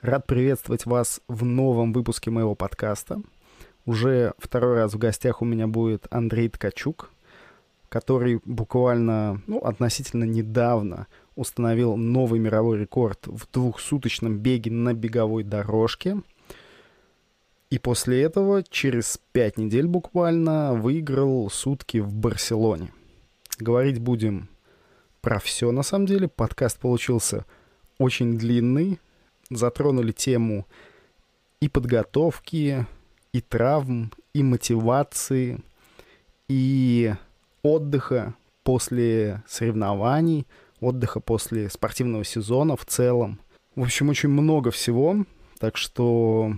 Рад приветствовать вас в новом выпуске моего подкаста. Уже второй раз в гостях у меня будет Андрей Ткачук, который буквально, ну, относительно недавно установил новый мировой рекорд в двухсуточном беге на беговой дорожке. И после этого, через пять недель буквально, выиграл сутки в Барселоне. Говорить будем про все, на самом деле. Подкаст получился очень длинный. Затронули тему и подготовки, и травм, и мотивации, и отдыха после соревнований, отдыха после спортивного сезона в целом. В общем, очень много всего, так что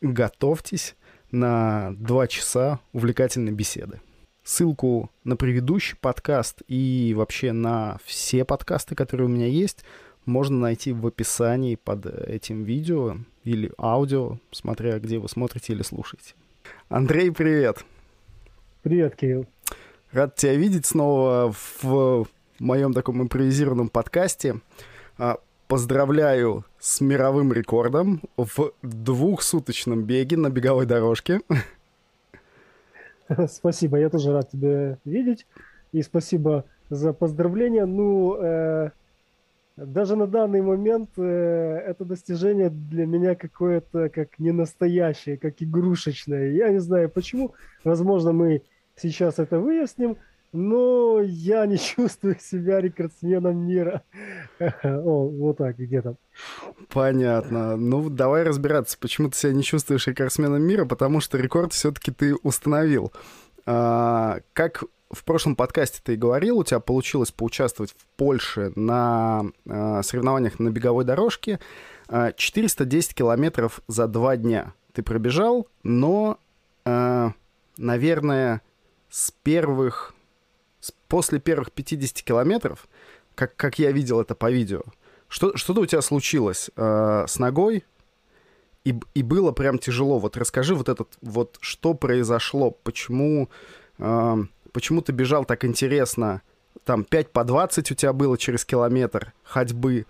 готовьтесь на два часа увлекательной беседы. Ссылку на предыдущий подкаст и вообще на все подкасты, которые у меня есть, можно найти в описании под этим видео или аудио, смотря где вы смотрите или слушаете. Андрей, привет! Привет, Кирилл. Рад тебя видеть снова в моем таком импровизированном подкасте. А, поздравляю с мировым рекордом в двухсуточном беге на беговой дорожке. Спасибо, я тоже рад тебя видеть. И спасибо за поздравления. Ну, э, даже на данный момент э, это достижение для меня какое-то как не настоящее, как игрушечное. Я не знаю почему. Возможно, мы сейчас это выясним. Но я не чувствую себя рекордсменом мира. О, вот так где-то. Понятно. Ну, давай разбираться, почему ты себя не чувствуешь рекордсменом мира, потому что рекорд все-таки ты установил. А, как в прошлом подкасте ты говорил, у тебя получилось поучаствовать в Польше на а, соревнованиях на беговой дорожке. А, 410 километров за два дня ты пробежал, но, а, наверное, с первых после первых 50 километров, как, как я видел это по видео, что, что-то у тебя случилось э, с ногой, и, и было прям тяжело. Вот расскажи вот этот, вот что произошло, почему, э, почему ты бежал так интересно, там 5 по 20 у тебя было через километр ходьбы,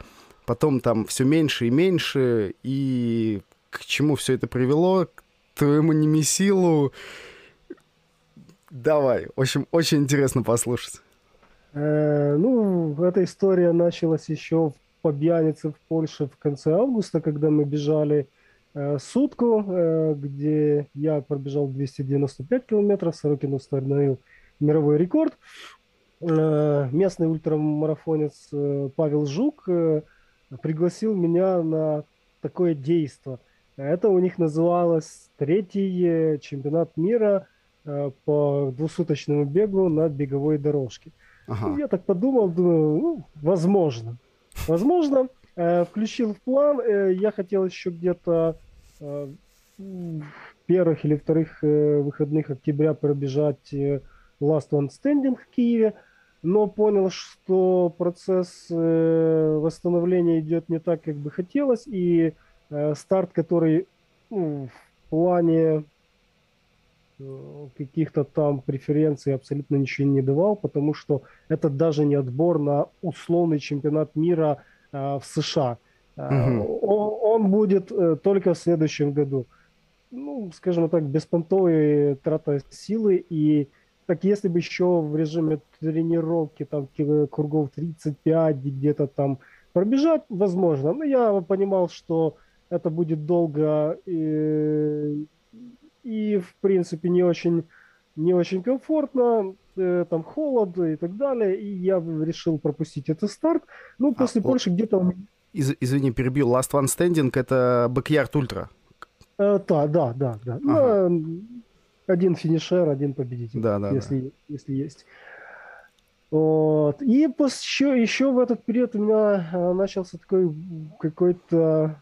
потом там все меньше и меньше, и к чему все это привело, к твоему немесилу, Давай, в общем, очень интересно послушать. Э, ну, эта история началась еще по Бьянице в Польше в конце августа, когда мы бежали э, сутку, э, где я пробежал 295 километров, Сорокин установил мировой рекорд. Э, местный ультрамарафонец э, Павел Жук э, пригласил меня на такое действо. Это у них называлось третий чемпионат мира – по двухсуточному бегу на беговой дорожке. Ага. Я так подумал, думаю, ну, возможно. Возможно. Включил в план. Я хотел еще где-то э, первых или вторых выходных октября пробежать Last One Standing в Киеве, но понял, что процесс э, восстановления идет не так, как бы хотелось, и э, старт, который ну, в плане Э, каких-то там преференций абсолютно ничего не давал, потому что это даже не отбор на условный чемпионат мира э, в США. Угу. Он, он будет э, только в следующем году. Ну, скажем так, беспонтовая трата силы. И так если бы еще в режиме тренировки там кругов 35 где-то там пробежать, возможно. Но я понимал, что это будет долго и и, в принципе, не очень, не очень комфортно, э, там холод и так далее, и я решил пропустить этот старт. Ну, а, после а, Польши где-то... Из, извини, перебью. Last One Standing — это Backyard Ultra? Э, да, да, да. да. Ага. Ну, один финишер, один победитель, да, да, если, да. если есть. Вот. И еще, еще в этот период у меня э, начался такой какой-то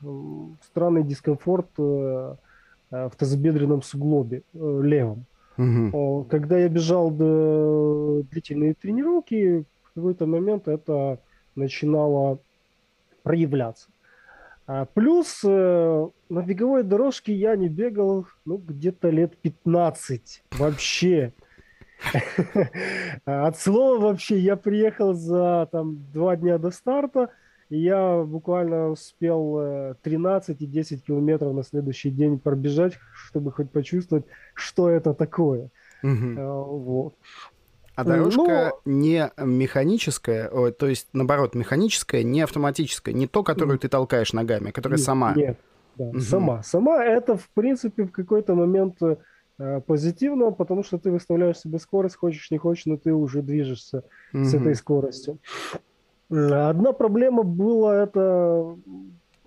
странный дискомфорт э, Э, в тазобедренном суглобе левом. Угу. Когда я бежал до длительные тренировки, в какой-то момент это начинало проявляться. А плюс э, на беговой дорожке я не бегал ну, где-то лет 15 вообще. От слова вообще я приехал за там, два дня до старта, И я буквально успел 13 и 10 километров на следующий день пробежать, чтобы хоть почувствовать, что это такое. Угу. Вот. А дорожка Но... не механическая, то есть, наоборот, механическая, не автоматическая, не то, которую ты толкаешь ногами, а которая нет, сама. Нет, да, угу. сама. Сама это, в принципе, в какой-то момент э, позитивно, потому что ты выставляешь себе скорость, хочешь, не хочешь, но ты уже движешься угу. с этой скоростью. Одна проблема была это,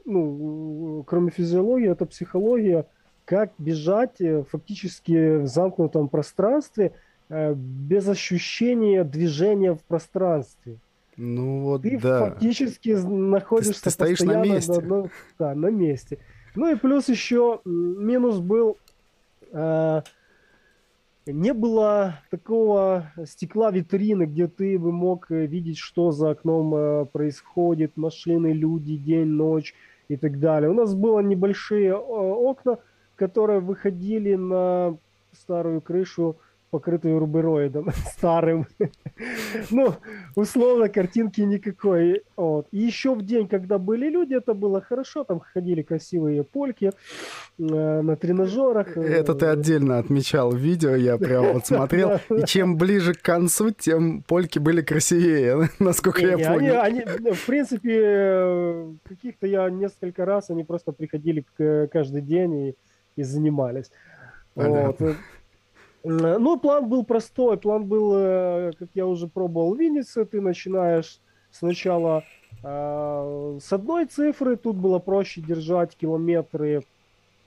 ну, кроме физиологии, это психология, как бежать э, фактически в замкнутом пространстве – Э, без ощущения движения в пространстве. Ну вот ты да. фактически находишься ты, ты стоишь постоянно на месте. На, на, да, на месте. Ну и плюс еще минус был э, не было такого стекла витрины, где ты бы мог э, видеть, что за окном э, происходит, машины, люди, день, ночь и так далее. У нас было небольшие э, окна, которые выходили на старую крышу покрытую рубероидом старым. ну, условно, картинки никакой. Вот. И еще в день, когда были люди, это было хорошо. Там ходили красивые польки э, на тренажерах. Это ты отдельно отмечал видео, я прям вот смотрел. И чем ближе к концу, тем польки были красивее, насколько я понял. Они, в принципе, каких-то я несколько раз, они просто приходили каждый день и, и занимались. Вот. Ну, план был простой. План был, э, как я уже пробовал в Виннице, ты начинаешь сначала э, с одной цифры, тут было проще держать километры.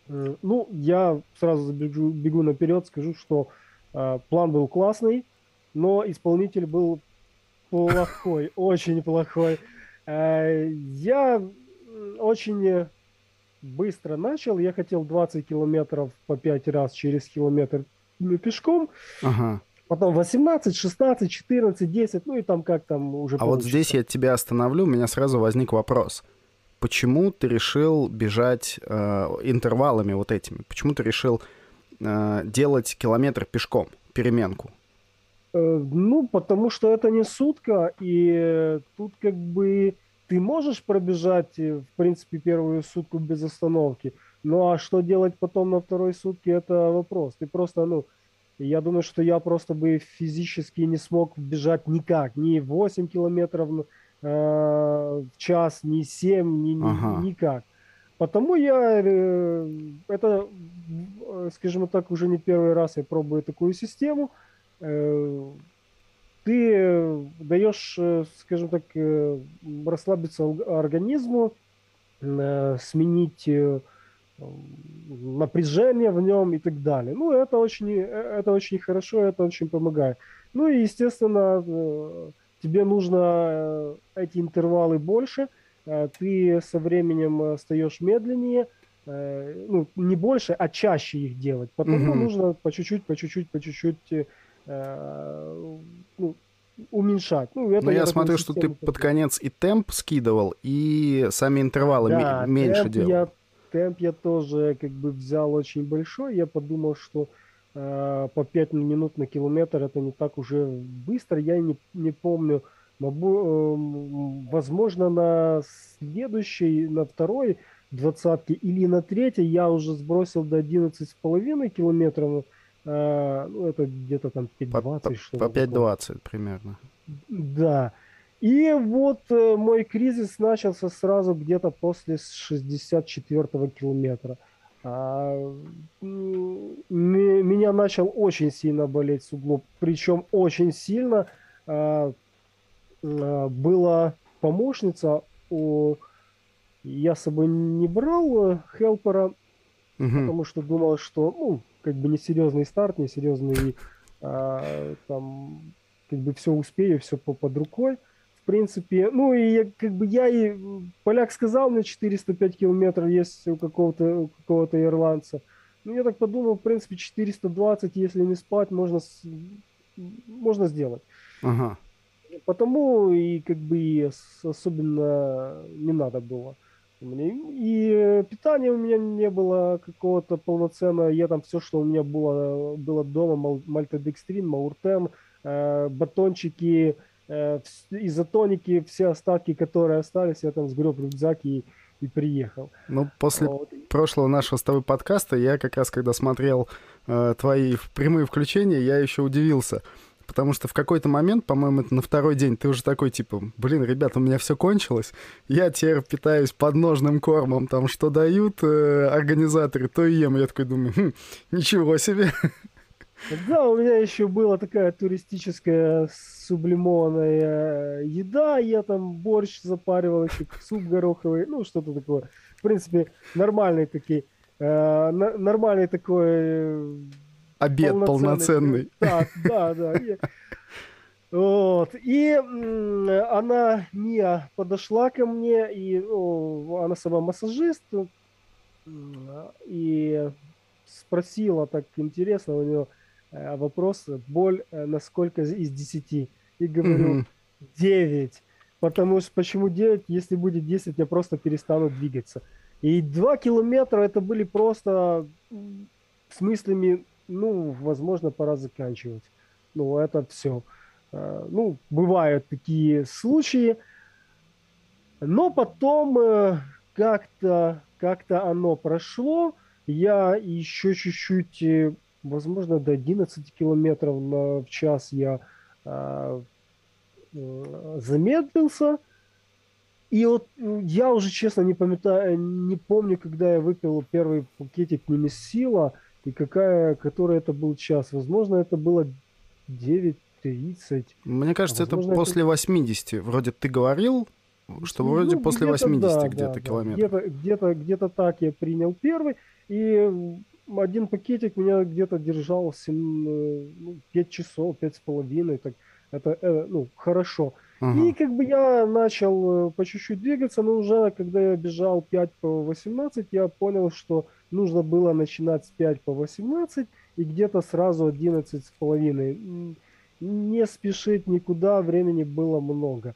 Ну, я сразу бегу, бегу наперед, скажу, что э, план был классный, но исполнитель был плохой, очень плохой. Я очень быстро начал, я хотел 20 километров по 5 раз через километр пешком. Ага. Потом 18, 16, 14, 10, ну и там как там уже А получится. вот здесь я тебя остановлю, у меня сразу возник вопрос. Почему ты решил бежать э, интервалами вот этими? Почему ты решил э, делать километр пешком, переменку? Э, ну, потому что это не сутка, и тут как бы ты можешь пробежать, э, в принципе, первую сутку без остановки, ну а что делать потом на второй сутки, это вопрос. Ты просто, ну, я думаю, что я просто бы физически не смог бежать никак. Ни 8 километров э, в час, ни 7, ни, ага. никак. Потому я, э, это, э, скажем так, уже не первый раз я пробую такую систему. Э, ты даешь, э, скажем так, э, расслабиться организму, э, сменить напряжение в нем и так далее. Ну, это очень, это очень хорошо, это очень помогает. Ну и, естественно, э, тебе нужно э, эти интервалы больше, э, ты со временем стаешь медленнее, ну, не больше, а чаще их делать. Потому угу. нужно по чуть-чуть, по чуть-чуть, по чуть-чуть ну, уменьшать. Ну, это Но я смотрю, что ты под конец и темп скидывал, и сами интервалы да, меньше делал. Я темп я тоже как бы взял очень большой. Я подумал, что э, по 5 минут на километр это не так уже быстро. Я не, не помню. Могу, э, возможно, на следующей, на второй двадцатке или на третьей я уже сбросил до 11,5 километров. Э, ну, это где-то там 5,20. По, по, по 5,20 примерно. Да. И вот э, мой кризис начался сразу где-то после 64-го километра. А, меня начал очень сильно болеть суглоб, причем очень сильно. А, а, была помощница, я с собой не брал э, хелпера, угу. потому что думал, что ну, как бы несерьезный старт, несерьезный там как бы все успею, все под рукой принципе, ну и как бы я и, поляк сказал мне 405 километров есть у какого-то у какого-то ирландца. Ну, я так подумал, в принципе, 420, если не спать, можно, можно сделать. Ага. Потому и как бы особенно не надо было. И питания у меня не было какого-то полноценного. Я там все, что у меня было, было дома, мальтодекстрин, мауртен, э, батончики, э, изотоники, все остатки, которые остались, я там сгреб рюкзак и, и приехал. Ну, после вот. прошлого нашего с тобой подкаста, я как раз, когда смотрел э, твои прямые включения, я еще удивился. Потому что в какой-то момент, по-моему, это на второй день, ты уже такой, типа, блин, ребят, у меня все кончилось, я теперь питаюсь подножным кормом, там, что дают э, организаторы, то и ем. Я такой думаю, хм, ничего себе. Да, у меня еще была такая туристическая сублимованная э, еда, я там борщ запаривал, еще суп гороховый, ну, что-то такое. В принципе, нормальный такие, э, нормальный такой... Э, Обед полноценный. Да, да, да. И, вот. И она, Мия, подошла ко мне, и о, она сама массажист, и спросила, так интересно, у нее вопрос, боль э, на сколько из 10? И говорю, mm 9. Потому что почему 9? Если будет 10, я просто перестану двигаться. И 2 километра это были просто с мыслями, ну, возможно, пора заканчивать. Ну, это все. Э, ну, бывают такие случаи. Но потом как-то как-то оно прошло. Я еще чуть-чуть возможно, до 11 километров на, в час я э, замедлился. И вот я уже, честно, не памятаю, не помню, когда я выпил первый пакетик Немесила, и какая, который это был час. Возможно, это было 9.30. Мне кажется, Возможно, это после 80. Вроде ты говорил, что вроде ну, после 80 да, где-то да, километров. Где-то, где-то, где-то так я принял первый. И один пакетик меня где-то держал 7, э, ну, 5 часов, 5 с половиной. Так, это э, ну, хорошо. Ага. И как бы я начал э, по чуть-чуть двигаться, но уже когда я бежал 5 по 18, я понял, что нужно было начинать с 5 по 18 и где-то сразу 11 с половиной. Не спешить никуда, времени было много.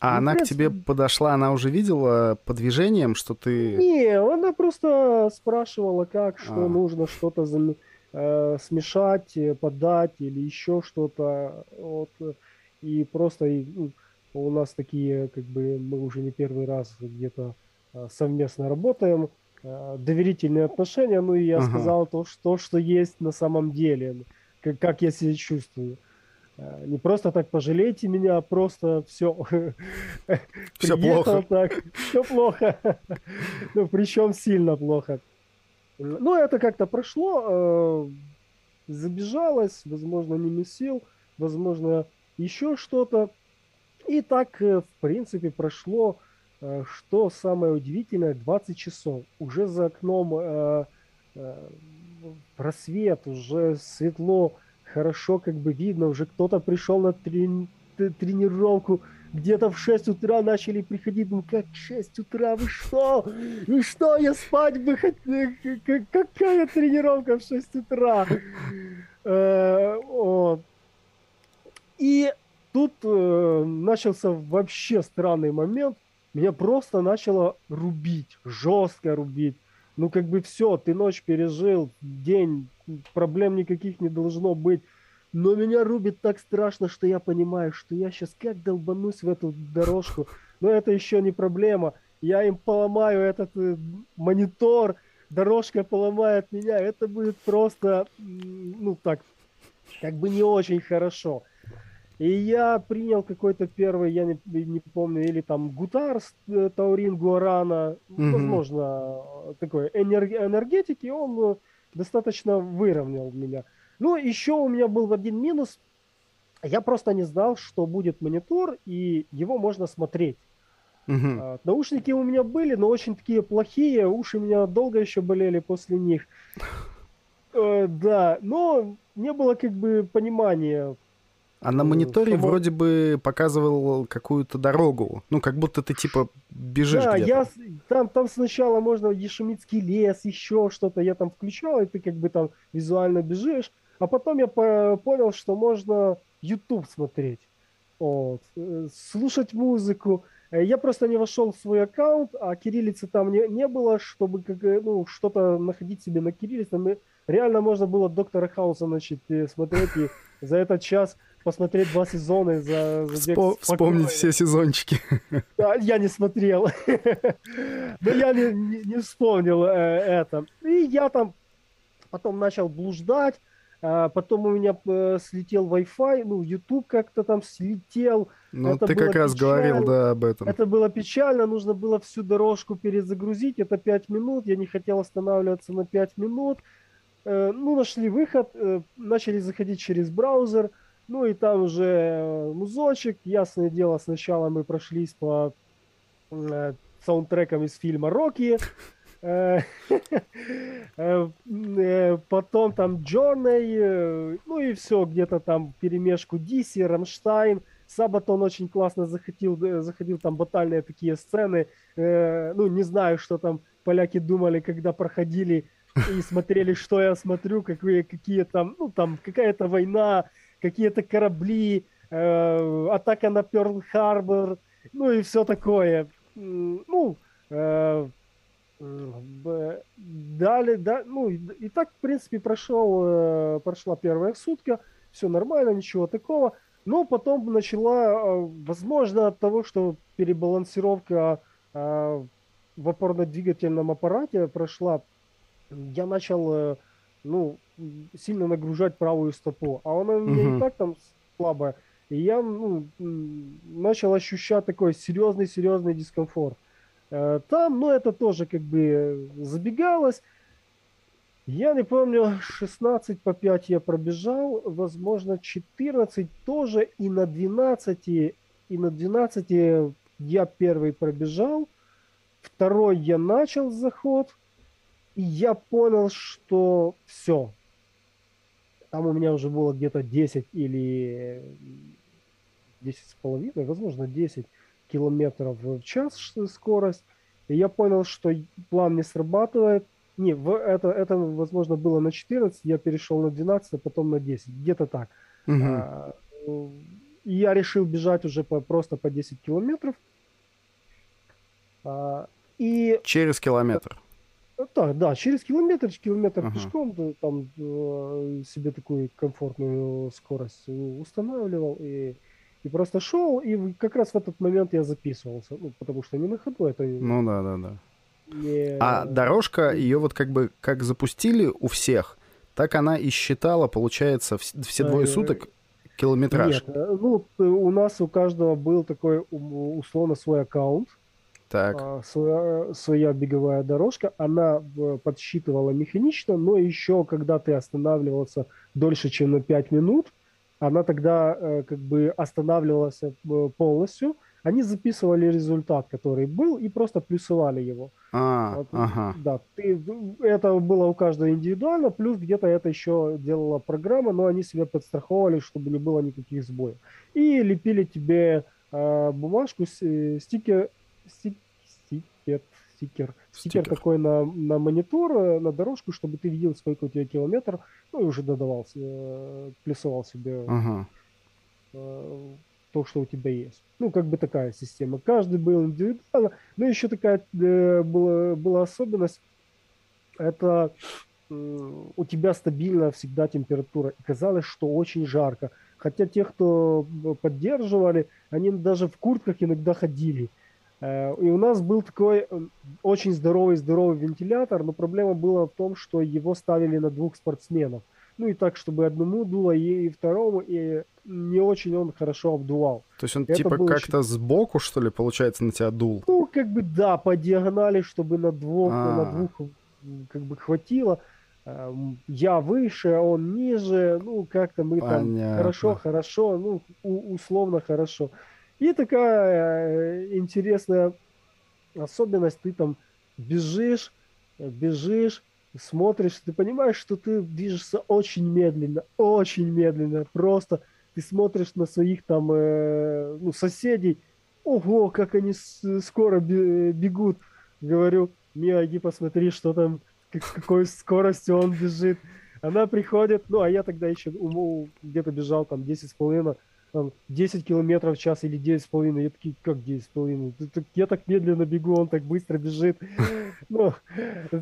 А ну, она к тебе подошла, она уже видела по движениям, что ты... Не, она просто спрашивала, как, что а. нужно что-то зам... э, смешать, э, подать или еще что-то. Вот. И просто ну, у нас такие, как бы, мы уже не первый раз где-то э, совместно работаем, э, доверительные отношения, ну и я ага. сказал то что, что есть на самом деле, как, как я себя чувствую. Э, не просто так пожалейте меня, а просто все. Все плохо. Так, все плохо. ну, причем сильно плохо. Ну, это как-то прошло, э, забежалось, возможно, не месил, возможно, еще что-то. И так, э, в принципе, прошло, что самое удивительное, 20 часов. Уже за окном просвет, уже светло, хорошо как бы видно, уже кто-то пришел на трени- тренировку, где-то в 6 утра начали приходить, ну как 6 утра, вы что? Вы что, я спать бы хотел, какая тренировка в 6 утра? Э, И тут э, начался вообще странный момент, меня просто начало рубить, жестко рубить. Ну как бы все, ты ночь пережил, день проблем никаких не должно быть. Но меня рубит так страшно, что я понимаю, что я сейчас как долбанусь в эту дорожку. Но это еще не проблема. Я им поломаю этот э, монитор, дорожка поломает меня. Это будет просто, ну так, как бы не очень хорошо. И я принял какой-то первый, я не, не помню, или там Гутар э, Таурин Гуарана, mm-hmm. возможно, такой энерг, энергетики, он э, достаточно выровнял меня. Ну, еще у меня был один минус. Я просто не знал, что будет монитор, и его можно смотреть. Угу. Наушники у меня были, но очень такие плохие. Уши у меня долго еще болели после них. Э, да, но не было как бы понимания, а на мониторе Само... вроде бы показывал какую-то дорогу. Ну, как будто ты типа бежишь да, где-то. Я, там, там сначала можно Ешемитский лес, еще что-то я там включал, и ты как бы там визуально бежишь. А потом я по- понял, что можно YouTube смотреть. Вот. Э, слушать музыку. Э, я просто не вошел в свой аккаунт, а кириллицы там не, не было, чтобы как, э, ну, что-то находить себе на кириллице. Реально можно было доктора Хауса начать смотреть, и за этот час посмотреть два сезона за, за Вспо- Вспомнить все сезончики. Да, я не смотрел. Но я не, не, не вспомнил э, это. И я там потом начал блуждать. А потом у меня э, слетел Wi-Fi, ну, YouTube как-то там слетел. Ну, ты как раз печально. говорил, да, об этом. Это было печально, нужно было всю дорожку перезагрузить. Это 5 минут, я не хотел останавливаться на 5 минут. Э, ну, нашли выход, э, начали заходить через браузер. Ну, и там уже музочек. Ясное дело, сначала мы прошлись по саундтрекам из фильма «Рокки». Э, э, э, потом там Джорней, ну и все, где-то там перемешку Диси, Рамштайн. Сабатон очень классно заходил, заходил там батальные такие сцены. Ну, не знаю, что там поляки думали, когда проходили и смотрели, что я смотрю, какие, какие там, ну, там какая-то война, какие-то корабли, атака на Перл-Харбор, ну и все такое. Ну, Дали, да, ну и так, в принципе, прошел, э, прошла первая сутка, все нормально, ничего такого. Но потом начала, э, возможно, от того, что перебалансировка э, в опорно-двигательном аппарате прошла, я начал, ну, сильно нагружать правую стопу, а она у меня uh-huh. и так там слабая. И я ну, начал ощущать такой серьезный-серьезный дискомфорт. Э, там, ну, это тоже как бы забегалось. Я не помню, 16 по 5 я пробежал, возможно, 14 тоже, и на 12, и на 12 я первый пробежал, второй я начал заход, и я понял, что все. Там у меня уже было где-то 10 или 10 с половиной, возможно, 10 километров в час скорость. И я понял, что план не срабатывает. Не, это, это, возможно, было на 14, я перешел на 12, а потом на 10. Где-то так. Угу. А, и я решил бежать уже по, просто по 10 километров. А, и... Через километр. Да, да, через километр, километр ага. пешком, там э, себе такую комфортную скорость устанавливал и и просто шел, и как раз в этот момент я записывался. Ну, потому что не на ходу это... Ну да, да, да. Не... А дорожка, ее вот как бы как запустили у всех, так она и считала, получается, все двое суток километраж. Нет, э, ну, у нас у каждого был такой условно свой аккаунт. Так. А, своя, своя беговая дорожка, она подсчитывала механично, но еще когда ты останавливался дольше, чем на 5 минут, она тогда э, как бы останавливалась э, полностью. Они записывали результат, который был, и просто плюсовали его. А, вот, ага. Да, ты, это было у каждого индивидуально, плюс где-то это еще делала программа, но они себя подстраховывали, чтобы не было никаких сбоев. И лепили тебе э, бумажку, э, стикер, стикер, стикер, стикер такой на, на монитор, на дорожку, чтобы ты видел, сколько у тебя километров, ну и уже додавал, э, плюсовал себе ага. э, то, что у тебя есть. Ну, как бы такая система. Каждый был индивидуально. Но еще такая э, была, была особенность. Это у тебя стабильная всегда температура. И казалось, что очень жарко. Хотя те, кто поддерживали, они даже в куртках иногда ходили. Э, и у нас был такой очень здоровый-здоровый вентилятор, но проблема была в том, что его ставили на двух спортсменов. Ну и так, чтобы одному дуло и второму, и не очень он хорошо обдувал. То есть он Это типа как-то очень... сбоку, что ли, получается, на тебя дул? Ну, как бы да, по диагонали, чтобы на двух, на а. двух как бы хватило. Эм, я выше, он ниже, ну как-то мы там хорошо, хорошо, ну условно хорошо. И такая э, интересная особенность, ты там бежишь, бежишь, смотришь, ты понимаешь, что ты движешься очень медленно, очень медленно, просто ты смотришь на своих там э, ну, соседей, ого, как они скоро бегут, говорю, Мия, иди посмотри, что там, с какой скоростью он бежит. Она приходит, ну, а я тогда еще где-то бежал там 10 с половиной, там, 10 километров в час или 9,5. Я такие, как 9,5? Я так медленно бегу, он так быстро бежит. Ну,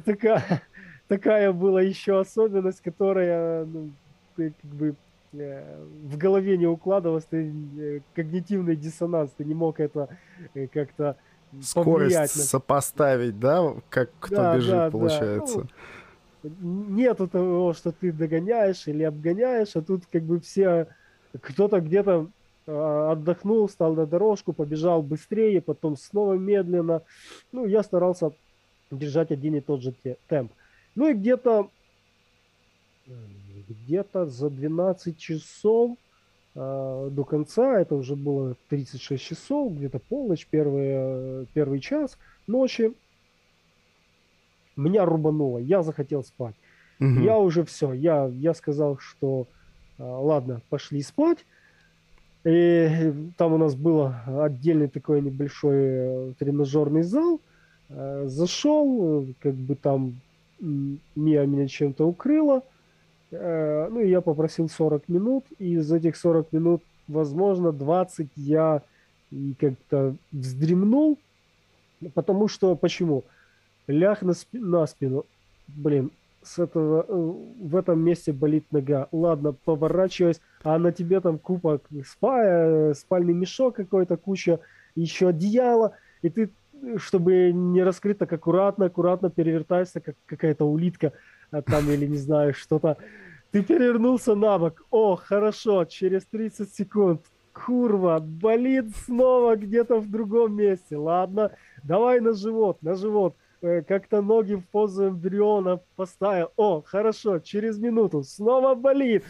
такая, такая была еще особенность, которая, ну, ты как бы э, в голове не укладывалось, ты э, когнитивный диссонанс, ты не мог это э, как-то Скорость на... сопоставить, да, как кто да, бежит, да, получается. Да. Ну, нету того, что ты догоняешь или обгоняешь, а тут как бы все, кто-то где-то э, отдохнул, встал на дорожку, побежал быстрее, потом снова медленно. Ну, я старался держать один и тот же темп. Ну и где-то где-то за 12 часов э, до конца, это уже было 36 часов, где-то полночь, первый, первый час ночи, меня рубануло, я захотел спать. Угу. Я уже все, я, я сказал, что ладно, пошли спать. И там у нас был отдельный такой небольшой э, тренажерный зал. Э, зашел, как бы там Мия меня чем-то укрыла. Э, ну и я попросил 40 минут, и из этих 40 минут, возможно, 20 я как-то вздремнул, потому что, почему? Ляг на, спи- на спину, блин, с этого, э, в этом месте болит нога. Ладно, поворачиваюсь, а на тебе там купа спа, э, спальный мешок какой-то, куча, еще одеяло, и ты, чтобы не раскрыть, так аккуратно, аккуратно перевертаешься, как какая-то улитка, а там или не знаю, что-то. Ты перевернулся на бок. О, хорошо, через 30 секунд. Курва, болит снова где-то в другом месте. Ладно, давай на живот, на живот. Э, как-то ноги в позу эмбриона поставил. О, хорошо, через минуту снова болит.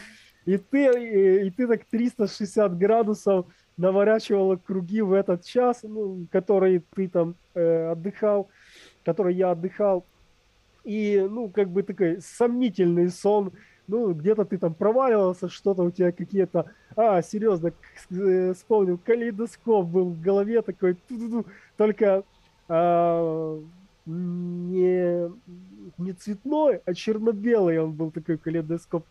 И ты, и, и ты так 360 градусов наворачивала круги в этот час, ну, который ты там э, отдыхал, который я отдыхал. И, ну, как бы такой сомнительный сон, ну, где-то ты там проваливался, что-то у тебя какие-то... А, серьезно, э, вспомнил, калейдоскоп был в голове такой, только а, не, не цветной, а черно-белый он был такой калейдоскоп.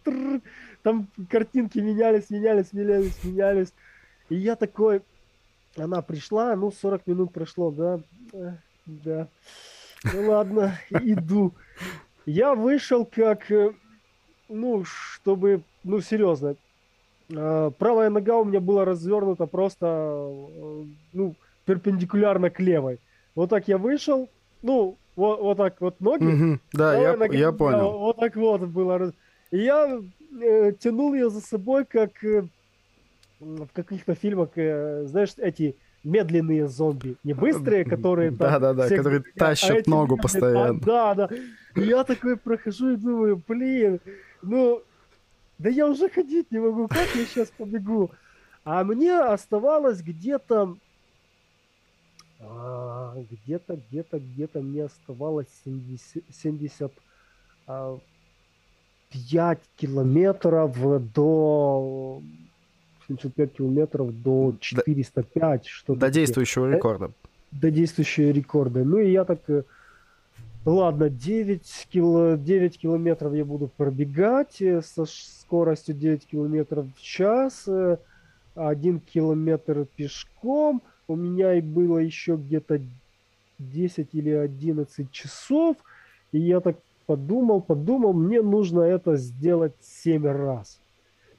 Там картинки менялись, менялись, менялись, менялись. И я такой, она пришла, ну, 40 минут прошло, да, да. Ну ладно, иду. Я вышел как, э, ну, чтобы, ну, серьезно, э, правая нога у меня была развернута просто, э, ну, перпендикулярно к левой. Вот так я вышел, ну, вот, вот так вот ноги. Mm-hmm. Да, я, нога, я понял. Вот так вот было. И я э, тянул ее за собой, как э, в каких-то фильмах, э, знаешь, эти медленные зомби. Не быстрые, которые... Да-да-да, которые тащат а ногу постоянно. Да, да. И я такой прохожу и думаю, блин, ну, да я уже ходить не могу, как я сейчас побегу? А мне оставалось где-то а, где-то, где-то, где-то мне оставалось 70, 75 а, километров до 75 километров до 405, до, что До действующего э, рекорда. До действующего рекорда. Ну и я так, э, ладно, 9, кило, 9 километров я буду пробегать э, со скоростью 9 километров в час, 1 километр пешком – у меня и было еще где-то 10 или 11 часов, и я так подумал, подумал, мне нужно это сделать 7 раз.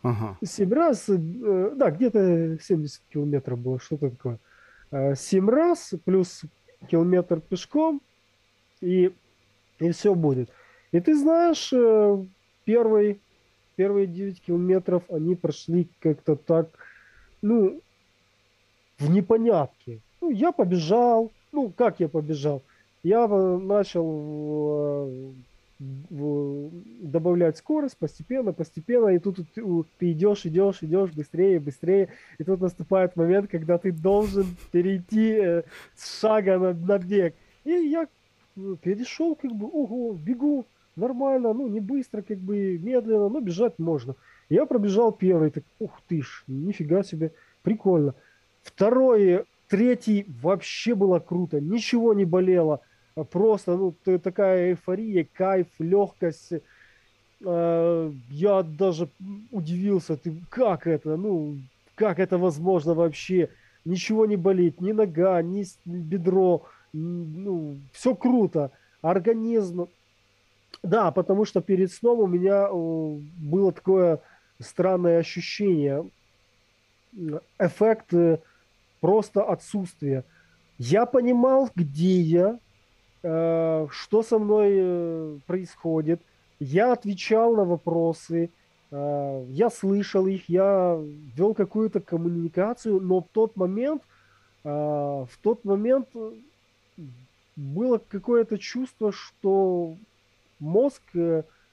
Ага. 7 раз, э, да, где-то 70 километров было, что-то такое. 7 э, раз плюс километр пешком, и, и все будет. И ты знаешь, э, первый, первые 9 километров они прошли как-то так, ну, в непонятке. Ну, я побежал. Ну, как я побежал? Я э, начал э, добавлять скорость постепенно, постепенно, и тут ты, идешь, идешь, идешь быстрее, быстрее, и тут наступает момент, когда ты должен перейти э, с шага на, на бег. И я перешел, как бы, ого, бегу, нормально, ну, не быстро, как бы, медленно, но бежать можно. Я пробежал первый, так, ух ты ж, нифига себе, прикольно. Второй, третий вообще было круто, ничего не болело. Просто, ну, такая эйфория, кайф, легкость. А, я даже удивился, ты как это, ну, как это возможно вообще? Ничего не болит, ни нога, ни бедро, ну, все круто. Организм, да, потому что перед сном у меня было такое странное ощущение, эффект э, просто отсутствия. Я понимал, где я, э, что со мной э, происходит. Я отвечал на вопросы, я слышал их, я вел какую-то коммуникацию, но в тот момент, в тот момент было какое-то чувство, что мозг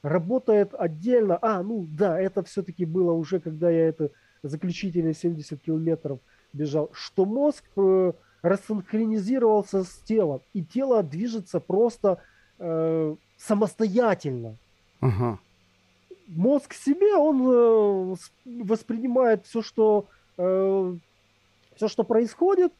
работает отдельно. А, ну да, это все-таки было уже, когда я это заключительные 70 километров бежал, что мозг э, рассинхронизировался с телом, и тело движется просто э, самостоятельно. Ага. Мозг себе, он э, воспринимает все, что, э, все, что происходит,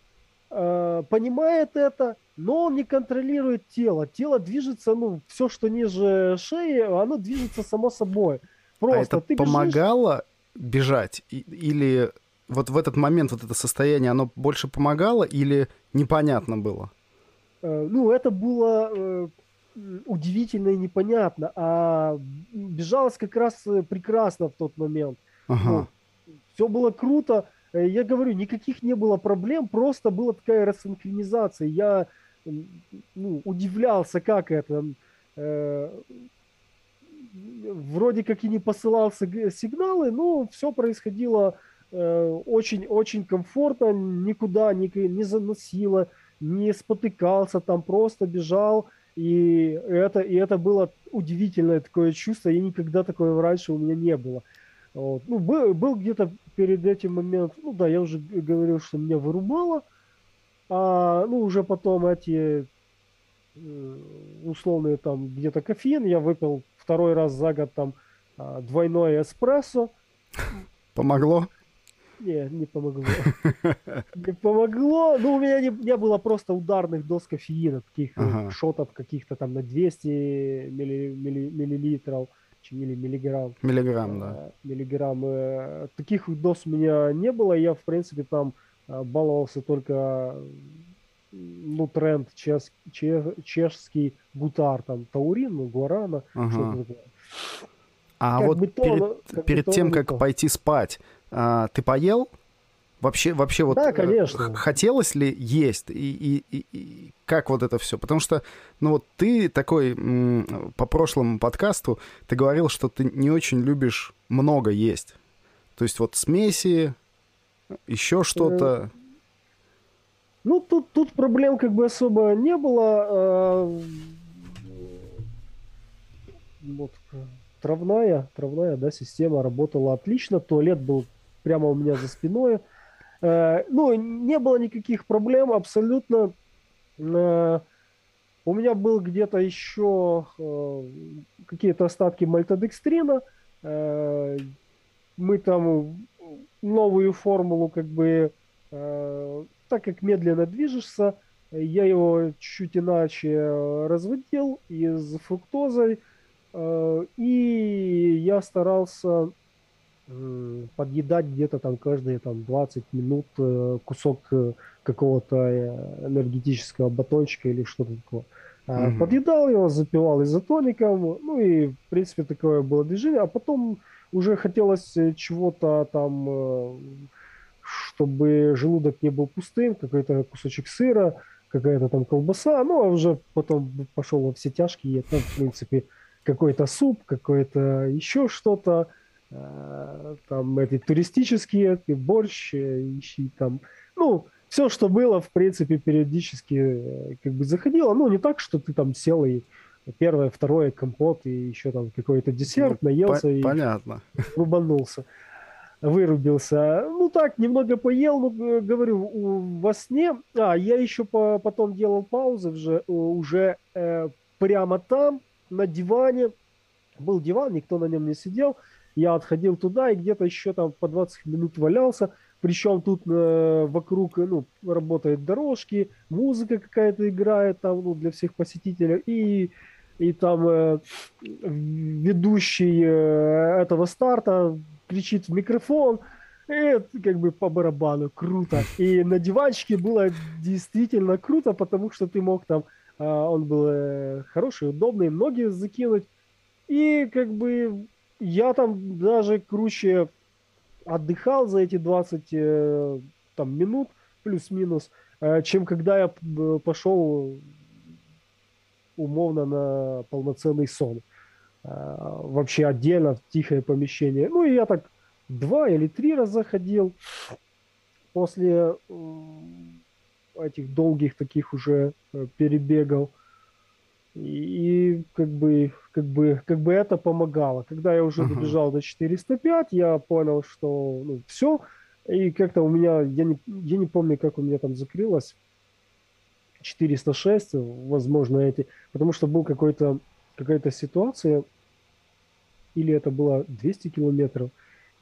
э, понимает это, но он не контролирует тело. Тело движется, ну, все, что ниже шеи, оно движется само собой. Просто а это ты помогало бежишь... бежать? Или вот в этот момент вот это состояние, оно больше помогало или непонятно было? Э, ну, это было э, удивительно и непонятно, а бежалось как раз э, прекрасно в тот момент. Ага. Ну, все было круто. Я говорю, никаких не было проблем, просто была такая рассинхронизация. Я ну, удивлялся, как это. Э, вроде как и не посылался сигналы, но все происходило очень-очень э, комфортно, никуда не, не заносило, не спотыкался, там просто бежал. И это, и это было удивительное такое чувство, и никогда такого раньше у меня не было. Вот. Ну, был, был где-то перед этим момент, ну да, я уже говорил, что меня вырубало, а, ну, уже потом эти э, условные там где-то кофеин, я выпил второй раз за год там а, двойной эспрессо. Помогло? Не, не помогло. Не помогло. Ну, у меня не, не было просто ударных доз кофеина, таких ага. шотов каких-то там на 200 милли, милли, миллилитров или миллиграмм. Миллиграмм, да. А, миллиграмм. Э, таких доз у меня не было. Я, в принципе, там баловался только ну, тренд чеш, чеш, чешский гутар, там, таурин, ну, гуарана, ага. что-то такое. А как вот перед, то, перед тем, как то. пойти спать, а, ты поел? Вообще, вообще вот да, э, конечно. хотелось ли есть и, и, и, как вот это все? Потому что, ну вот ты такой по прошлому подкасту ты говорил, что ты не очень любишь много есть. То есть вот смеси, еще что-то. Э, ну, тут, тут проблем как бы особо не было. А, вот, травная, травная, да, система работала отлично. Туалет был прямо у меня за спиной. Э, ну, не было никаких проблем абсолютно. Э, у меня был где-то еще какие-то остатки мальтодекстрина. Мы там новую формулу как бы так как медленно движешься, я его чуть иначе э, разводил из фруктозой, э, и я старался подъедать где-то там каждые там 20 минут э, кусок какого-то энергетического батончика или что-то такое. Mm-hmm. Подъедал его, запивал изотоником, ну и в принципе такое было движение, а потом уже хотелось чего-то там чтобы желудок не был пустым, какой-то кусочек сыра, какая-то там колбаса, ну, а уже потом пошел во все тяжкие, ну, в принципе, какой-то суп, какое-то еще что-то, э, там эти туристические, борщ, ищи там, ну, все, что было, в принципе, периодически э, как бы заходило, ну, не так, что ты там сел и первое, второе, компот и еще там какой-то десерт, ну, наелся по- и понятно. рубанулся вырубился. Ну так, немного поел, ну, говорю, во сне. А, я еще по, потом делал паузы уже, уже э, прямо там, на диване. Был диван, никто на нем не сидел. Я отходил туда и где-то еще там по 20 минут валялся. Причем тут э, вокруг ну, работают дорожки, музыка какая-то играет там ну, для всех посетителей. И, и там э, ведущий э, этого старта кричит в микрофон, это как бы по барабану, круто. И на диванчике было действительно круто, потому что ты мог там, а, он был э, хороший, удобный, ноги закинуть, и как бы я там даже круче отдыхал за эти 20 э, там, минут, плюс-минус, э, чем когда я пошел умовно на полноценный сон. Э, вообще отдельно в тихое помещение. Ну, и я так два или три раза ходил. После этих долгих таких уже перебегов. И, как бы, как бы, как бы это помогало. Когда я уже добежал до 405, я понял, что ну, все. И как-то у меня, я не, я не помню, как у меня там закрылось. 406, возможно, эти. Потому что был какой-то, какая-то ситуация, или это было 200 километров,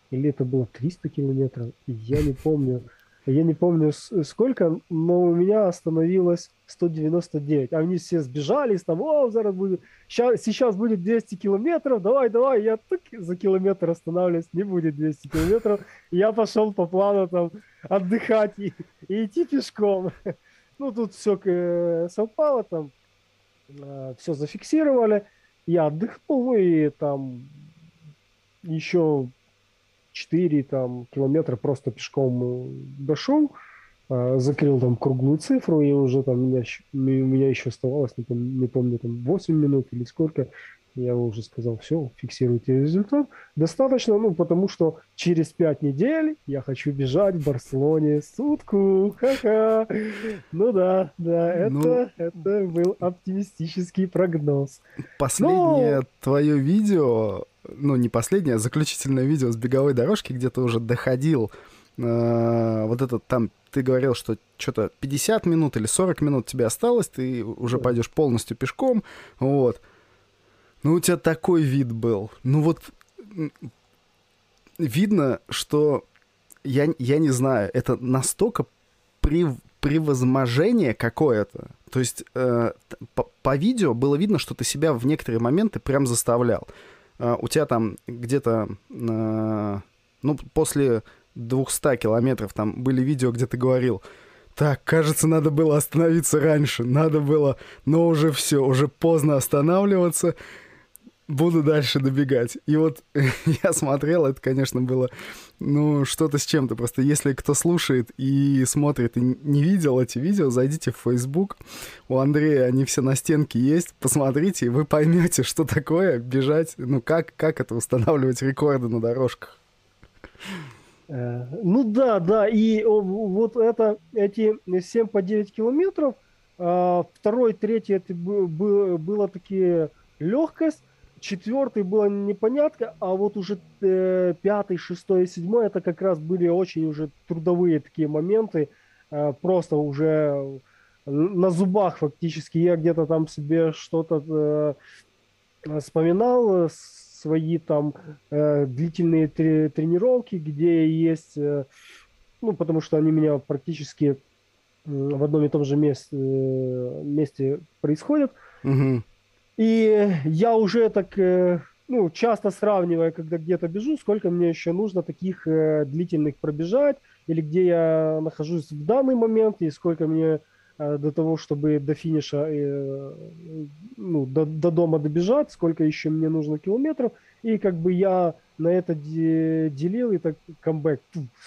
или это было 300 километров, я не помню. Я не помню сколько, но у меня остановилось 199. А они все сбежались, там, о, зараз будет, сейчас, сейчас будет 200 километров, давай, давай. Я так за километр останавливаюсь, не будет 200 километров. Я пошел по плану там отдыхать и, и идти пешком. Ну, тут все э, совпало, там э, все зафиксировали. Я отдохнул, и там еще 4 там, километра просто пешком э, дошел, а, закрыл там круглую цифру, и уже там у меня, у меня еще оставалось, не помню, не помню, там 8 минут или сколько, я уже сказал, все, фиксируйте результат. Достаточно, ну, потому что через 5 недель я хочу бежать в Барселоне сутку. Ха-ха. Ну да, да, это, ну, это был оптимистический прогноз. Последнее Но... твое видео ну, не последнее, а заключительное видео с беговой дорожки, где ты уже доходил. Э, вот этот там, ты говорил, что что-то 50 минут или 40 минут тебе осталось, ты уже пойдешь полностью пешком, вот. Ну, у тебя такой вид был. Ну, вот видно, что я, я не знаю, это настолько при, превозможение какое-то. То есть э, по, по видео было видно, что ты себя в некоторые моменты прям заставлял. А, у тебя там где-то, а, ну, после 200 километров там были видео, где ты говорил, так, кажется, надо было остановиться раньше, надо было, но уже все, уже поздно останавливаться, буду дальше добегать. И вот я смотрел, это, конечно, было, ну, что-то с чем-то. Просто если кто слушает и смотрит и не видел эти видео, зайдите в Facebook. У Андрея они все на стенке есть. Посмотрите, и вы поймете, что такое бежать, ну, как, как это устанавливать рекорды на дорожках. Э, ну да, да, и вот это, эти 7 по 9 километров, а, второй, третий, это было такие легкость, четвертый было непонятно, а вот уже э, пятый, шестой и седьмой это как раз были очень уже трудовые такие моменты, э, просто уже на зубах фактически. Я где-то там себе что-то э, вспоминал, свои там э, длительные тре- тренировки, где есть, э, ну, потому что они меня практически э, в одном и том же месте, э, месте происходят. Угу. И я уже так, э, ну, часто сравниваю, когда где-то бежу, сколько мне еще нужно таких э, длительных пробежать, или где я нахожусь в данный момент, и сколько мне э, до того, чтобы до финиша, ну, до, до дома добежать, сколько еще мне нужно километров. И как бы я на это делил, и так камбэк,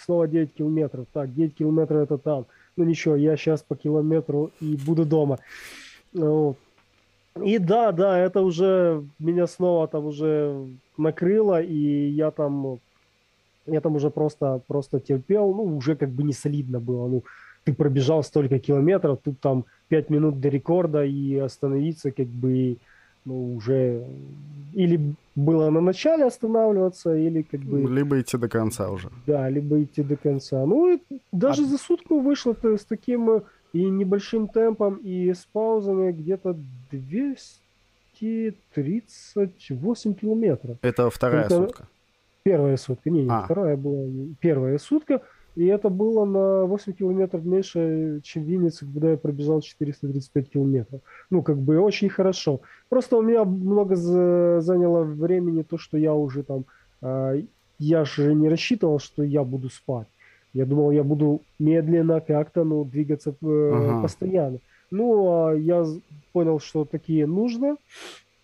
снова 9 километров. Так, 9 километров это там. Ну ничего, я сейчас по километру и буду дома. Вот. И да, да, это уже меня снова там уже накрыло, и я там, я там уже просто, просто терпел, ну, уже как бы не солидно было, ну, ты пробежал столько километров, тут там 5 минут до рекорда, и остановиться как бы, ну, уже или было на начале останавливаться, или как бы... Либо идти до конца уже. Да, либо идти до конца. Ну, даже а... за сутку вышло -то с таким и небольшим темпом, и с паузами где-то 238 километров. Это вторая это сутка? Первая сутка, не, не а. вторая была, первая сутка. И это было на 8 километров меньше, чем в Виннице, когда я пробежал 435 километров. Ну, как бы очень хорошо. Просто у меня много заняло времени то, что я уже там... А, я же не рассчитывал, что я буду спать. Я думал, я буду медленно как-то ну, двигаться э, ага. постоянно. Ну, а я понял, что такие нужно,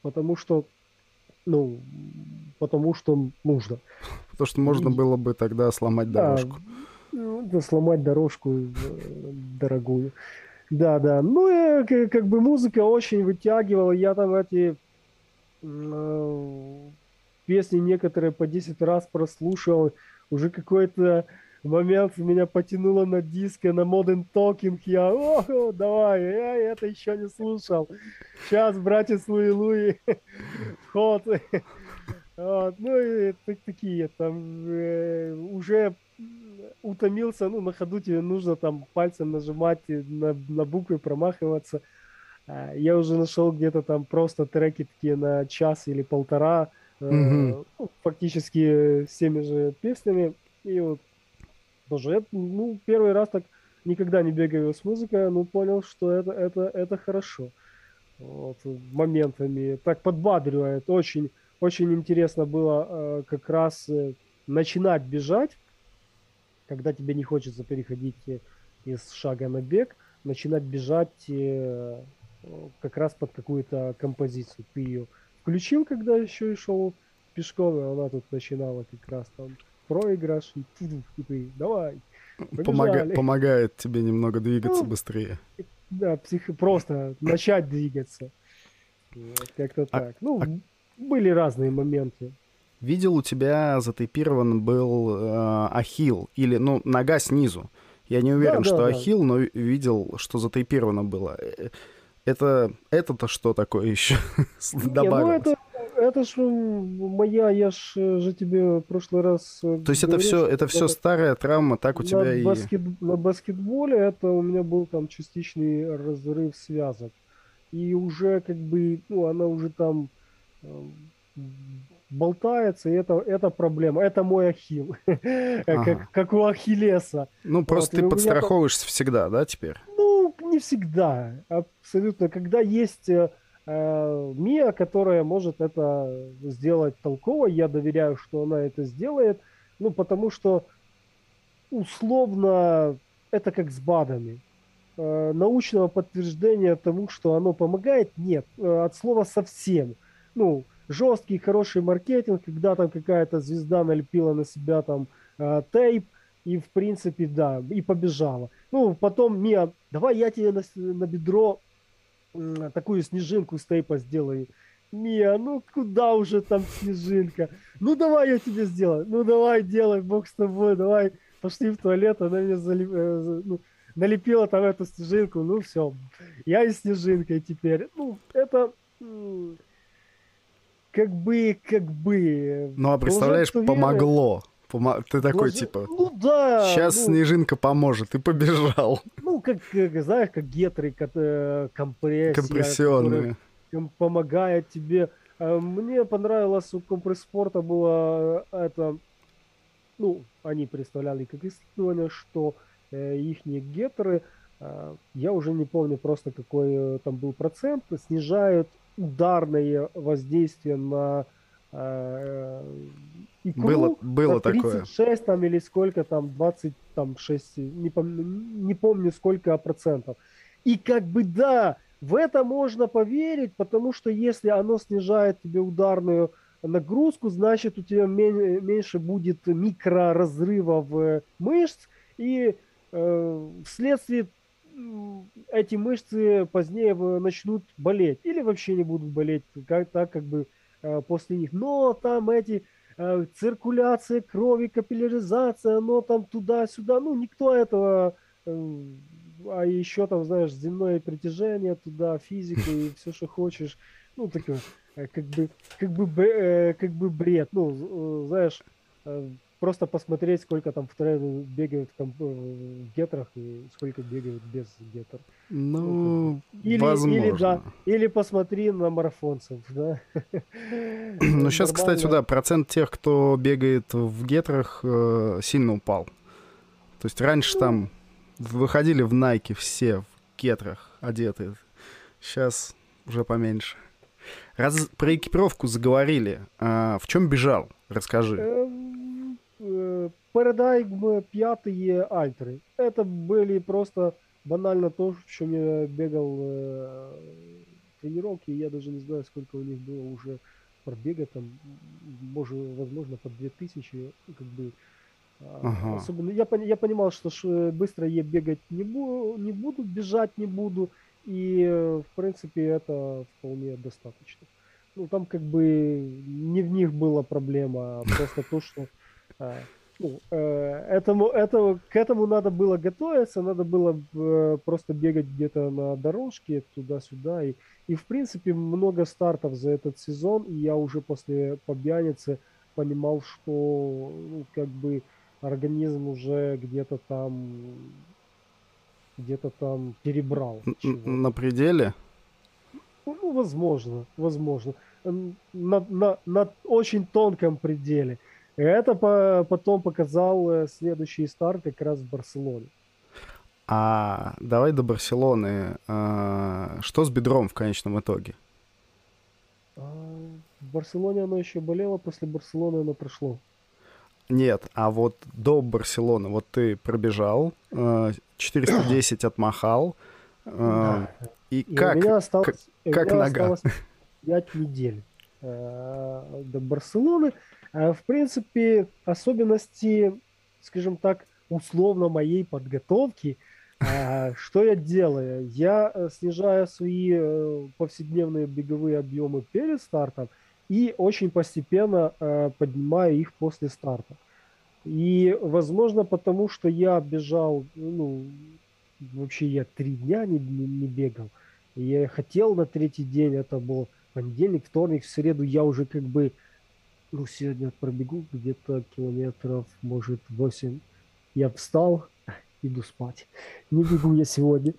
потому что, ну, потому что нужно. Потому что можно было бы тогда сломать дорожку. Ну, да, сломать дорожку э, дорогую. Да, да. Ну, и как бы музыка очень вытягивала. Я там эти э, песни некоторые по 10 раз прослушал. Уже какой-то момент меня потянуло на диско, на Modern Talking. Я, о, давай, я это еще не слушал. Сейчас, братец Луи Луи, вход. Вот, ну и такие там э, уже утомился, ну, на ходу тебе нужно там пальцем нажимать, на, на буквы промахиваться. А, я уже нашел где-то там просто треки такие на час или полтора, mm-hmm. ну, фактически всеми же песнями. И вот тоже, ну, первый раз так никогда не бегаю с музыкой, но понял, что это, это, это хорошо. Вот, моментами так подбадривает. Очень, очень интересно было э, как раз э, начинать бежать когда тебе не хочется переходить э, из шага на бег, начинать бежать э, как раз под какую-то композицию. Ты ее включил, когда еще и шел пешком, и она тут начинала как раз там проигрыш, и, и ты давай, Помога, помогает тебе немного двигаться ну, быстрее. Да, псих... просто начать двигаться. Как-то а, так. Ну, а... были разные моменты видел у тебя затейпирован был э, ахилл или, ну, нога снизу. Я не уверен, да, что да, ахилл, но видел, что затейпировано было. Э, это, это-то что такое еще добавилось? Ну это, это ж моя, я ж э, же тебе в прошлый раз э, То есть говорил, это все, это все старая травма, так у тебя на и... Баскет, на баскетболе это у меня был там частичный разрыв связок. И уже как бы, ну, она уже там болтается, и это, это проблема. Это мой ахилл, ага. как, как у Ахиллеса. Ну, просто вот, ты подстраховываешься там... всегда, да, теперь? Ну, не всегда, абсолютно. Когда есть э, э, Мия, которая может это сделать толково, я доверяю, что она это сделает, ну, потому что условно это как с БАДами. Э, научного подтверждения тому, что оно помогает, нет. Э, от слова совсем. Ну, жесткий, хороший маркетинг, когда там какая-то звезда налепила на себя там э, тейп, и в принципе, да, и побежала. Ну, потом, Мия, давай я тебе на, на бедро э, такую снежинку с тейпа сделаю. Мия, ну куда уже там снежинка? Ну давай я тебе сделаю. Ну давай делай, бог с тобой, давай. Пошли в туалет, она мне залеп... э, ну, налепила там эту снежинку, ну все. Я и снежинкой теперь. Ну, это как бы, как бы... Ну, а представляешь, помогло. Помо... Ты такой, Вложи... типа, ну да. Сейчас ну... снежинка поможет, и побежал. Ну, как, знаешь, как гетры, э, компрессия. Компрессионные. Помогает тебе. А мне понравилось у компресспорта было э, это, ну, они представляли как исследование, что э, их гетры, э, я уже не помню просто какой э, там был процент, снижают ударное воздействие на э, икру. Было, было 36 такое. там или сколько там, 26, не, помню, не помню сколько процентов. И как бы да, в это можно поверить, потому что если оно снижает тебе ударную нагрузку, значит у тебя меньше будет микроразрывов мышц, и э, вследствие эти мышцы позднее начнут болеть или вообще не будут болеть, как, так как бы э, после них. Но там эти циркуляция крови, капилляризация, но там туда-сюда, ну никто этого, э, а еще там, знаешь, земное притяжение туда, физику и все, что хочешь, ну такое, как бы, как бы, как бы бред, ну, знаешь, просто посмотреть, сколько там в трейле бегают в, в гетрах и сколько бегают без гетер. Ну, или, возможно. Или, да, или посмотри на марафонцев, да. Ну, сейчас, кстати, да, процент тех, кто бегает в гетрах, э, сильно упал. То есть раньше ну, там выходили в Найке все в гетрах одетые. Сейчас уже поменьше. Раз про экипировку заговорили, а в чем бежал? Расскажи. Эм, Paradigm пятые альтры. Это были просто банально то, в чем я бегал э, тренировки. Я даже не знаю, сколько у них было уже пробега там, может, возможно, по 2000, ну, как бы, а, Ага. особенно, я, я понимал, что ш- быстро я бегать не, бу- не буду, бежать не буду, и, э, в принципе, это вполне достаточно. Ну, там как бы не в них была проблема, а просто то, что ну, э, этому, этому, к этому надо было готовиться, надо было э, просто бегать где-то на дорожке туда-сюда. И, и, в принципе, много стартов за этот сезон, и я уже после Побьяницы понимал, что ну, как бы организм уже где-то там где-то там перебрал. На пределе? Ну, возможно, возможно. На, на, на очень тонком пределе. Это по- потом показал э, следующий старт как раз в Барселоне. А давай до Барселоны. А, Что с бедром в конечном итоге? А в Барселоне оно еще болело, после Барселоны оно прошло. Нет, а вот до Барселоны, вот ты пробежал, э, 410 отмахал, э, Да. и И как? у меня осталось, как- у как меня нога? осталось 5 недель э, до Барселоны. Э, В принципе, особенности, скажем так, условно моей подготовки, э, что я делаю? Я э, снижаю свои э, повседневные беговые объемы перед стартом и очень постепенно э, поднимаю их после старта. И, возможно, потому что я бежал, ну, вообще я три дня не, не, не бегал. Я хотел на третий день, это был понедельник, вторник, в среду я уже как бы, ну, сегодня пробегу где-то километров, может, 8. Я встал, иду спать. Не бегу я сегодня.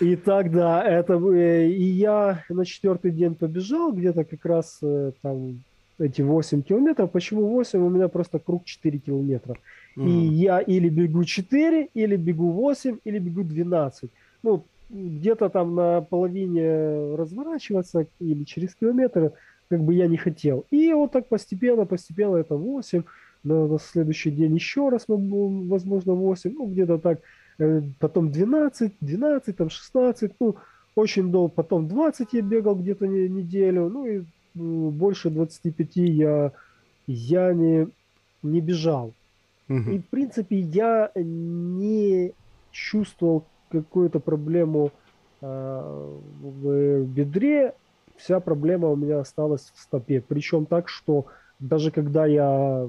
И так, да, это... э, И я на четвертый день побежал, где-то как раз э, там эти 8 километров. Почему 8? У меня просто круг 4 километра. И Мгм. я или бегу 4, или бегу 8, или бегу 12. Ну, где-то там на половине разворачиваться или через километр, как бы я не хотел. И вот так постепенно, постепенно это 8. На, на следующий день еще раз, возможно, 8. Ну, где-то так. Э, Потом 12, 12, там 16. Ну, очень долго. Потом 20 я бегал где-то не- неделю. Ну, и больше 25 я, я не, не бежал. Мгм. И, в принципе, я не чувствовал какую-то проблему э, в бедре. Вся проблема у меня осталась в стопе. Причем так, что даже когда я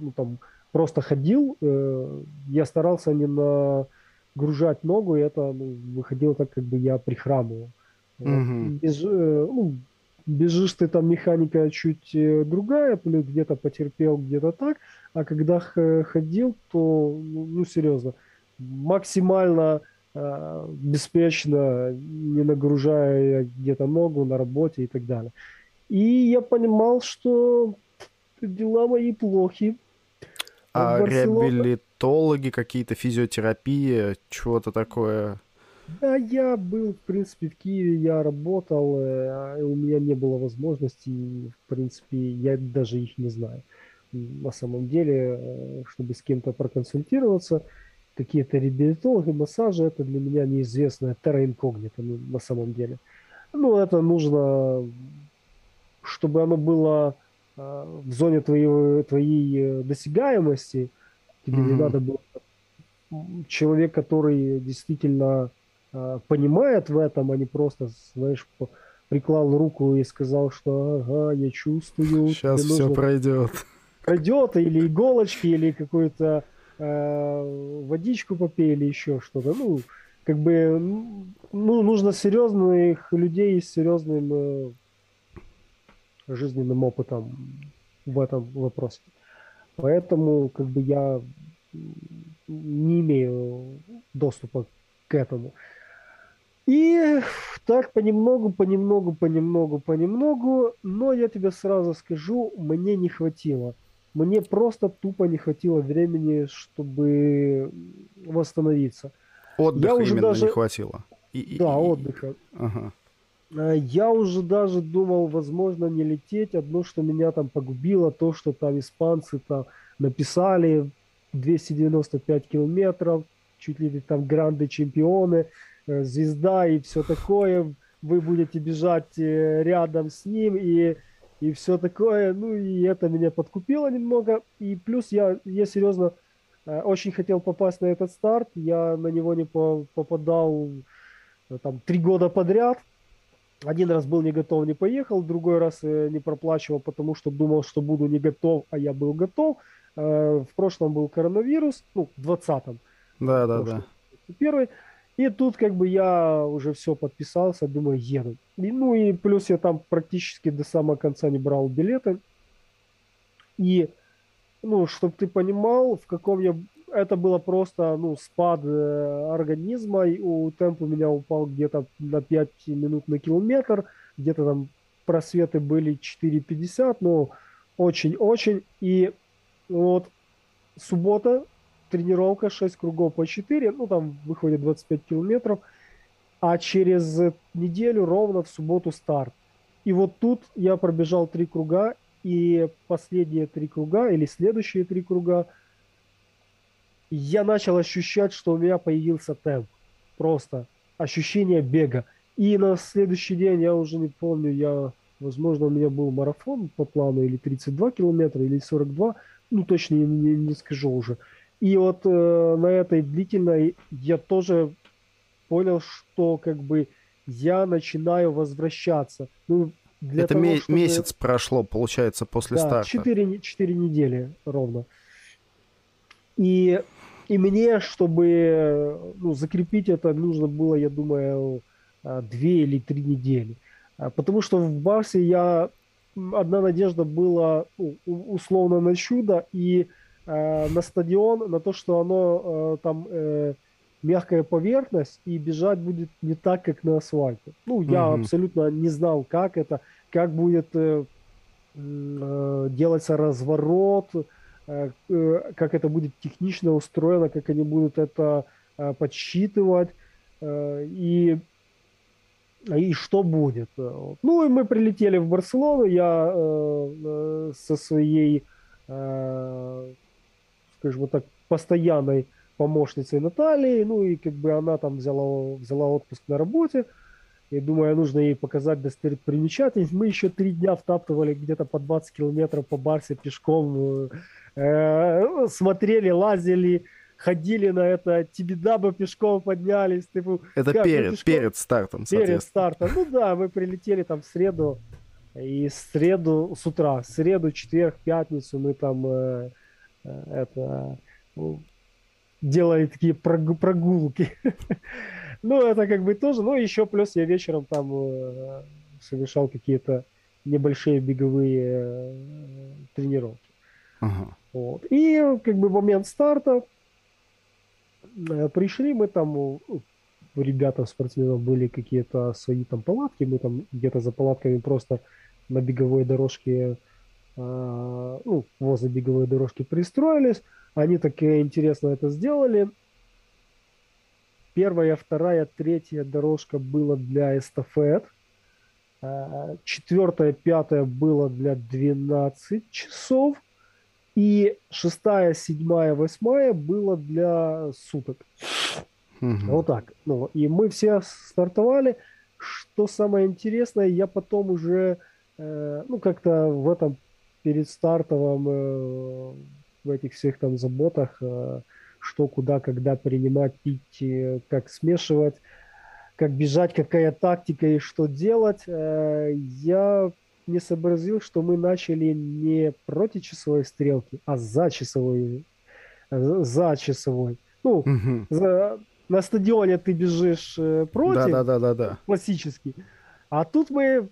ну, там, просто ходил, э, я старался не нагружать ногу, и это ну, выходило так, как бы я прихрамывал. Мгм. Беж- э, ну, бежишь ты там, механика чуть э, другая, плюс где-то потерпел, где-то так, а когда ходил, то, ну, ну, серьезно, максимально беспечно, не нагружая где-то ногу на работе и так далее. И я понимал, что дела мои плохи. А Барселоне- реабилитологи, какие-то физиотерапии, чего-то такое? Да, я был, в принципе, в Киеве, я работал, э, у меня не было возможности, в принципе, я даже их не знаю. На самом деле, э, чтобы с кем-то проконсультироваться, какие-то реабилитологи, массажи, это для меня неизвестная терра инкогнита ну, на самом деле. Ну, это нужно, чтобы оно было э, в зоне твоей, твоей э, досягаемости, тебе не Мгм. надо было человек, который действительно э, понимает в этом, а не просто, знаешь, по- приклал руку и сказал, что ага, я чувствую, Сейчас все нужно- пройдет. пройдет, или иголочки, или какую-то э, водичку попей, или еще что-то. Ну, как бы, ну, нужно серьезных людей с серьезным э, жизненным опытом в этом вопросе. Поэтому, как бы, я не имею доступа к этому. И так понемногу, понемногу, понемногу, понемногу, но я тебе сразу скажу, мне не хватило. Мне просто тупо не хватило времени, чтобы восстановиться. Отдыха уже именно даже- не хватило. И- Да, и- отдыха. Ага. Э, Я уже даже думал, возможно, не лететь. Одно, что меня там погубило, то, что там испанцы там написали 295 километров, чуть ли не там гранды чемпионы, э, звезда и все такое. Вы будете бежать э, рядом с ним. И и все такое. Ну, и это меня подкупило немного. И плюс я, я серьезно э, очень хотел попасть на этот старт. Я на него не по, попадал э, там три года подряд. Один раз был не готов, не поехал, другой раз э, не проплачивал, потому что думал, что буду не готов, а я был готов. В прошлом был коронавирус, ну, в 20-м. Да, да, да. Первый. И тут как бы я уже все подписался, думаю, еду. И, ну и плюс я там практически до самого конца не брал билеты. И, ну, чтобы ты понимал, в каком я... Это было просто, ну, спад э, организма. И у темп у меня упал где-то на 5 минут на километр. Где-то там просветы были 4,50, но очень-очень. И вот суббота, тренировка 6 кругов по 4, ну там выходит 25 километров, а через неделю ровно в субботу старт. И вот тут я пробежал три круга, и последние три круга или следующие три круга я начал ощущать, что у меня появился темп. Просто ощущение бега. И на следующий день, я уже не помню, я, возможно, у меня был марафон по плану или 32 километра, или 42, ну точно не, не, не скажу уже. И вот э, на этой длительной я тоже понял, что как бы я начинаю возвращаться. Ну, для Это того, ме- чтобы... месяц прошло, получается, после да, старта. 4, 4 недели ровно. И, и мне, чтобы ну, закрепить это, нужно было, я думаю, э, две или три недели. А, потому что в Барсе я... Одна надежда была условно на чудо, и э, на стадион, на то, что оно э, там э, мягкая поверхность и бежать будет не так, как на асфальте. Ну, я угу. абсолютно не знал, как это, как будет э, э, делаться разворот, э, э, как это будет технично устроено, как они будут это э, подсчитывать э, и и что будет. Ну и мы прилетели в Барселону, я э, э со своей э, скажем так, постоянной помощницей Натальей, ну и как бы она там взяла, взяла отпуск на работе, и думаю, нужно ей показать достопримечательность. Мы еще три дня втаптывали где-то по 20 километров по Барсе пешком, э, смотрели, лазили, ходили на это, Тибидабы пешком поднялись. Типа, это как, перед, пешком? перед стартом, Перед стартом. Ну да, мы прилетели там в среду, и в среду с утра, в среду, четверг, пятницу мы там э, это ну, делали такие прогулки. ну, это как бы тоже. Ну, еще плюс я вечером там э, совершал какие-то небольшие беговые э, тренировки. Ага. Вот. И как бы момент старта э, пришли мы там, у ребята, спортсменов были какие-то свои там палатки, мы там где-то за палатками просто на беговой дорожке ну, возле беговой дорожки пристроились. Они так интересно это сделали. Первая, вторая, третья дорожка была для эстафет. А, четвертая, пятая была для 12 часов. И шестая, седьмая, восьмая была для суток. Угу. Вот так. Ну, и мы все стартовали. Что самое интересное, я потом уже, э, ну, как-то в этом перед стартовым э, в этих всех там заботах, э, что, куда, когда принимать, пить, э, как смешивать, как бежать, какая тактика и что делать, э, я не сообразил, что мы начали не против часовой стрелки, а за часовой. Э, за часовой. Ну, угу. за, на стадионе ты бежишь э, против, да, да, да, да, да. классический. А тут мы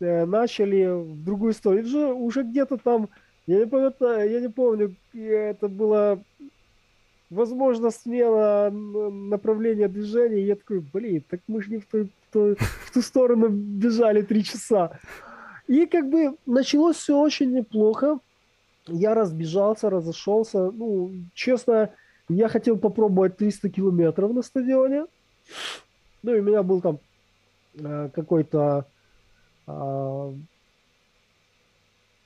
э, начали в другую сторону. Уже, уже где-то там, я не помню, я не помню, это было, возможно, смена направления движения. Я такой, блин, так мы же не в ту, в ту, в ту сторону бежали три часа. И как бы началось все очень неплохо. Я разбежался, разошелся. Ну, честно, я хотел попробовать 300 километров на стадионе. Ну, и у меня был там э, какой-то э,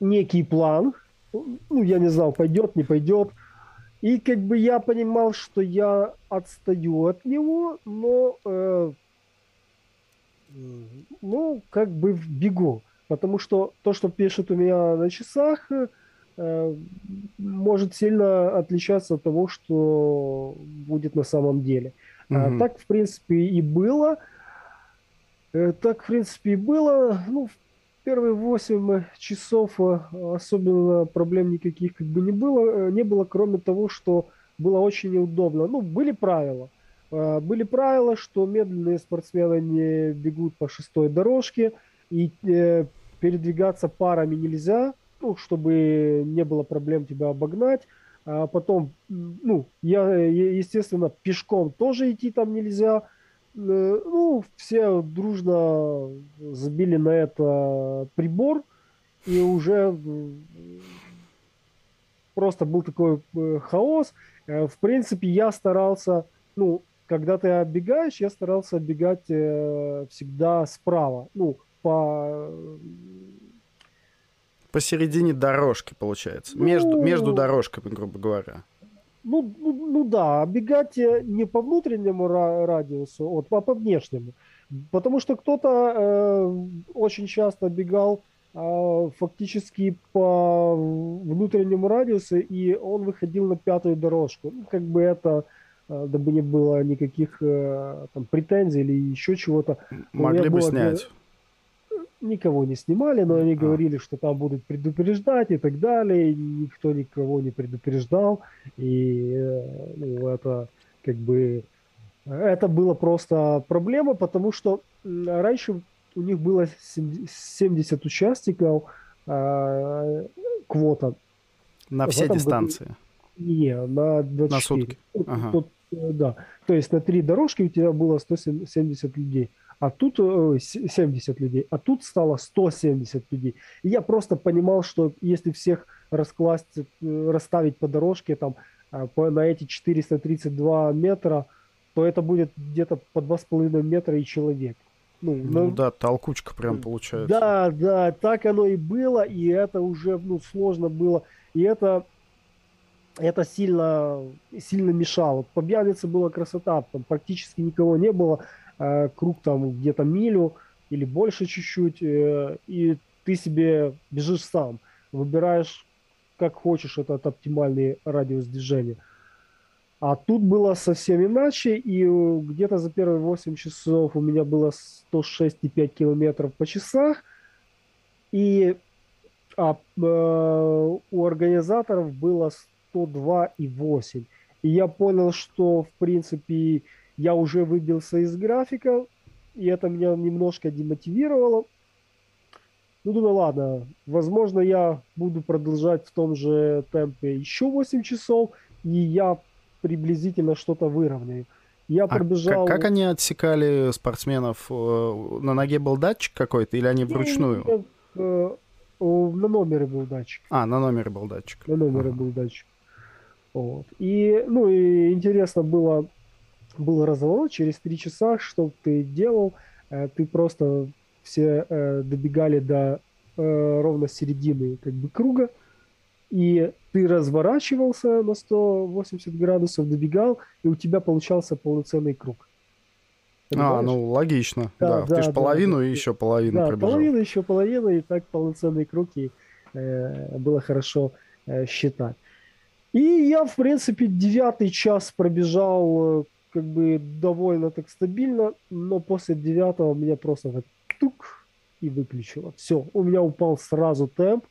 некий план. Ну, я не знал, пойдет, не пойдет. И как бы я понимал, что я отстаю от него, но, э, ну, как бы в бегу. Потому что то, что пишет у меня на часах, э, может сильно отличаться от того, что будет на самом деле. Угу. А, так, в принципе, и было. Э, так, в принципе, и было. Ну, в первые 8 часов э, особенно проблем никаких как бы не было, э, не было, кроме того, что было очень неудобно. Ну, были правила. Э, были правила, что медленные спортсмены не бегут по шестой дорожке, и передвигаться парами нельзя, ну, чтобы не было проблем тебя обогнать. А потом, ну, я, естественно, пешком тоже идти там нельзя, Э, ну, все дружно забили на это прибор, и уже просто был такой э, хаос. Э, в принципе, я старался, ну, когда ты оббегаешь, я старался оббегать всегда справа, ну, по... Посередине дорожки, получается. Ну, между, между дорожками, грубо говоря. Ну, ну, ну да, оббегать не по внутреннему радиусу, вот, а по внешнему. Потому что кто-то э, очень часто бегал э, фактически по внутреннему радиусу, и он выходил на пятую дорожку. Ну, как бы это, э, дабы не было никаких э, там, претензий или еще чего-то. Могли бы было, снять никого не снимали, но они говорили, что там будут предупреждать и так далее. И никто никого не предупреждал. И э, ну, это как бы это было просто проблема, потому что раньше у них было 70 участников э, квота. На все дистанции? Году, не, на 24. На сутки? Ага. Тут, э, да. То есть на три дорожки у тебя было 170 людей а тут 70 э, людей, а тут стало 170 людей. И я просто понимал, что если всех раскласть, э, расставить по дорожке там э, по, на эти 432 метра, то это будет где-то по 2,5 метра и человек. Ну, ну на... да, толкучка прям получается. Да, да, так оно и было, и это уже ну, сложно было. И это, это сильно, сильно мешало. По Бьянице была красота, там практически никого не было. Э, круг там где-то милю или больше чуть-чуть, э, и ты себе бежишь сам, выбираешь как хочешь этот оптимальный радиус движения. А тут было совсем иначе, и где-то за первые 8 часов у меня было 106,5 километров по часах, и а, э, у организаторов было 102,8. И я понял, что, в принципе, я уже выбился из графика, и это меня немножко демотивировало. Ну, думаю, ладно, возможно, я буду продолжать в том же темпе еще 8 часов, и я приблизительно что-то выровняю. Я а пробежал... Как, как они отсекали спортсменов? Э, на ноге был датчик какой-то или они вручную? Нет, э, на номере был датчик. А, на номере был датчик. На номере ага. был датчик. Вот. И, ну, и интересно было был разворот, через три часа, что ты делал, э, ты просто все э, добегали до э, ровно середины как бы круга, и ты разворачивался на 180 градусов, добегал, и у тебя получался полноценный круг. А, Понимаешь? А, ну логично, да. да. да ты же половину да, и еще половину да, пробежал. половину, еще половину, и так полноценный круг, и э, было хорошо э, считать. И я, в принципе, девятый час пробежал как бы довольно так стабильно, но после девятого меня просто так тук и выключило. Все, у меня упал сразу темп.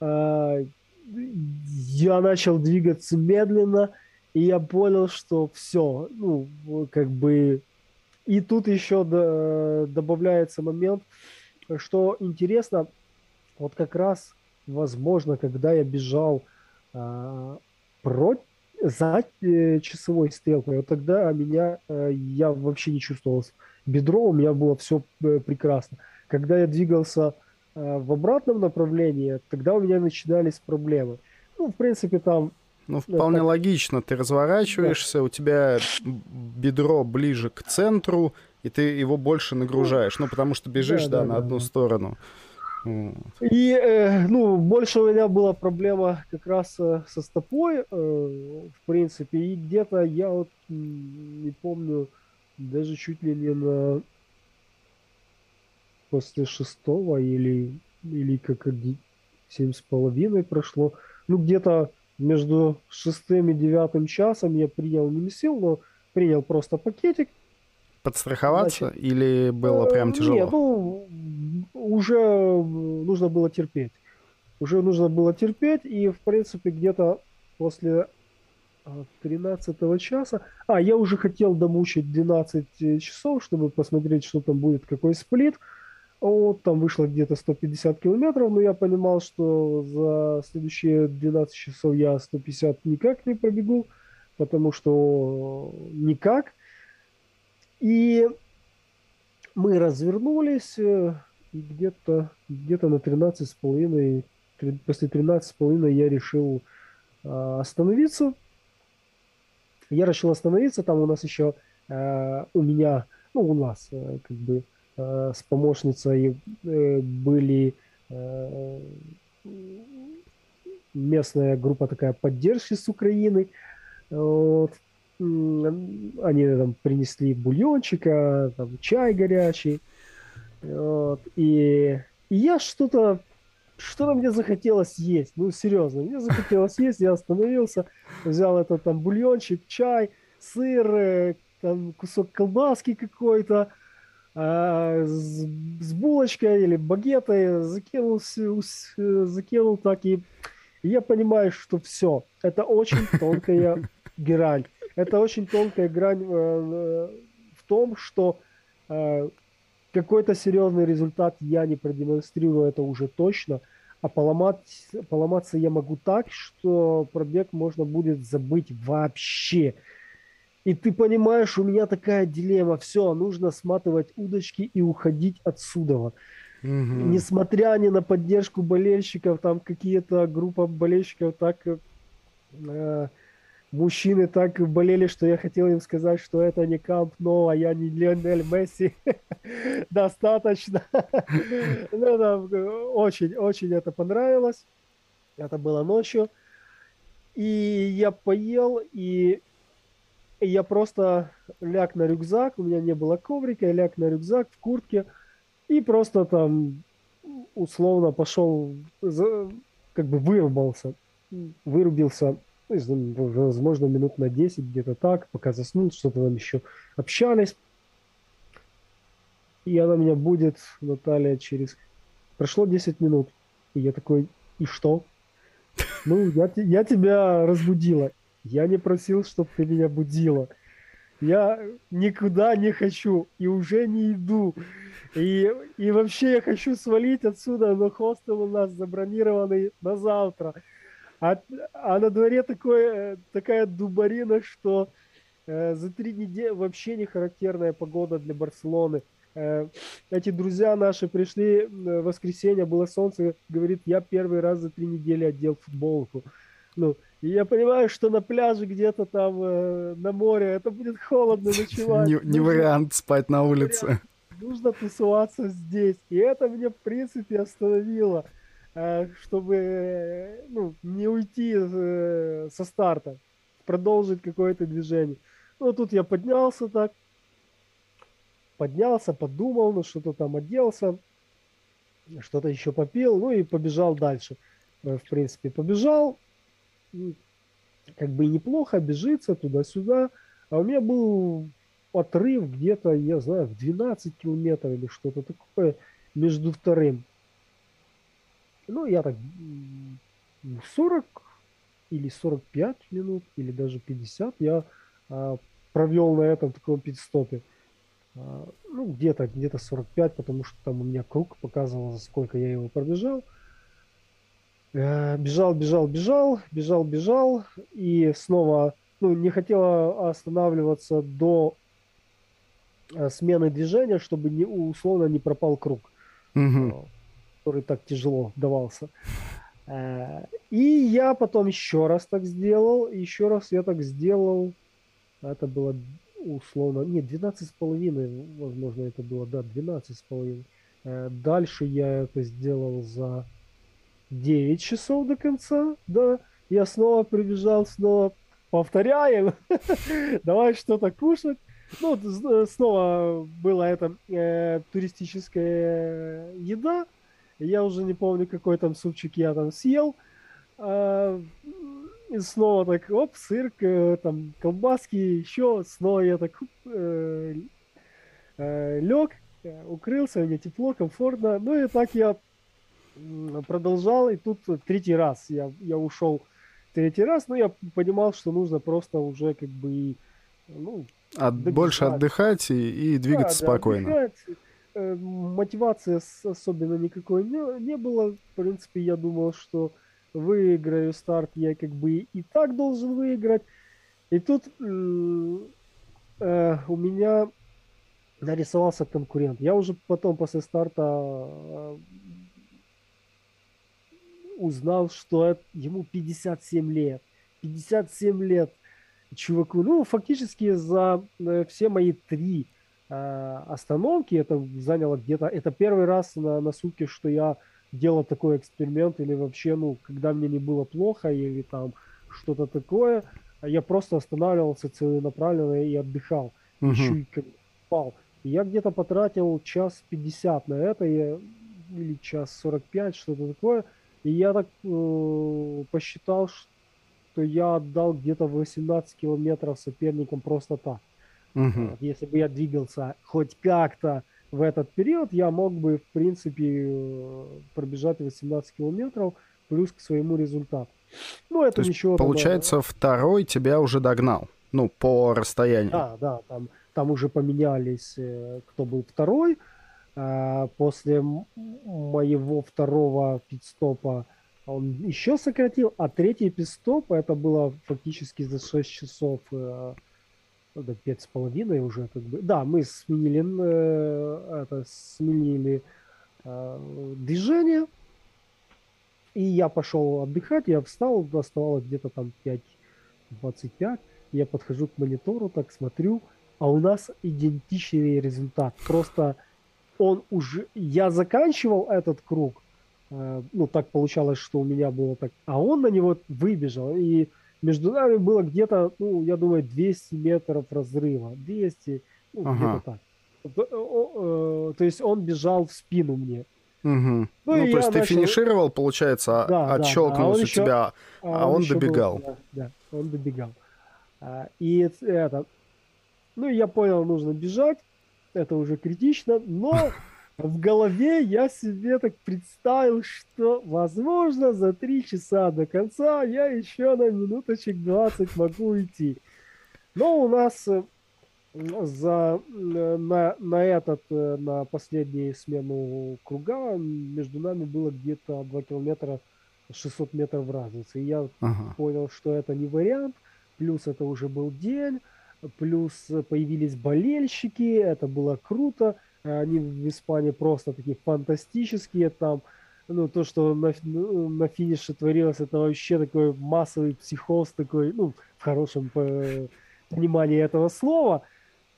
А, я начал двигаться медленно, и я понял, что все, ну, как бы... И тут еще добавляется момент, что интересно, вот как раз, возможно, когда я бежал а, против за э, часовой стрелкой, вот тогда меня, э, я вообще не чувствовал бедро, у меня было все э, прекрасно. Когда я двигался в обратном направлении, тогда у меня начинались проблемы. Ну, в принципе, там... Ну, вполне так... логично. Ты разворачиваешься, да. у тебя бедро ближе к центру, и ты его больше нагружаешь. Ну, потому что бежишь, да, да, да на да, одну да. сторону. И, э, ну, больше у меня была проблема как раз э, со стопой, э, в принципе, и где-то я вот не помню, даже чуть ли не на после шестого или, или как семь с половиной прошло. Ну, где-то между шестым и девятым часом я принял не сил, но принял просто пакетик. Подстраховаться Значит, или было прям э, тяжело? Нет, ну, уже нужно было терпеть. Уже нужно было терпеть, и, в принципе, где-то после 13 а, часа... А, я уже хотел домучить 12 часов, чтобы посмотреть, что там будет, какой сплит. Вот, там вышло где-то 150 километров, но я понимал, что за следующие 12 часов я 150 никак не пробегу, потому что никак. И мы развернулись, э, и где-то где на 13 с половиной, после 13 с половиной я решил э, остановиться. Я решил остановиться, там у нас еще э, у меня, ну у нас э, как бы Э, с помощницей э, были местная группа такая поддержки с Украины. Вот. Они там принесли бульончика, там, чай горячий. Вот. И, и я что-то что-то мне захотелось есть. Ну, серьезно, мне захотелось есть. Я остановился, взял этот там бульончик, чай, сыр, там кусок колбаски какой-то а, с, с булочкой или багетой закинул, закинул так и я понимаю, что все. Это очень тонкая грань. Это очень тонкая грань э, э, в том, что э, какой-то серьезный результат я не продемонстрирую, это уже точно. А поломать, поломаться я могу так, что пробег можно будет забыть вообще. И ты понимаешь, у меня такая дилемма. Все, нужно сматывать удочки и уходить отсюда. Угу. Несмотря ни на поддержку болельщиков, там какие-то группа болельщиков так э, мужчины так болели, что я хотел им сказать, что это не Камп Но, а я не Лионель Месси. Достаточно. Ну, очень, очень это понравилось. Это было ночью. И я поел, и я просто ляг на рюкзак, у меня не было коврика, я ляг на рюкзак в куртке и просто там условно пошел, как бы вырубался, вырубился, ну, возможно, минут на 10, где-то так, пока заснул, что-то там еще общались. И она меня будет, Наталья, через... Прошло 10 минут. И я такой, и что? Ну, я, я тебя разбудила. Я не просил, чтобы ты меня будила. Я никуда не хочу и уже не иду. И, и вообще я хочу свалить отсюда, но хостел у нас забронированный на завтра. А, а на дворе такое, такая дубарина, что э, за три недели вообще не характерная погода для Барселоны. Э, эти друзья наши пришли в воскресенье, было солнце, говорит, я первый раз за три недели одел футболку. Ну, и я понимаю, что на пляже где-то там э, на море это будет холодно ночевать. Не, не вариант спать на улице. Нужно тусоваться здесь. И это мне, в принципе, остановило, э, чтобы ну, не уйти э, со старта, продолжить какое-то движение. Ну, тут я поднялся так, поднялся, подумал, ну, что-то там оделся, что-то еще попил, ну и побежал дальше. Э, в принципе, побежал, как бы неплохо бежится туда-сюда. А у меня был отрыв где-то, я знаю, в 12 километров или что-то такое между вторым. Ну, я так 40 или 45 минут, или даже 50 я а, провел на этом таком пидстопе. А, ну, где-то где 45, потому что там у меня круг показывал, сколько я его пробежал. Э, бежал, бежал, бежал, бежал, бежал, и снова, ну, не хотела останавливаться до э, смены движения, чтобы не, условно не пропал круг, угу. Который так тяжело давался. И я потом еще раз так сделал, еще раз я так сделал, это было условно, нет, 12 с половиной, возможно, это было, да, 12 с половиной. Дальше я это сделал за 9 часов до конца, да, я снова прибежал, снова повторяем, давай что-то кушать. Ну, э, снова была эта э, туристическая еда. Я уже не помню, какой там супчик я там съел. А, и снова так, оп, сыр, э, там, колбаски, еще. Снова я так э, э, лег, э, укрылся, мне тепло, комфортно. Ну и так я продолжал, и тут третий раз я, я ушел третий раз, но я понимал, что нужно просто уже как бы ну, От, больше отдыхать и, и двигаться да, спокойно. Да, отдыхать. Э, мотивации особенно никакой не, не было. В принципе, я думал, что выиграю старт, я как бы и так должен выиграть. И тут э, у меня нарисовался конкурент. Я уже потом после старта э, узнал, что это, ему 57 лет. 57 лет чуваку. Ну, фактически за э, все мои три остановки, это заняло где-то, это первый раз на, на сутки, что я делал такой эксперимент, или вообще, ну, когда мне не было плохо, или там что-то такое, я просто останавливался целенаправленно и отдыхал. Угу. Еще и спал. Я где-то потратил час 50 на это, я, или час 45, что-то такое. И я так э, посчитал, что я отдал где-то 18 километров соперникам просто так. Угу. Если бы я двигался хоть как-то в этот период, я мог бы, в принципе, э, пробежать 18 километров плюс к своему результату. Ну, это То ничего. Получается, тогда... второй тебя уже догнал. Ну, по расстоянию. Да, да, там, там уже поменялись, э, кто был второй. А, после моего второго пидстопа он еще сократил, а третий пидстоп это было фактически за 6 часов, э, да, пять с половиной уже как бы. Да, мы сменили, э, это, сменили э, движение, и я пошел отдыхать, я встал, оставалось где-то там 5.25, я подхожу к монитору, так смотрю, а у нас идентичный результат. Просто он уже... Я заканчивал этот круг, э, ну, так получалось, что у меня было так, а он на него выбежал, и между нами было где-то, ну, я думаю, 200 метров разрыва, 200, ну, ага. где-то так. То, э, то есть он бежал в спину мне. Угу. Ну, ну то есть ты начал... финишировал, получается, да, отщелкнулся да, а у тебя, а, а он, он добегал. Был, да, да, он добегал. А, и это, ну, я понял, нужно бежать, это уже критично, но в голове я себе так представил, что, возможно, за три часа до конца я еще на минуточек 20 могу уйти. Но у нас э, за, э, на, на этот, э, на последнюю смену круга между нами было где-то 2 километра 600 метров разницы. И я ага. понял, что это не вариант. Плюс это уже был день плюс появились болельщики, это было круто. Они в Испании просто такие фантастические там. Ну, то, что на, ну, на финише творилось, это вообще такой массовый психоз такой, ну, в хорошем понимании этого слова.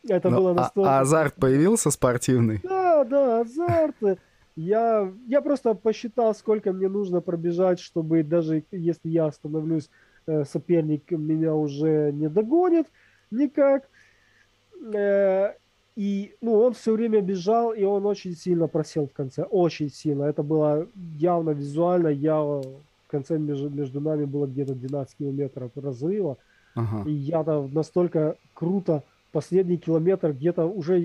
Это Но, было а, настолько... А, азарт появился спортивный? Да, да, азарт. Я, я просто посчитал, сколько мне нужно пробежать, чтобы даже если я остановлюсь, э, соперник меня уже не догонит никак. И ну, он все время бежал, и он очень сильно просел в конце. Очень сильно. Это было явно визуально. Я в конце между, между нами было где-то 12 километров разрыва. Ага. И я там настолько круто последний километр где-то уже,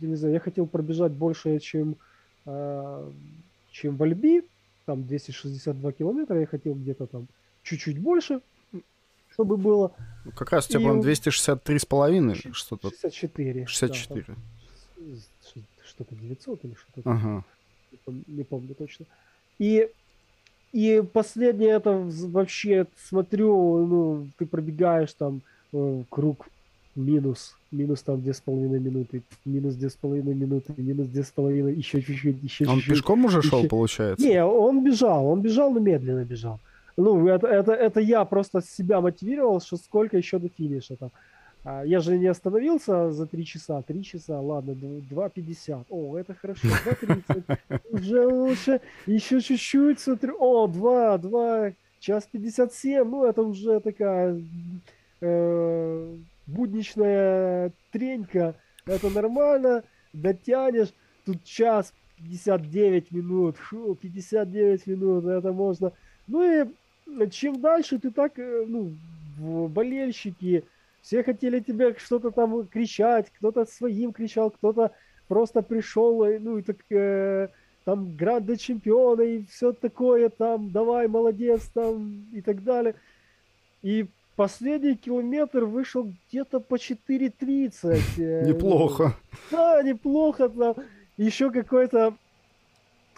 я не знаю, я хотел пробежать больше, чем, э, чем в Альби. Там 262 километра. Я хотел где-то там чуть-чуть больше чтобы было. Ну, как раз у тебя, по-моему, 263 с половиной что-то. 64. 64. Да, что-то 900 или что-то. Ага. Не помню точно. И и последнее это вообще смотрю, ну, ты пробегаешь там э, круг минус, минус там две с половиной минуты, минус две с половиной минуты, минус две с половиной, еще чуть-чуть, еще он чуть-чуть. Он пешком уже еще... шел, получается? Не, он бежал, он бежал, но медленно бежал. Ну, это, это, это я просто себя мотивировал, что сколько еще до финиша там. А, я же не остановился за 3 часа. 3 часа, ладно, 2.50. О, это хорошо. 2.30. Уже лучше. Еще чуть-чуть. Смотрю. О, 2, 2, час 57. Ну, это уже такая... Э, будничная тренька, это нормально, дотянешь, тут час 59 минут, фу, 59 минут, это можно. Ну и чем дальше ты так, э, ну, болельщики, все хотели тебе что-то там кричать, кто-то своим кричал, кто-то просто пришел, ну и так э, там гранды чемпиона и все такое, там давай, молодец, там и так далее. И последний километр вышел где-то по 4.30. Э, неплохо. Да, неплохо. Там. Еще какой-то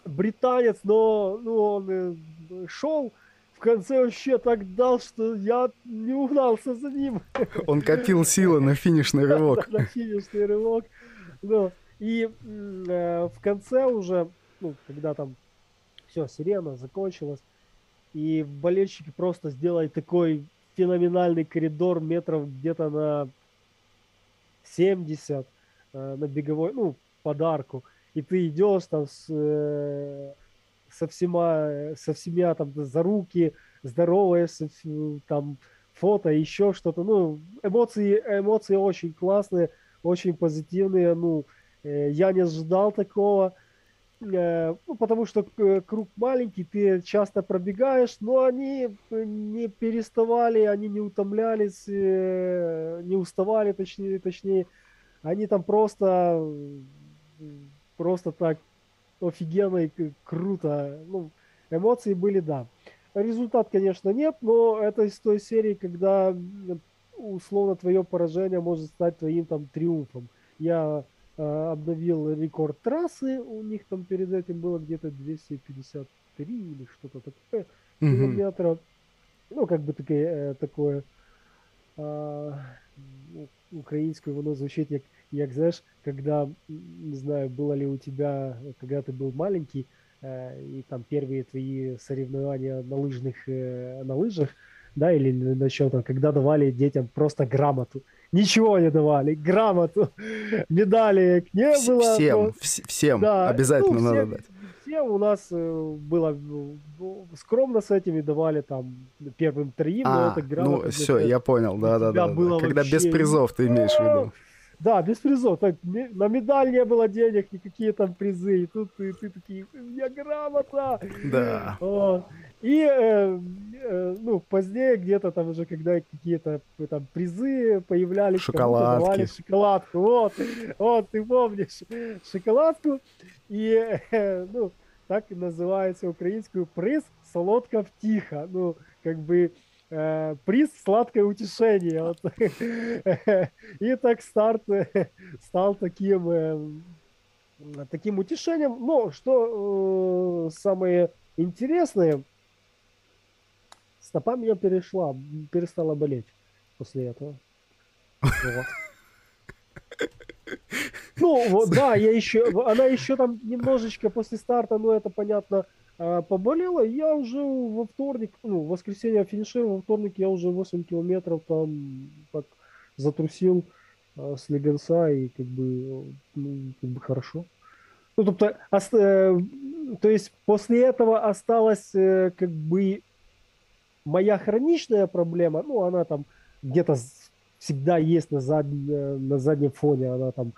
британец, но ну, он э, шел, конце вообще так дал, что я не угнался за ним. Он копил силы на финишный рывок. на финишный рывок. Ну, и э, в конце уже, ну, когда там все, сирена закончилась, и болельщики просто сделали такой феноменальный коридор метров где-то на 70 э, на беговой, ну, подарку. И ты идешь там с, э, со всема, со всеми там за руки, здороваешься, там фото, еще что-то. Ну, эмоции, эмоции очень классные, очень позитивные. Ну, э, я не ожидал такого. Э, ну, потому что э, круг маленький, ты часто пробегаешь, но они не переставали, они не утомлялись, не уставали, точнее, точнее, они там просто, просто так офигенно и круто. Ну, эмоции были, да. Результат, конечно, нет, но это из той серии, когда условно твое поражение может стать твоим там триумфом. Я э, обновил рекорд трассы, у них там перед этим было где-то 253 или что-то такое mm-hmm. Ну, как бы такое, э, такое э, украинское воно звучит як знаешь, когда, не знаю, было ли у тебя, когда ты был маленький, Э, и там первые твои соревнования на лыжных, э, на лыжах, да, или на чем-то, когда давали детям просто грамоту. Ничего не давали, грамоту, медали не было. Всем, но... всем да, обязательно ну, надо дать. Всем у нас э, было ну, скромно с этими давали там первым троим, а, но это грамота. Ну все, я понял, да-да-да. Когда вообще... без призов ты имеешь в виду. Да, без призов. Так, на медаль не было денег, никакие там призы. И тут ты, ты такие, у меня грамота. Да. Вот. И, э, э, ну, позднее где-то там уже, когда какие-то там призы появлялись. Шоколадки. Давали шоколадку. Вот, вот, ты помнишь шоколадку. И, э, ну, так называется украинскую приз «Солодко втихо». Ну, как бы э, приз «Сладкое утешение». Вот. И так старт э, стал таким, э, таким утешением. Но что самое интересное, стопа меня перешла, перестала болеть после этого. Вот. Ну, вот, да, я еще, она еще там немножечко после старта, ну, это понятно, а, поболела, я уже во вторник, ну, в воскресенье финишировал, во вторник я уже 8 километров там так затрусил а, с Легенса и как бы, ну, как бы хорошо. Ну, тобто, ост, э, то есть после этого осталась э, как бы моя хроничная проблема, ну, она там где-то всегда есть на, зад, на заднем фоне, она там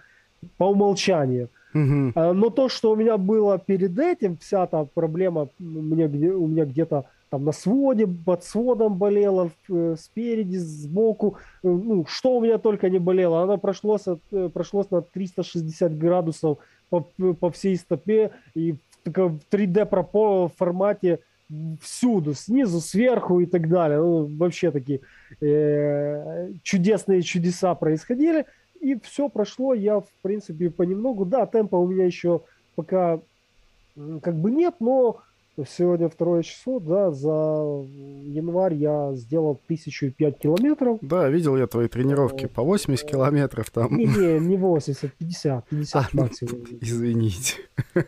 по умолчанию. Угу. Но то, что у меня было перед этим, вся та проблема у меня, у меня где-то там на своде, под сводом болела, э, спереди, сбоку, э, ну, что у меня только не болело, она прошлось, э, прошлось на 360 градусов по, по всей стопе и в 3D формате всюду, снизу, сверху и так далее. Ну, вообще такие э, чудесные чудеса происходили и все прошло, я, в принципе, понемногу, да, темпа у меня еще пока как бы нет, но сегодня второе число, да, за январь я сделал тысячу пять километров. Да, видел я твои тренировки по 80 километров там. Не-не, не 80, 50, 50 а, максимум. Ну, извините.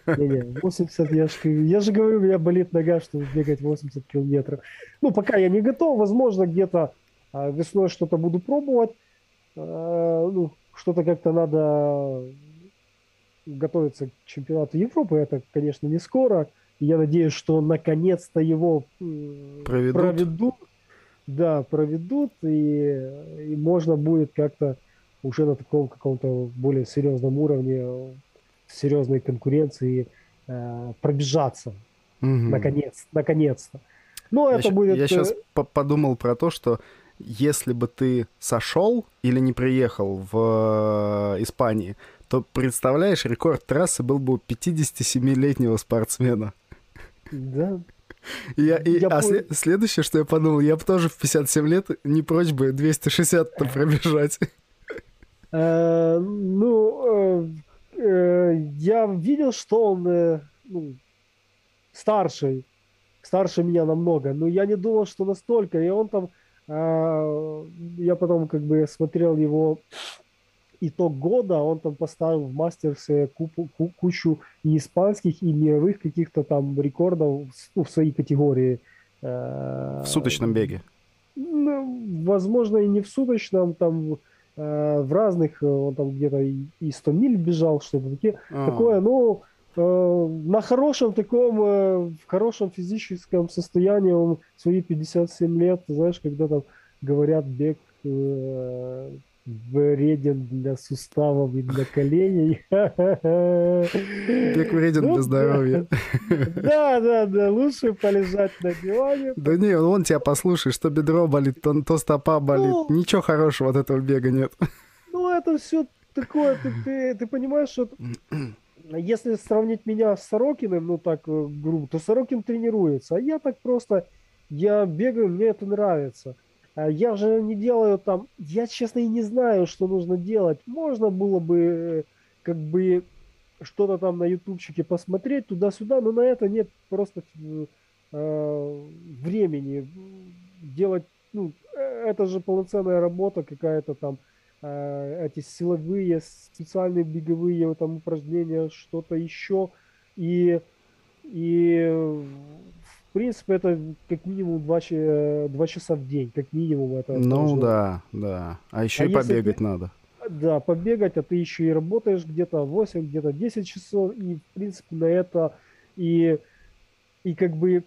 Не-не, 80, я же, я же говорю, у меня болит нога, чтобы бегать 80 километров. Ну, пока я не готов, возможно, где-то а, весной что-то буду пробовать. А, ну, что-то как-то надо готовиться к чемпионату Европы. Это, конечно, не скоро. Я надеюсь, что наконец-то его проведут. проведут. да, проведут, и, и можно будет как-то уже на таком каком-то более серьезном уровне, серьезной конкуренции э, пробежаться. Угу. Наконец, наконец-то. Ну, это я будет... Я сейчас э, подумал про то, что если бы ты сошел или не приехал в э, Испании, то, представляешь, рекорд трассы был бы у 57-летнего спортсмена. Да. Я, и, я а пом... следующее, что я подумал, я бы тоже в 57 лет не прочь бы 260 пробежать. Э, ну, я видел, что он ну, старший, старше меня намного, но я не думал, что настолько. И он там я потом как бы смотрел его итог года, он там поставил в мастерсе купу, кучу и испанских, и мировых каких-то там рекордов ну, в своей категории. Э, в суточном беге? Ну, возможно, и не в суточном, там э, в разных, он там где-то и 100 миль бежал, что-то а. такое, Э, на хорошем таком, э, в хорошем физическом состоянии он свои 57 лет, знаешь, когда там говорят бег э, вреден для суставов и для коленей. Бег вреден для ну здоровья. Да, да, да, лучше полежать на диване. Да не, он тебя послушай, что бедро болит, то, то стопа болит. Ну, Ничего хорошего от этого бега нет. Ну, это все такое, ты, ты, ты понимаешь, что если сравнить меня с Сорокиным, ну так э, грубо, то Сорокин тренируется, а я так просто, я бегаю, мне это нравится. А я же не делаю там, я честно и не знаю, что нужно делать. Можно было бы э, как бы что-то там на ютубчике посмотреть туда-сюда, но на это нет просто э, времени делать. Ну, э, это же полноценная работа какая-то там Э, эти силовые, специальные беговые там упражнения, что-то еще. И, и в принципе это как минимум два, два часа в день, как минимум это. Ну тоже. да, да. А еще а и побегать ты, надо. Да, побегать, а ты еще и работаешь где-то 8, где-то 10 часов, и в принципе на это и, и как бы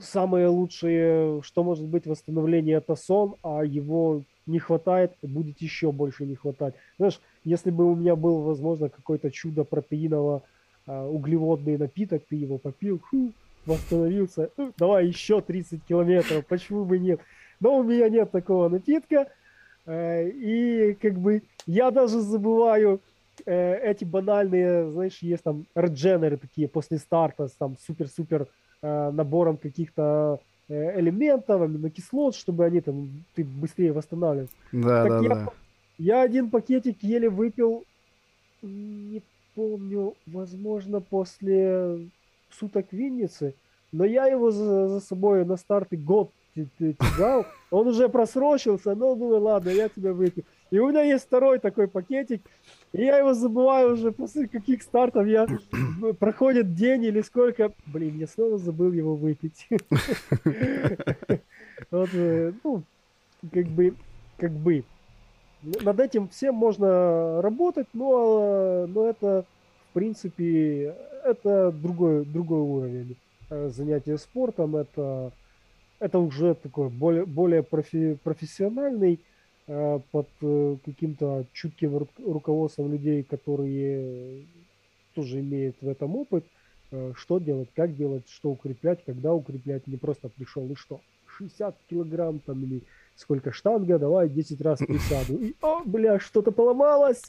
самое лучшее, что может быть восстановление, это сон, а его не хватает, будет еще больше не хватать. Знаешь, если бы у меня был, возможно, какой-то чудо протеиново э, углеводный напиток, ты его попил, фу, восстановился, ну, давай еще 30 километров, почему бы нет? Но у меня нет такого напитка, э, и как бы я даже забываю э, эти банальные, знаешь, есть там редженеры такие после старта с там супер-супер э, набором каких-то элементов, аминокислот, чтобы они там, ты быстрее восстанавливался. Да, так да, я, да. Я один пакетик еле выпил, не помню, возможно, после суток Винницы, но я его за, за собой на старте год тягал, он уже просрочился, но думаю, ладно, я тебя выпью. И у меня есть второй такой пакетик, и я его забываю уже после каких стартов я проходит день или сколько. Блин, я снова забыл его выпить. Вот, э, ну, как бы, как бы. Над этим всем можно работать, но, но это, в принципе, это другой, другой уровень э, занятия спортом. Это, это уже такой более, более профи, профессиональный Э, под э, каким-то чутким руководством людей, которые тоже имеют в этом опыт, э, что делать, как делать, что укреплять, когда укреплять, не просто пришел и что, 60 килограмм там или сколько штанга, давай 10 раз присяду. И, о, бля, что-то поломалось,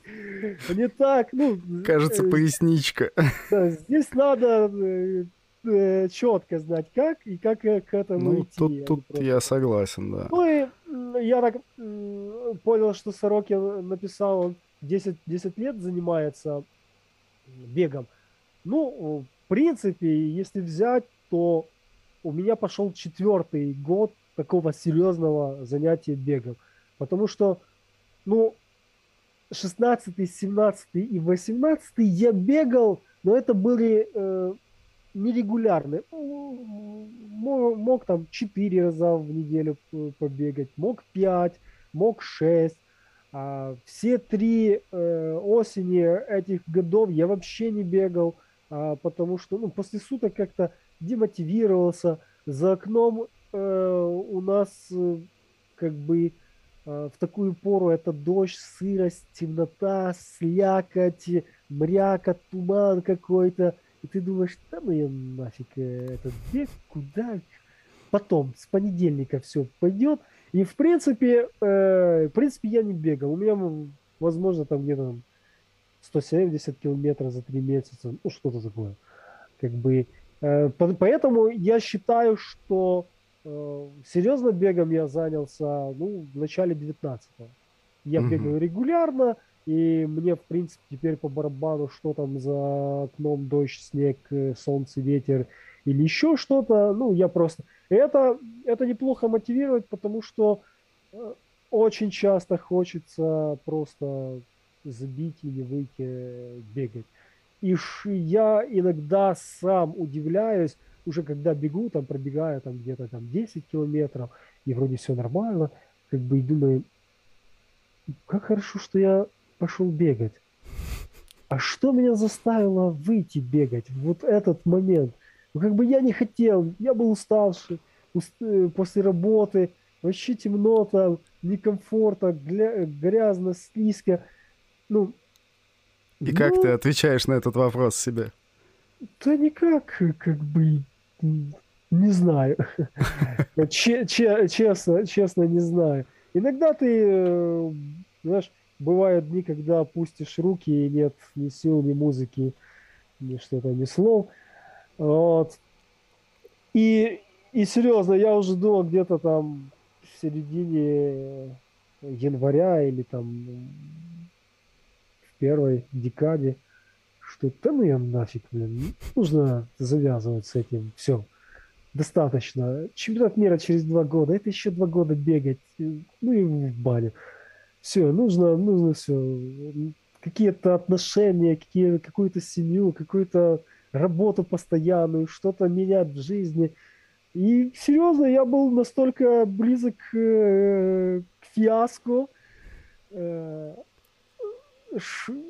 не так, ну... Кажется, поясничка. Да, здесь надо э, четко знать, как и как к этому ну, идти. Тут, тут я согласен, да. Ну и я так понял, что Сорокин написал, он 10, 10 лет занимается бегом. Ну, в принципе, если взять, то у меня пошел четвертый год такого серьезного занятия бегом. Потому что, ну, 16, 17 и 18 я бегал, но это были э, нерегулярный. Ну, мог, мог там 4 раза в неделю побегать, мог 5, мог 6. А все три э, осени этих годов я вообще не бегал, а, потому что ну, после суток как-то демотивировался. За окном э, у нас э, как бы э, в такую пору это дождь, сырость, темнота, слякоть, мряка, туман какой-то. И ты думаешь, да ну я нафиг э, этот бег, куда? Потом, с понедельника все пойдет. И в принципе, э, в принципе я не бегал. У меня, возможно, там где-то 170 километров за три месяца. Ну, что-то такое. Как бы, э, поэтому я считаю, что э, серьезно бегом я занялся ну, в начале 19-го. Я угу. бегаю регулярно, и мне, в принципе, теперь по барабану, что там за окном дождь, снег, э, солнце, ветер или еще что-то. Ну, я просто... Это, это неплохо мотивировать, потому что э, очень часто хочется просто забить или выйти бегать. И я иногда сам удивляюсь, уже когда бегу, там пробегаю там где-то там 10 километров, и вроде все нормально, как бы и думаю, как хорошо, что я пошел бегать. А что меня заставило выйти бегать в вот этот момент? Ну, как бы я не хотел, я был уставший уст... Э, после работы, вообще темно там, некомфортно, гля... грязно, слизко. Ну, И ну, как ты отвечаешь на этот вопрос себе? Да никак, как бы, не знаю. Честно, честно не знаю. Иногда ты, э, знаешь, бывают дни, когда опустишь руки, и нет ни сил, ни музыки, ни что-то, ни слов. Вот. И, и серьезно, я уже думал где-то там в середине января или там в первой декаде, что да ну я нафиг, блин, нужно завязывать с этим, все, достаточно. Чемпионат мира через два года, это еще два года бегать, ну и в баню все, нужно, нужно все. Какие-то отношения, какие, какую-то семью, какую-то работу постоянную, что-то менять в жизни. И серьезно, я был настолько близок э, к фиаско. Э,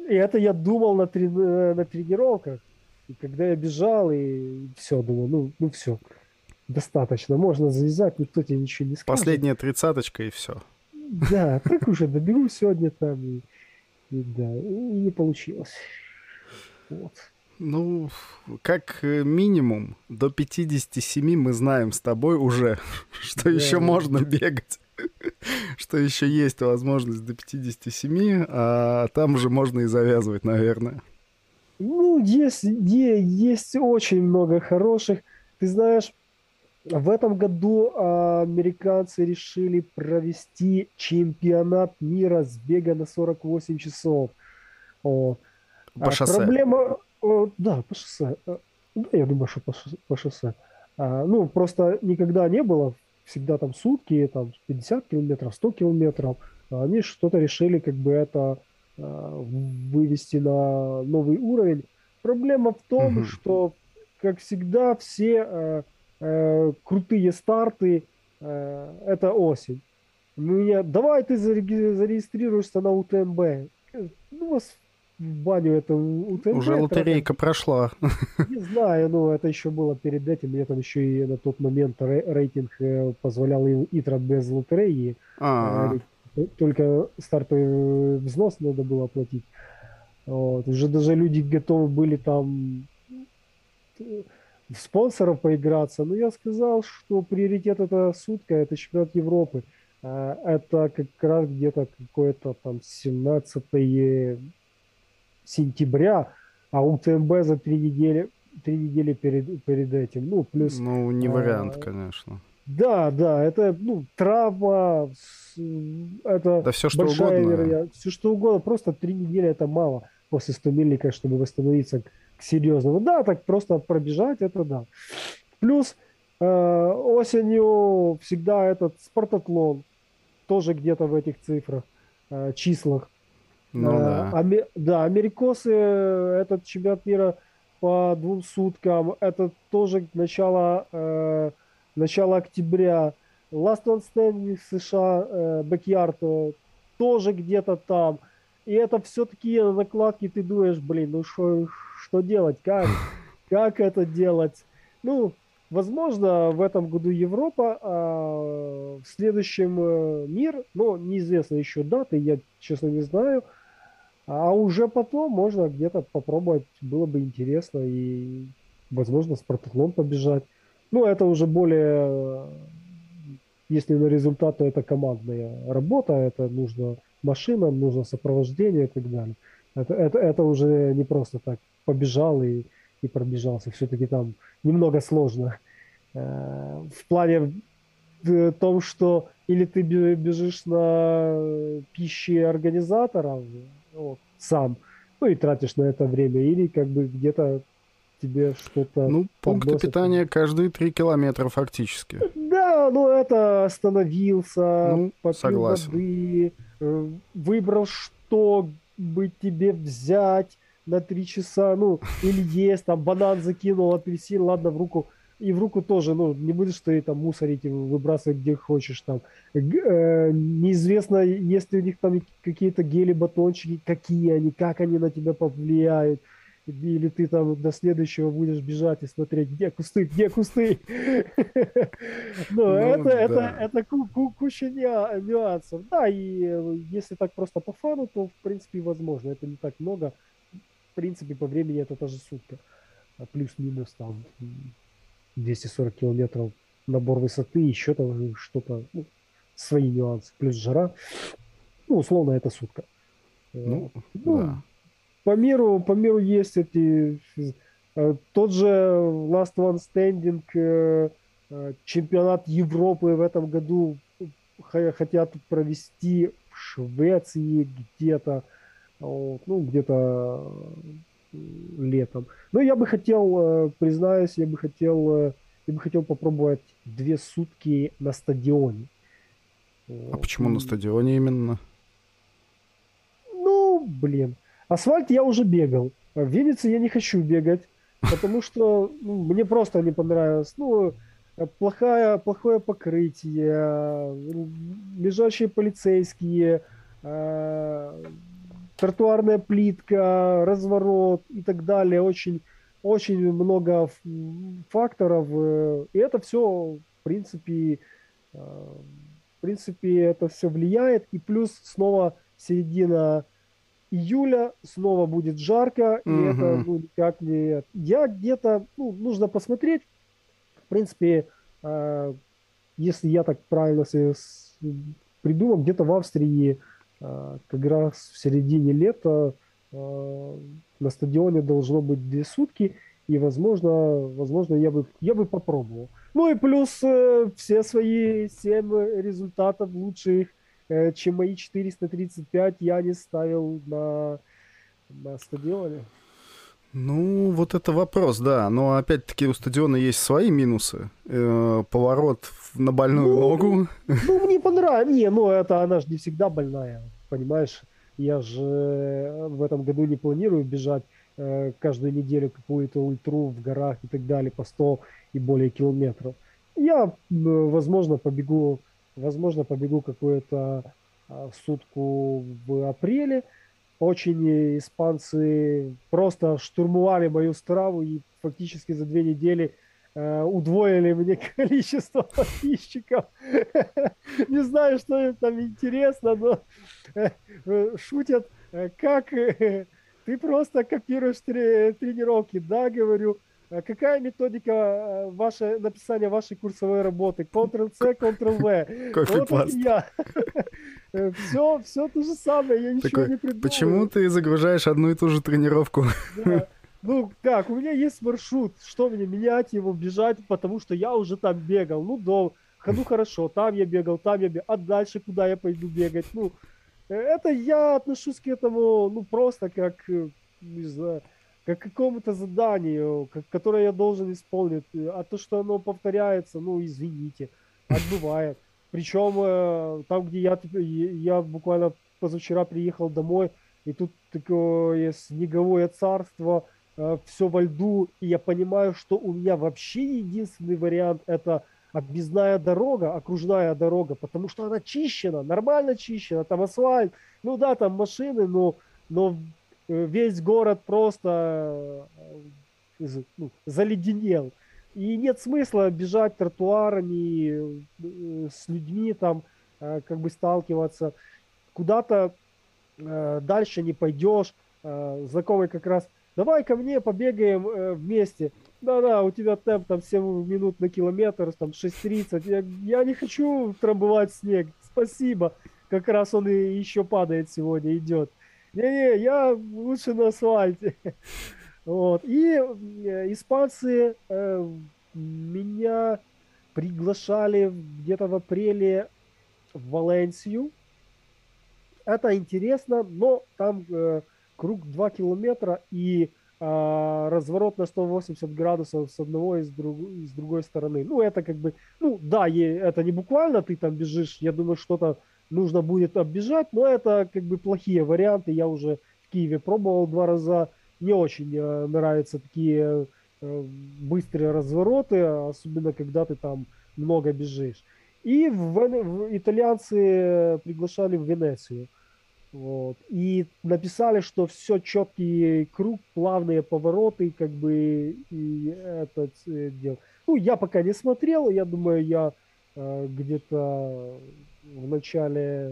и это я думал на, трени- на тренировках. И когда я бежал, и все, думал, ну, ну все, достаточно, можно завязать, никто тебе ничего не скажет. Последняя тридцаточка и все. Да, так уже добегу сегодня там. И, и да, и не получилось. Вот. Ну, как минимум до 57 мы знаем с тобой уже, что да. еще можно бегать. что еще есть возможность до 57, а там уже можно и завязывать, наверное. Ну, есть, есть очень много хороших. Ты знаешь, в этом году а, американцы решили провести чемпионат мира с бега на 48 часов. По а шоссе. Проблема... Да, по шоссе. А, да, я думаю, что по шоссе. А, ну, просто никогда не было. Всегда там сутки, там 50 километров, 100 километров. Они что-то решили как бы это вывести на новый уровень. Проблема в том, угу. что, как всегда, все... Э, крутые старты, э, это осень. Меня, давай ты зарегистрируешься на УТМБ. Ну, вас в баню это УТМБ. Уже лотерейка это, прошла. Не знаю, но это еще было перед этим. Мне там еще и на тот момент рейтинг э, позволял ИТРА без лотереи. А-а-а. Э, только стартовый взнос надо было оплатить. Вот. Уже даже люди готовы были там спонсоров поиграться, но я сказал, что приоритет это сутка, это чемпионат Европы. А, это как раз где-то какое-то там 17 сентября, а УТМБ за три недели, три недели перед, перед этим. Ну, плюс... Ну, не вариант, а, конечно. Да, да, это ну, травма, это да все, что большая угодно. вероятность. Все что угодно, просто три недели это мало после 100 мильника, чтобы восстановиться к серьезному. Да, так просто пробежать, это да. Плюс э, осенью всегда этот спартатлон, тоже где-то в этих цифрах, э, числах. Ну, э, да. Ами, да, америкосы, этот чемпионат мира по двум суткам, это тоже начало, э, начало октября. Last One Standing США, э, Backyard, э, тоже где-то там. И это все такие накладки, ты думаешь, блин, ну что что делать, как, как это делать. Ну, возможно, в этом году Европа, а в следующем э, мир, но неизвестно еще даты, я, честно, не знаю. А уже потом можно где-то попробовать, было бы интересно и, возможно, с прототлон побежать. Ну, это уже более, если на результат, то это командная работа, это нужно машинам, нужно сопровождение и так далее. Это, это, это уже не просто так побежал и, и пробежался. Все-таки там немного сложно. Э, в плане в том, что или ты бежишь на пище организаторов вот, сам, ну и тратишь на это время, или как бы где-то тебе что-то... Ну, пункты подносят. питания каждые три километра фактически. Да, ну это остановился, ну, попил согласен. воды, э, выбрал, что бы тебе взять на три часа, ну, или есть, там, банан закинул, апельсин, ладно, в руку, и в руку тоже, ну, не будешь ты там мусорить и выбрасывать где хочешь там. Э, неизвестно, есть ли у них там какие-то гели-батончики, какие они, как они на тебя повлияют или ты там до следующего будешь бежать и смотреть, где кусты, где кусты. Ну, ну это, это, это куча нюансов. Да, и э, если так просто по фану, то, в принципе, возможно. Это не так много. В принципе, по времени это тоже сутка. Плюс-минус там 240 километров набор высоты, еще там что-то, ну, свои нюансы. Плюс жара. Ну, условно, это сутка. Ну, ну да по миру, по миру есть эти... Э, тот же Last One Standing, э, э, чемпионат Европы в этом году хотят провести в Швеции где-то, ну, где-то летом. Но я бы хотел, признаюсь, я бы хотел, я бы хотел попробовать две сутки на стадионе. А почему на стадионе именно? Ну, блин. Асфальт я уже бегал. В Виннице я не хочу бегать, потому что ну, мне просто не понравилось. Ну, плохое, плохое покрытие, лежащие полицейские, э, тротуарная плитка, разворот и так далее. Очень, очень много факторов. Э, и это все, в принципе, э, в принципе, это все влияет. И плюс снова середина июля снова будет жарко, и угу. это ну, никак не... Я где-то, ну, нужно посмотреть. В принципе, э, если я так правильно придумал, где-то в Австрии э, как раз в середине лета э, на стадионе должно быть две сутки, и, возможно, возможно я, бы, я бы попробовал. Ну и плюс э, все свои семь результатов лучших Э, чем мои 435 я не ставил на, на стадионе. Ну, вот это вопрос, да. Но опять-таки у стадиона есть свои минусы. Э, поворот на больную ну, ногу. Ну, мне понравилось. Не, ну это она же не всегда больная, понимаешь? Я же в этом году не планирую бежать э, каждую неделю какую-то ультру в горах и так далее по 100 и более километров. Я, возможно, побегу Возможно, побегу какую-то а, сутку в апреле. Очень испанцы просто штурмовали мою страву и фактически за две недели э, удвоили мне количество подписчиков. Не знаю, что им там интересно, но э, э, шутят, как ты просто копируешь тренировки. Да, говорю, какая методика э, ваше, написания вашей курсовой работы? Ctrl-C, Ctrl-V. Вот я. Все, все то же самое, я ничего Такой, не придумал. Почему ты загружаешь одну и ту же тренировку? Да. Ну как, у меня есть маршрут, что мне менять его, бежать, потому что я уже там бегал. Ну, до, ну хорошо, там я бегал, там я бегал, а дальше куда я пойду бегать? Ну, э, это я отношусь к этому, ну, просто как, э, не знаю, к какому-то заданию, которое я должен исполнить. А то, что оно повторяется, ну, извините, отбывает. Причем э, там, где я, я буквально позавчера приехал домой, и тут такое снеговое царство, э, все во льду, и я понимаю, что у меня вообще единственный вариант это объездная дорога, окружная дорога, потому что она чищена, нормально чищена, там асфальт, ну да, там машины, но, но Э, весь город просто э, ну, заледенел. И нет смысла бежать тротуарами э, с людьми, там, э, как бы сталкиваться. Куда-то э, дальше не пойдешь. Знакомый как раз, давай ко мне побегаем вместе. Да-да, у тебя темп там 7 минут на километр, там 6.30. Я, я не хочу трамбовать снег. Спасибо. Как раз он и еще падает сегодня, идет. Не-не, я лучше на асфальте. Вот. И э, испанцы э, меня приглашали где-то в апреле в Валенсию. Это интересно, но там э, круг 2 километра и э, разворот на 180 градусов с одного и с, друг, и с другой стороны. Ну, это как бы, ну, да, это не буквально ты там бежишь, я думаю, что-то нужно будет оббежать, но это как бы плохие варианты. Я уже в Киеве пробовал два раза, не очень э, нравятся такие э, быстрые развороты, особенно когда ты там много бежишь. И в, в, итальянцы приглашали в Венецию. Вот. И написали, что все четкий круг, плавные повороты, как бы и этот э, дел. Ну, я пока не смотрел, я думаю, я э, где-то в начале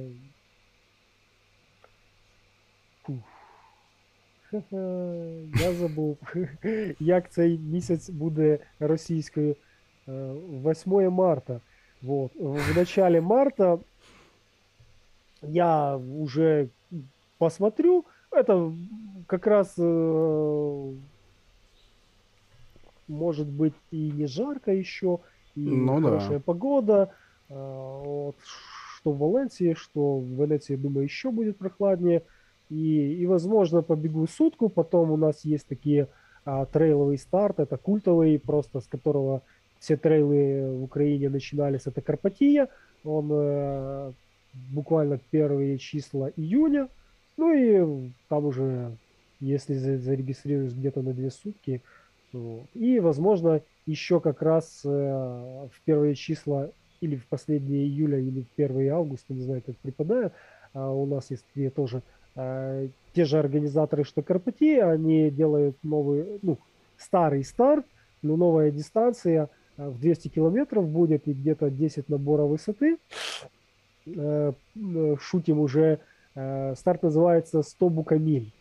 Я забув. Як цей місяць буде російською? 8 марта. Вот. В начале марта я уже посмотрю. Это как раз может быть и не жарко еще, и ну, хорошая да. погода. Вот. Что в Валенсии, что в Венеции, думаю, еще будет прохладнее. И, и возможно, побегу сутку. Потом у нас есть такие а, трейловый старт. Это культовый, просто с которого все трейлы в Украине начинались. Это Карпатия. Он э, буквально первые числа июня. Ну и там уже, если зарегистрируешь где-то на две сутки, и, возможно, еще как раз э, в первые числа или в последние июля, или в первые августа, не знаю, как припадает, а у нас есть где тоже Э, те же организаторы, что Карпати, они делают новый, ну, старый старт, но новая дистанция э, в 200 километров будет и где-то 10 набора высоты. Э, шутим уже, старт называется 100 букамиль.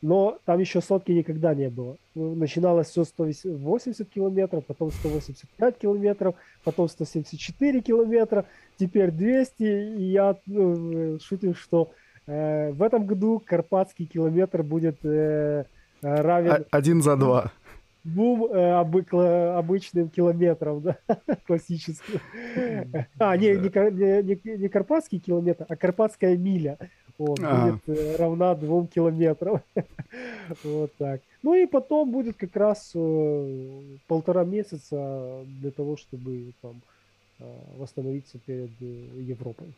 Но там еще сотки никогда не было. Начиналось все 180 километров, потом 185 километров, потом 174 километра, теперь 200. И я ну, шутим, что Э, в этом году Карпатский километр будет э, равен... Один за два. Двум э, обычным километрам, да, классическим. А, не, не, не, не Карпатский километр, а Карпатская миля. Вот, будет э, равна двум километрам. вот так. Ну и потом будет как раз э, полтора месяца для того, чтобы там э, восстановиться перед Европой.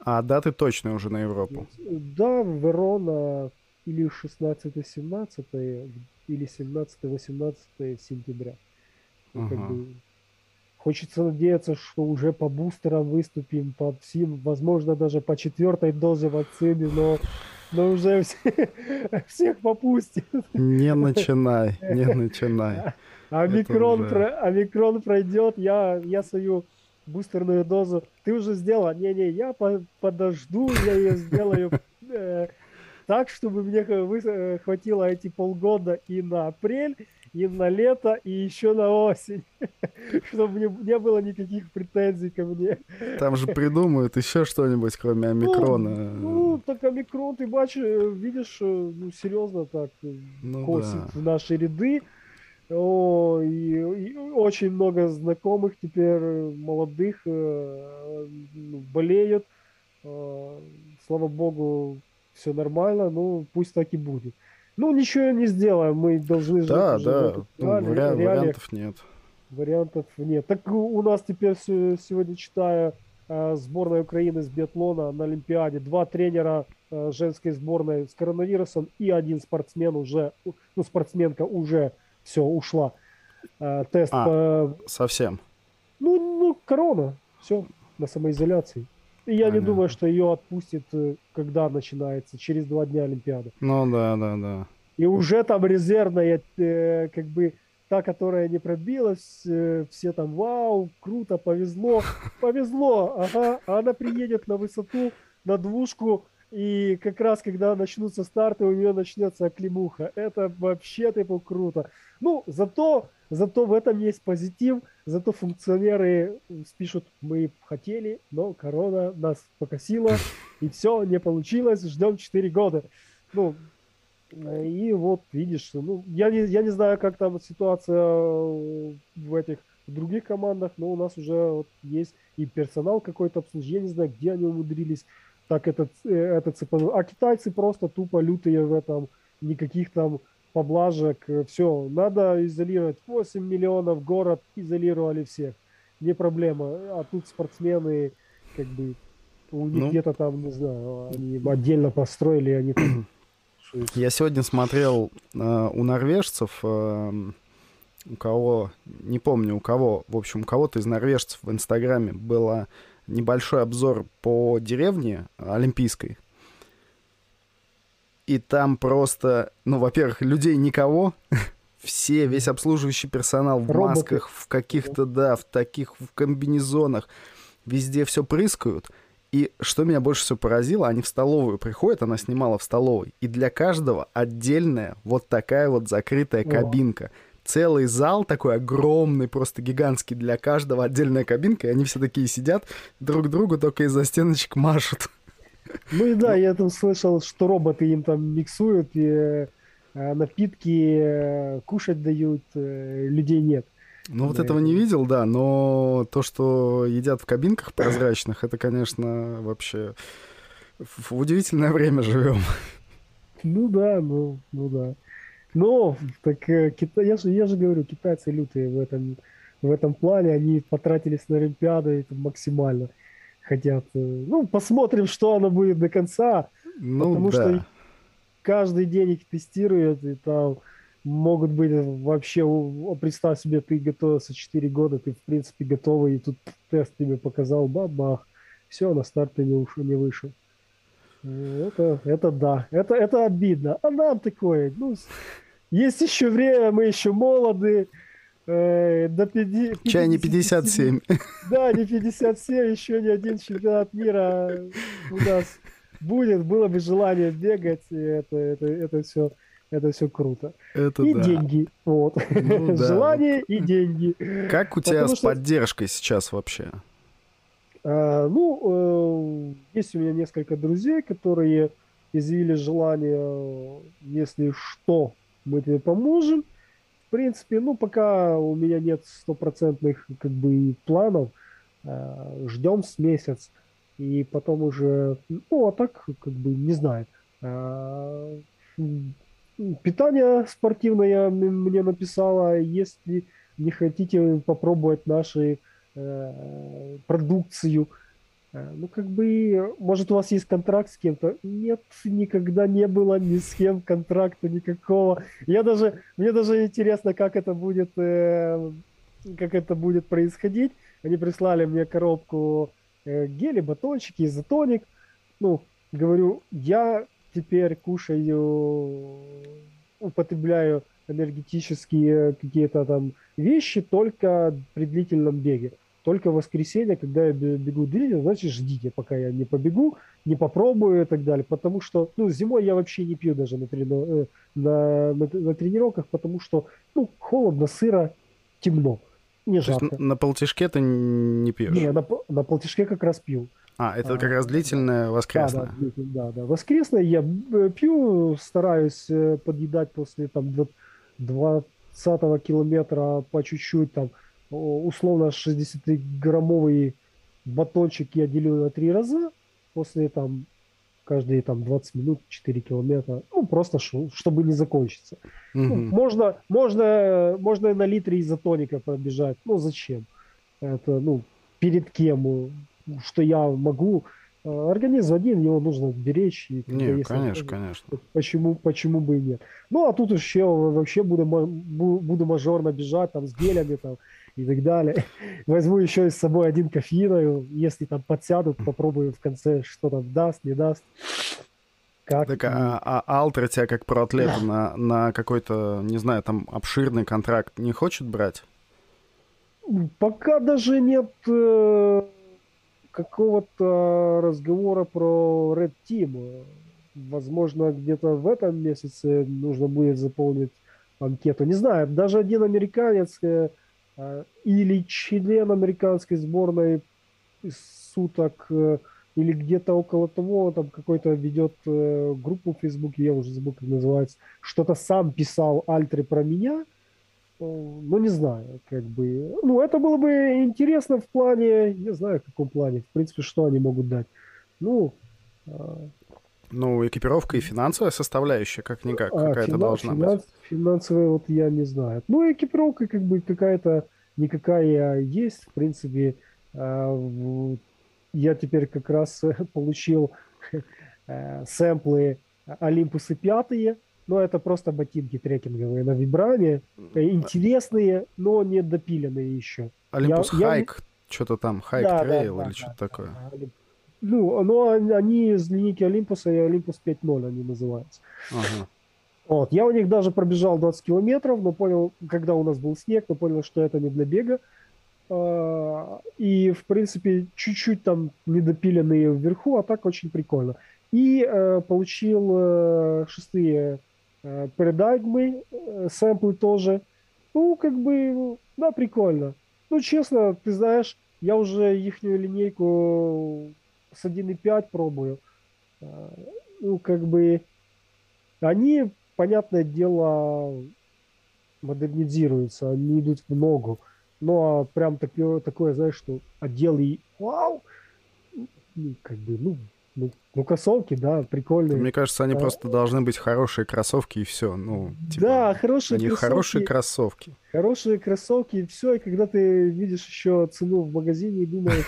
А даты точные уже на Европу? Да, Верона или 16-17, или 17-18 сентября. Ага. Как бы, хочется надеяться, что уже по бустерам выступим, по всем, возможно, даже по четвертой дозе вакцины, но, но уже все, всех попустит. Не начинай, не начинай. Омикрон, уже... про, омикрон пройдет, я, я свою бустерную дозу. Ты уже сделала? Не-не, я по подожду, я ее сделаю э, так, чтобы мне э, хватило эти полгода и на апрель, и на лето, и еще на осень. Чтобы не, не было никаких претензий ко мне. Там же придумают еще что-нибудь, кроме ну, омикрона. Ну, ну так омикрон, ты бачишь, э, видишь, э, ну, серьезно так ну, косит да. в наши ряды. О, и, и очень много знакомых теперь молодых э, болеют. Э, слава богу, все нормально, ну пусть так и будет. Ну, ничего не сделаем, мы должны да, жить. Да, да, ну, вариа- вариантов нет. Вариантов нет. Так у нас теперь сегодня читаю э, сборная Украины с биатлона на Олимпиаде. Два тренера э, женской сборной с коронавирусом и один спортсмен уже, ну, спортсменка уже все, ушла. Э, тест а, по... совсем? Ну, ну, корона, все, на самоизоляции. И я Понятно. не думаю, что ее отпустят, э, когда начинается, через два дня Олимпиада. Ну да, да, да. И уже там резервная, э, как бы, та, которая не пробилась, э, все там, вау, круто, повезло, повезло, ага, а она приедет на высоту, на двушку, и как раз, когда начнутся старты, у нее начнется оклемуха. Это вообще типа круто. Ну, зато, зато в этом есть позитив, зато функционеры спишут, мы хотели, но корона нас покосила, и все, не получилось, ждем 4 года. Ну, и вот, видишь, ну, я не, я не знаю, как там ситуация в этих в других командах, но у нас уже вот есть и персонал какой-то обслуживания, я не знаю, где они умудрились так этот, э, этот цепанул. А китайцы просто тупо лютые в этом, никаких там поблажек, все, надо изолировать. 8 миллионов, город изолировали всех, не проблема. А тут спортсмены, как бы, у них ну, где-то там, не знаю, они отдельно построили, они там я сегодня смотрел э, у норвежцев, э, у кого, не помню у кого, в общем, у кого-то из норвежцев в Инстаграме было небольшой обзор по деревне Олимпийской. И там просто, ну, во-первых, людей никого, все, весь обслуживающий персонал в Роботы. масках, в каких-то, да, в таких в комбинезонах, везде все прыскают. И что меня больше всего поразило, они в столовую приходят, она снимала в столовой, и для каждого отдельная вот такая вот закрытая кабинка. О. Целый зал такой огромный, просто гигантский, для каждого отдельная кабинка, и они все такие сидят, друг другу только из-за стеночек машут. Ну и да, я там слышал, что роботы им там миксуют, и э, напитки э, кушать дают, э, людей нет. Ну, вот этого не видел, да, но то, что едят в кабинках прозрачных, это, конечно, вообще в удивительное время живем. Ну да, ну, ну да. Но, так кита... я, же, я же говорю, китайцы лютые в этом, в этом плане, они потратились на Олимпиаду максимально хотят. Э, ну, посмотрим, что оно будет до конца, ну, потому да. что каждый день их тестируют, и там могут быть вообще, представь себе, ты готовился 4 года, ты в принципе готовый, и тут тест тебе показал, бабах, все, на старт ты не, ушел, не вышел. Это, это да, это, это обидно. А нам такое, ну, есть еще время, мы еще молоды, э, до 50, Чай не 57. Да, не 57, еще ни один чемпионат мира у нас будет, было бы желание бегать, и это, это, это все это все круто. Это и да. деньги. Вот. Ну, да. Желание и деньги. Как у тебя Потому с что... поддержкой сейчас вообще? А, ну, э, есть у меня несколько друзей, которые изъявили желание, если что, мы тебе поможем. В принципе, ну, пока у меня нет стопроцентных как бы планов, э, ждем с месяц. И потом уже, ну, а так, как бы, не знаю. Э, питание спортивное мне написала, если не хотите попробовать наши э, продукцию, ну, как бы, может, у вас есть контракт с кем-то? Нет, никогда не было ни с кем контракта никакого. Я даже, мне даже интересно, как это будет, э, как это будет происходить. Они прислали мне коробку э, гели, батончики, изотоник. Ну, говорю, я теперь кушаю, употребляю энергетические какие-то там вещи только при длительном беге. Только в воскресенье, когда я бегу длительно, значит ждите, пока я не побегу, не попробую и так далее. Потому что, ну, зимой я вообще не пью даже на, трени... на, на, на тренировках, потому что, ну, холодно, сыро, темно, не жарко. То есть на полтишке ты не пьешь? Не, на, на полтишке как раз пью. А, это как раз длительное воскресное. Да, да, да, да. Воскресное я э, пью, стараюсь э, подъедать после там 20 километра по чуть-чуть, там, условно 60-граммовый батончик я делю на три раза, после там каждые там 20 минут 4 километра, ну просто чтобы не закончиться. Угу. Ну, можно, можно, можно на литре изотоника пробежать, ну зачем? Это, ну, перед кем? что я могу. Э, организм один, его нужно беречь. И, не, конечно, конечно. Почему, почему бы и нет. Ну, а тут еще вообще буду, буду мажорно бежать там с гелями там и так далее. Возьму еще с собой один кофеин, если там подсядут, попробую в конце, что там даст, не даст. Как? Так, а, а Алтер тебя как проатлета на, на какой-то, не знаю, там обширный контракт не хочет брать? Пока даже нет э, какого-то разговора про Red Team. Возможно, где-то в этом месяце нужно будет заполнить анкету. Не знаю, даже один американец э, э, или член американской сборной суток э, или где-то около того, там какой-то ведет э, группу в Фейсбуке, я уже забыл, как называется, что-то сам писал Альтре про меня, ну, не знаю, как бы. Ну, это было бы интересно в плане, не знаю, в каком плане, в принципе, что они могут дать. Ну, ну, экипировка и финансовая составляющая, как-никак, а, какая-то финанс, должна финанс, быть. Финансовая, вот я не знаю. Ну, экипировка как бы какая-то никакая есть. В принципе, а, я теперь как раз получил э, сэмплы Olympus ы пятые, но это просто ботинки трекинговые на Vibram е. Интересные, но не допиленные еще. Olympus Hike, я... что-то там, Hike да, Trail да, или да, что-то да, такое. Да, ну, но они из линейки Olympus а и Olympus 5.0 они называются. Ага. Вот. Я у них даже пробежал 20 километров, но понял, когда у нас был снег, но понял, что это не для бега. А, и, в принципе, чуть-чуть там недопиленные вверху, а так очень прикольно. И э, получил э, шестые э, парадигмы, э, сэмплы тоже. Ну, как бы, да, прикольно. Ну, честно, ты знаешь, я уже ихнюю линейку с 1.5 пробую. А, ну, как бы, они, понятное дело, модернизируются, они идут в ногу. Но прям такое, такое знаешь, что отдел и вау, ну, как бы, ну, ну, ну, кроссовки, да, прикольные. Мне кажется, они а... просто должны быть хорошие кроссовки и все. Ну, типа, да, хорошие они кроссовки. хорошие кроссовки. Хорошие кроссовки и все. И когда ты видишь еще цену в магазине и думаешь,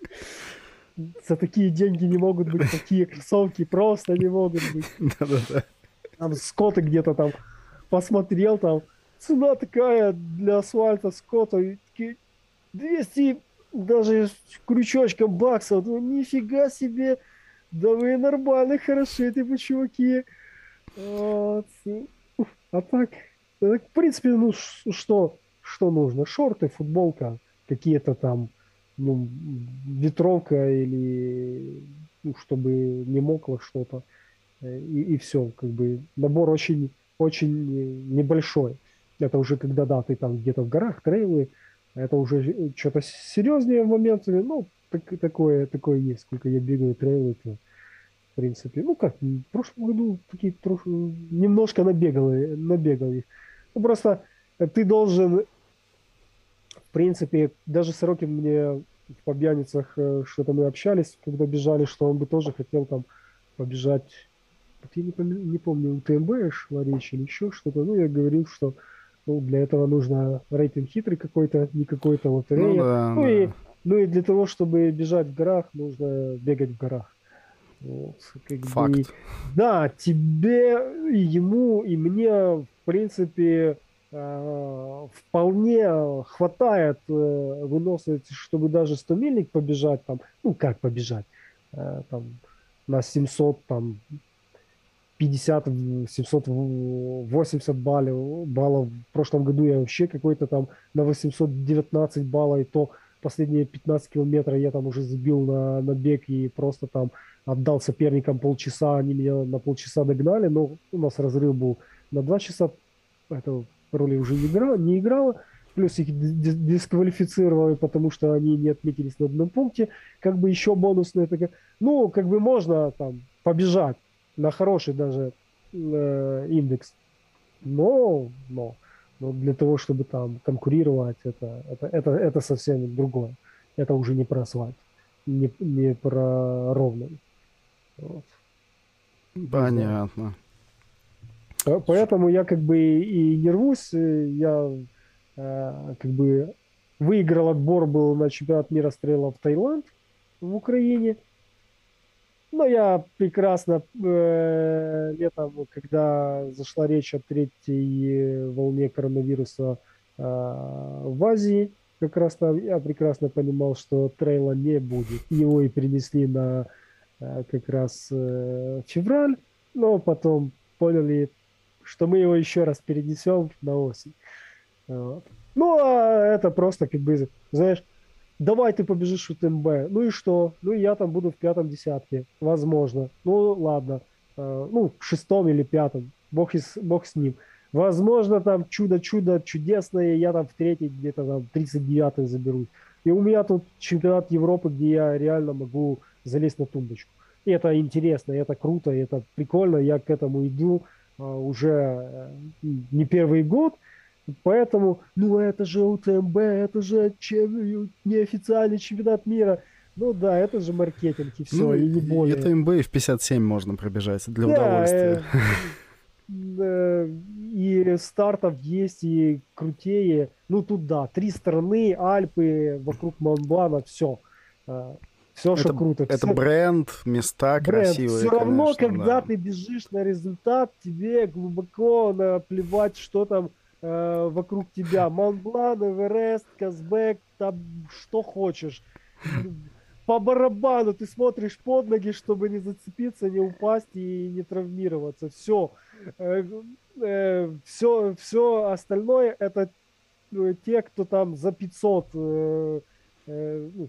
за такие деньги не могут быть такие кроссовки, просто не могут быть. Да-да-да. Там Скотты где-то там посмотрел, там цена такая для асфальта Скотта, 200 даже крючочком баксов, ну нифига себе, да вы нормально, хороши, ты чуваки. Вот. А так, в принципе, ну что, что нужно? Шорты, футболка, какие-то там ну, ветровка или ну, чтобы не мокло что-то. И, и все, как бы набор очень, очень небольшой. Это уже когда, да, ты там где-то в горах, трейлы, это уже что-то серьезнее моментами, ну, так, такое, такое есть, сколько я бегаю трейлы, то, в принципе, ну как, в прошлом году такие немножко набегал, набегал их. Ну, просто ты должен, в принципе, даже Сорокин мне в Побьяницах э, что-то мы общались, когда бежали, что он бы тоже хотел там побежать. Вот я не, помню, не помню, у ТМБ шла речь или еще что-то. Ну, я говорил, что ну, для этого нужно рейтинг хитрый какой-то, не какой-то лотерея. Ну, да, ну, да. И, ну и для того, чтобы бежать в горах, нужно бегать в горах. Вот, как Факт. Бы, да, тебе, ему и мне, в принципе, вполне хватает э, выносливости, чтобы даже 100 мильник побежать там, ну как побежать, э, там на 700, там 50, 780 баллов, баллов. В прошлом году я вообще какой-то там на 819 баллов, и то последние 15 километров я там уже сбил на, на бег и просто там отдал соперникам полчаса, они меня на полчаса догнали, но у нас разрыв был на 2 часа, это роли уже не, играла, не играла, плюс их дисквалифицировали, потому что они не отметились на одном пункте, как бы еще бонусные, такая, ну, как бы можно там побежать на хороший даже э, индекс, но, но, но для того, чтобы там конкурировать, это, это, это, это совсем другое. Это уже не про асфальт, не, не про ровный. Вот. Понятно. Поэтому я как бы и не рвусь, я э, как бы выиграл отбор был на чемпионат мира стрела в Таиланд в Украине. Но я прекрасно э, летом, когда зашла речь о третьей волне коронавируса э, в Азии, как раз там я прекрасно понимал, что трейла не будет. Его и принесли на э, как раз э, февраль, но потом поняли, что мы его еще раз перенесем на осень. Ну, а это просто как бы, знаешь, давай ты побежишь в ТМБ. Ну и что? Ну я там буду в пятом десятке, возможно. Ну ладно, э, ну в шестом или пятом, бог, из, бог с ним. Возможно, там чудо-чудо чудесное, я там в третий где-то там 39 заберусь. И у меня тут чемпионат Европы, где я реально могу залезть на тумбочку. И это интересно, это круто, это прикольно, я к этому иду уже э, не первый год, поэтому, ну это же УТМБ, это же чем, неофициальный чемпионат мира. Ну да, это же маркетинг и все, ну, и не более. Это МБ и в 57 можно пробежать для да, удовольствия. Э, и стартов есть, и крутее. Ну тут да, три страны, Альпы, вокруг Монблана, все. Все, что круто. Это все... бренд, места бренд. красивые. Все равно, конечно, когда да. ты бежишь на результат, тебе глубоко наплевать, что там э, вокруг тебя. Монблан, Эверест, Казбек, там что хочешь. По барабану ты смотришь под ноги, чтобы не зацепиться, не упасть и не травмироваться. Все. Э, э, все, все остальное это э, те, кто там за 500 э, э, ну,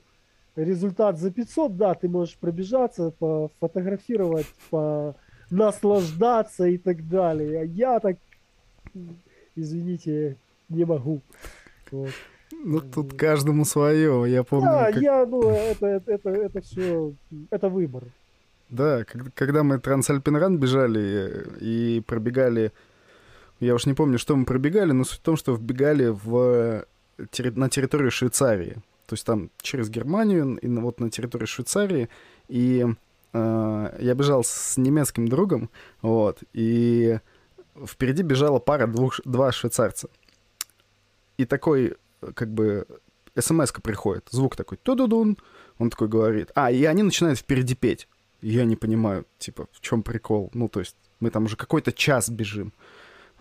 результат за 500, да, ты можешь пробежаться, пофотографировать, по наслаждаться и так далее. А я так, извините, не могу. Вот. Ну, тут каждому свое, я помню. Да, как... я, ну, это, это, это, это все, это выбор. Да, когда мы Трансальпинран бежали и пробегали, я уж не помню, что мы пробегали, но суть в том, что вбегали в, на территорию Швейцарии то есть там через Германию и вот на территории Швейцарии, и э, я бежал с немецким другом, вот, и впереди бежала пара двух, два швейцарца. И такой, как бы, смс приходит, звук такой, ту-ду-дун, он такой говорит, а, и они начинают впереди петь. Я не понимаю, типа, в чем прикол. Ну, то есть, мы там уже какой-то час бежим.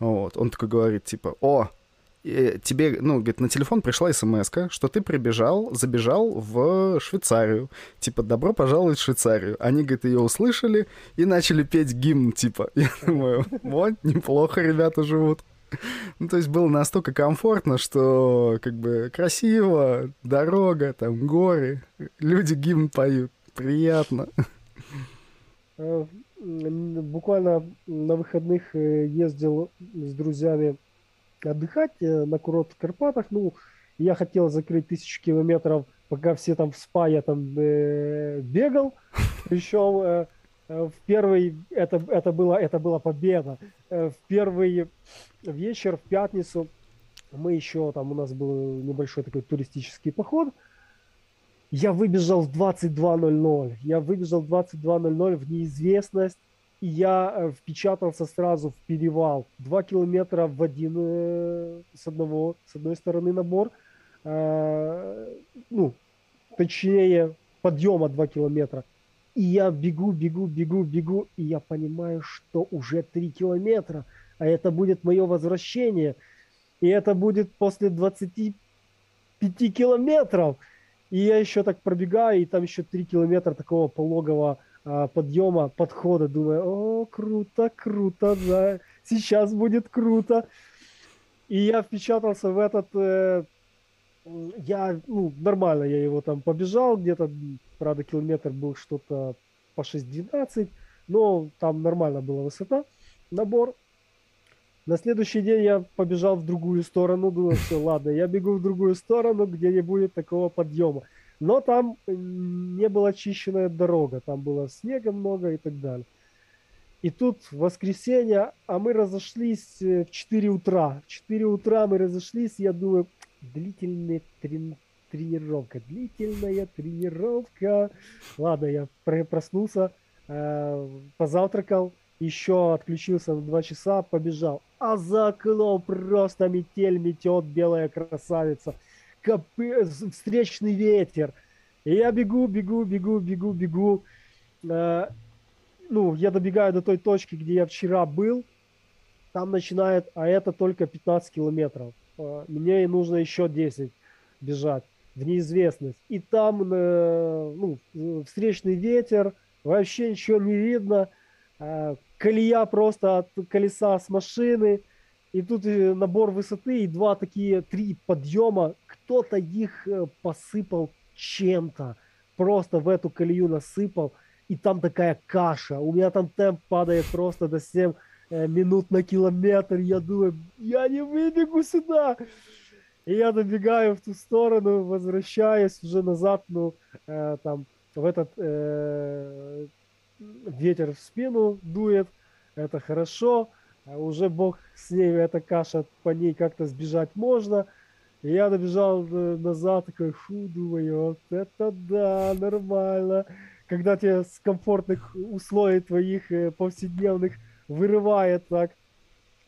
Вот, он такой говорит, типа, о, тебе, ну, говорит, на телефон пришла смс что ты прибежал, забежал в Швейцарию. Типа, добро пожаловать в Швейцарию. Они, говорит, ее услышали и начали петь гимн, типа. Я думаю, вот, неплохо ребята живут. Ну, то есть было настолько комфортно, что как бы красиво, дорога, там горы, люди гимн поют, приятно. Э, буквально на выходных э, ездил с друзьями отдыхать э, на курорт в Карпатах. Ну, я хотел закрыть тысячу километров, пока все там в спа, я там э, бегал. Причем э, э, в первый, это, это, была, это была победа. Э, в первый вечер, в пятницу, мы еще, там у нас был небольшой такой туристический поход. Я выбежал в 22.00. Я выбежал в 22.00 в неизвестность и я э, впечатался сразу в перевал. Два километра в один, э, с, одного, с одной стороны набор, э, ну, точнее, подъема два километра. И я бегу, бегу, бегу, бегу, и я понимаю, что уже три километра, а это будет мое возвращение. И это будет после 25 километров. И я еще так пробегаю, и там еще три километра такого пологого подъема, подхода, думаю, о, круто, круто, да, сейчас будет круто. И я впечатался в этот, э, я, ну, нормально, я его там побежал, где-то, правда, километр был что-то по 6.12, но там нормально была высота, набор. На следующий день я побежал в другую сторону, думал, все, ладно, я бегу в другую сторону, где не будет такого подъема. Но там не была чищенная дорога, там было снега много и так далее. И тут воскресенье, а мы разошлись э, в 4 утра. В 4 утра мы разошлись, я думаю, длительная трени- тренировка, длительная тренировка. Ладно, я проснулся, э, позавтракал, еще отключился на 2 часа, побежал. А за окном просто метель метет, белая красавица – копы, встречный ветер. И я бегу, бегу, бегу, бегу, бегу. Э, ну, я добегаю до той точки, где я вчера был. Там начинает, а это только 15 километров. Э, мне нужно еще 10 бежать в неизвестность. И там, э, ну, встречный ветер, вообще ничего не видно, а, колея просто от колеса с машины, и тут набор высоты, и два такие, три подъема, кто-то их э, посыпал чем-то, просто в эту колею насыпал, и там такая каша, у меня там темп падает просто до 7 э, минут на километр, я думаю, я не выбегу сюда, и я добегаю в ту сторону, возвращаюсь уже назад, ну, э, там, в этот э, ветер в спину дует, это хорошо, уже бог с ней, эта каша, по ней как-то сбежать можно. И я добежал э, назад, такой, фу, думаю, вот это да, нормально. Когда тебя с комфортных условий твоих э, повседневных вырывает так,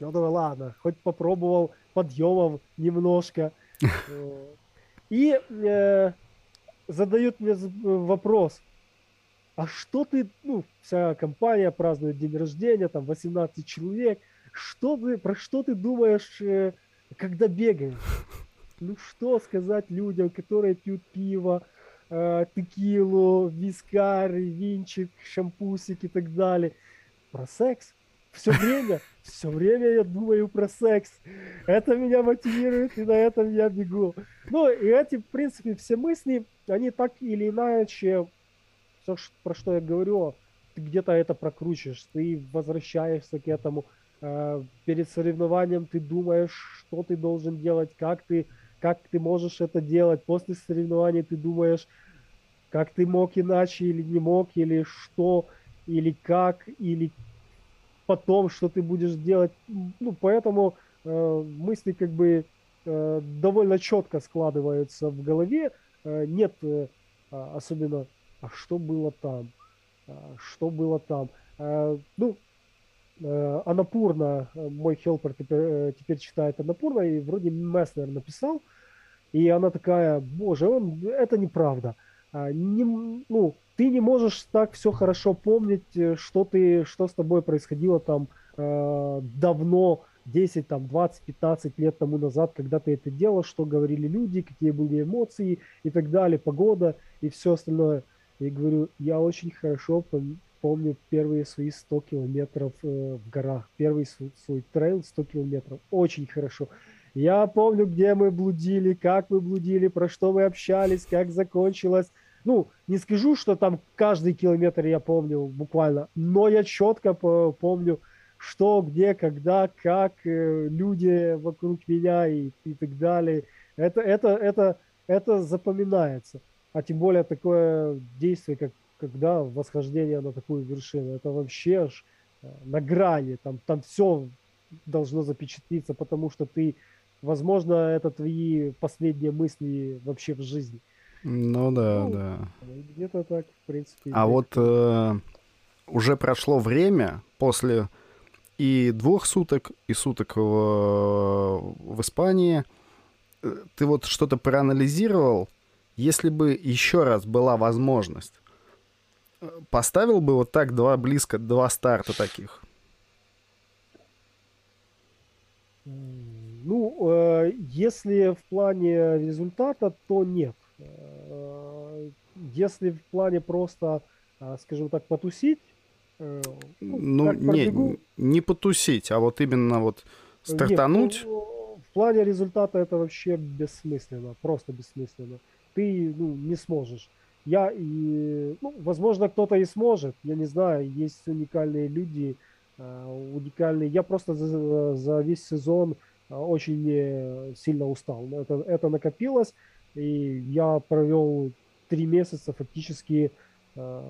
я думаю, ладно, хоть попробовал подъемов немножко. И э, задают мне вопрос, а что ты, ну, вся компания празднует день рождения, там 18 человек, что ты, про что ты думаешь, э, когда бегаешь? Ну, что сказать людям, которые пьют пиво, э, текилу, вискарь, винчик, шампусик и так далее? Про секс? Все время, все время я думаю про секс. Это меня мотивирует, и на этом я бегу. Ну, и эти, в принципе, все мысли, они так или иначе, все, про что я говорю, ты где-то это прокручиваешь, ты возвращаешься к этому. Э, перед соревнованием ты думаешь, что ты должен делать, как ты, как ты можешь это делать. После соревнований ты думаешь, как ты мог иначе или не мог, или что, или как, или потом, что ты будешь делать. Ну, поэтому э, мысли как бы э, довольно четко складываются в голове. Э, нет э, а, особенно, а что было там, а, что было там. Э, ну, Анапурна, э, мой хелпер теперь, э, теперь читает Анапурна, и вроде Месснер написал, и она такая, боже, он, это неправда. А, не, ну, ты не можешь так все хорошо помнить, э, что ты, что с тобой происходило там э, давно, 10, там, 20, 15 лет тому назад, когда ты это делал, что говорили люди, какие были эмоции и так далее, погода и все остальное. И говорю, я очень хорошо помню первые свои 100 километров э, в горах, первый свой, свой трейл 100 километров, очень хорошо. Я помню, где мы блудили, как мы блудили, про что мы общались, как закончилось, ну, не скажу, что там каждый километр я помню буквально, но я четко помню, что, где, когда, как, э, люди вокруг меня и, и так далее. Это, это, это, это запоминается. А тем более такое действие, как когда восхождение на такую вершину, это вообще аж э, на грани, там, там все должно запечатлиться, потому что ты, возможно, это твои последние мысли вообще в жизни. Ну да, ну, да. Где-то так, в принципе. А вот э, уже прошло время после и двух суток, и суток в, в Испании. Э, ты вот что-то проанализировал? Если бы еще раз была возможность, поставил бы вот так два близко, два старта таких? Ну, э, если в плане результата, то нет. Э, если в плане просто, э, скажем так, потусить, ну, ну не, не потусить, а вот именно вот стартануть. Нет, ну, в плане результата это вообще бессмысленно, просто бессмысленно. Ты ну, не сможешь. Я и, ну, возможно, кто-то и сможет, я не знаю, есть уникальные люди, уникальные. Я просто за, за весь сезон очень сильно устал. Это, это накопилось. И я провел три месяца фактически. Э,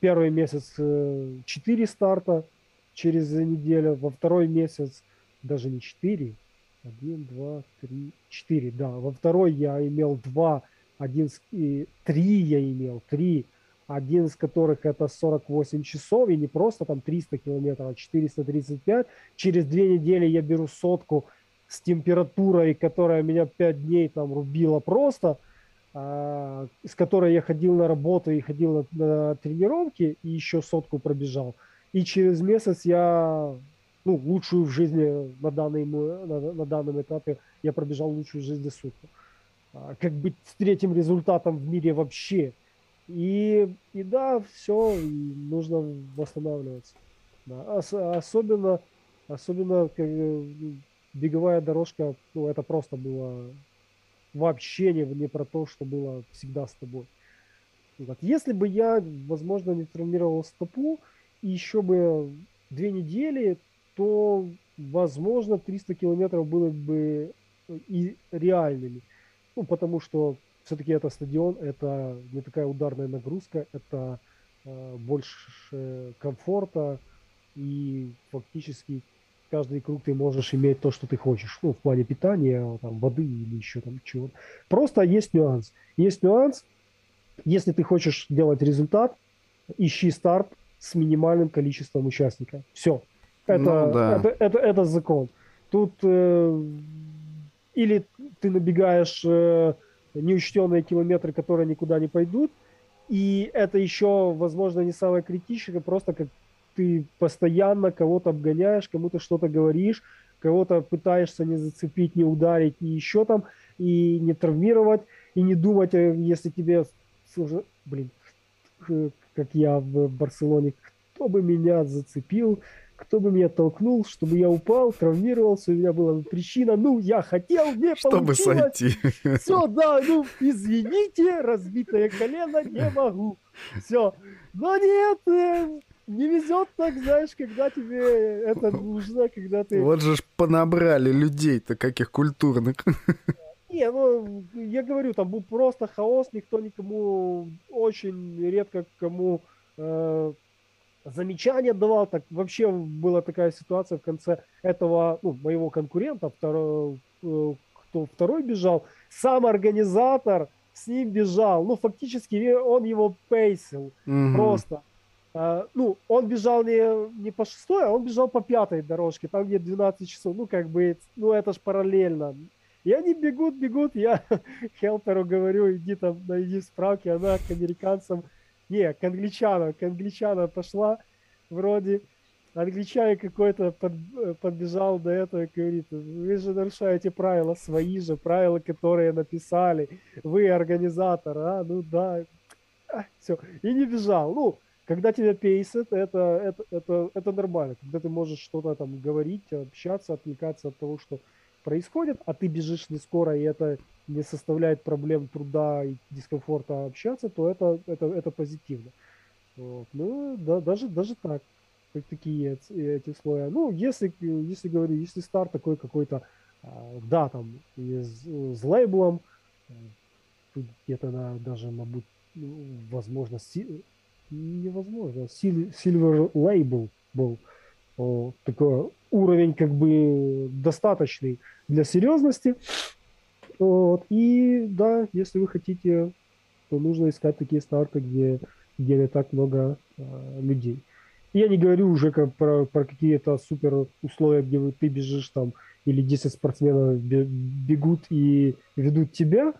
первый месяц 4 э, старта через неделю, во второй месяц даже не 4, 1, 2, 3, 4, да. Во второй я имел 2, один, и 3 я имел, 3, один из которых это 48 часов, и не просто там 300 километров, а 435. Через две недели я беру сотку с температурой, которая меня 5 дней там рубила просто, а, с которой я ходил на работу и ходил на, на тренировки, и еще сотку пробежал. И через месяц я, ну, лучшую в жизни на, данный, на, на данном этапе, я пробежал лучшую в жизни сутку. А, как быть с третьим результатом в мире вообще. И, и да, все, и нужно восстанавливаться. Да. Ос- особенно, особенно как, беговая дорожка, ну, это просто было вообще не, не про то, что было всегда с тобой. Вот. Если бы я, возможно, не травмировал стопу, и еще бы две недели, то, возможно, 300 километров было бы и реальными. Ну, потому что все-таки это стадион, это не такая ударная нагрузка, это э, больше комфорта, и фактически каждый круг ты можешь иметь то, что ты хочешь. Ну, в плане питания, там, воды или еще там чего-то. Просто есть нюанс. Есть нюанс, если ты хочешь делать результат, ищи старт с минимальным количеством участников. Все. Это, ну, да. это, это, это закон. Тут э, или ты набегаешь э, неучтенные километры, которые никуда не пойдут, и это еще, возможно, не самое критичное, просто как ты постоянно кого-то обгоняешь, кому-то что-то говоришь, кого-то пытаешься не зацепить, не ударить, и еще там, и не травмировать, и не думать, э, если тебе, блин, как я в Барселоне, кто бы меня зацепил, кто бы меня толкнул, чтобы я упал, травмировался, у меня была причина, ну, я хотел, не Чтобы сойти. Все, да, ну, извините, разбитое колено, не могу. Все. Но нет, э, не везет так, знаешь, когда тебе это нужно, когда ты... Вот же ж понабрали людей-то каких культурных. Не, ну, я говорю, там был просто хаос, никто никому, очень редко кому э, замечания давал. Так вообще была такая ситуация в конце этого, ну, моего конкурента, второй, э, кто второй бежал, сам организатор с ним бежал. Ну, фактически он его пейсил mm просто. Uh, ну, он бежал не, не по шестой, а он бежал по пятой дорожке, там где 12 часов, ну, как бы, ну, это ж параллельно. И они бегут, бегут, я Хелперу говорю, иди там, найди справки, она к американцам, не, к англичанам, к англичанам пошла, вроде, англичанин какой-то под, подбежал до этого и говорит, вы же нарушаете правила, свои же правила, которые написали, вы организатор, а, ну да, а, все, и не бежал, ну, когда тебя пейсит, это, это, это, это нормально. Когда ты можешь что-то там говорить, общаться, отвлекаться от того, что происходит, а ты бежишь не скоро, и это не составляет проблем труда и дискомфорта общаться, то это, это, это позитивно. Вот. Ну, да, даже, даже так. Такие эти слои. Ну, если, если говорю, если старт такой какой-то, а, да, там, с, с лейблом, где-то на, даже, мабуть, ну, возможно, си, невозможно, Silver Label был такой уровень как бы достаточный для серьезности. Вот. И да, если вы хотите, то нужно искать такие старты, где, где не так много э, людей. Я не говорю уже как про, про какие-то супер условия, где вы, ты бежишь там, или 10 спортсменов бегут и ведут тебя.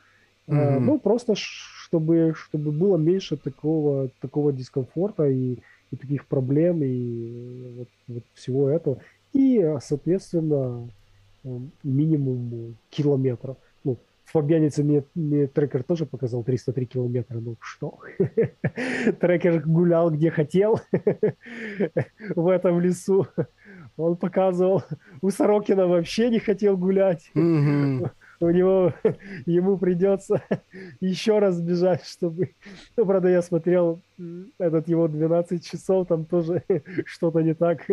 Mm-hmm. Э, ну, просто чтобы, чтобы было меньше такого, такого дискомфорта и, и таких проблем, и вот, вот всего этого. И, соответственно, минимум километров. Ну, в Фабьянице мне, мне трекер тоже показал 303 километра. Ну что? трекер гулял где хотел в этом лесу. Он показывал. У Сорокина вообще не хотел гулять у него, ему придется еще раз бежать, чтобы... Ну, правда, я смотрел этот его 12 часов, там тоже что-то не так.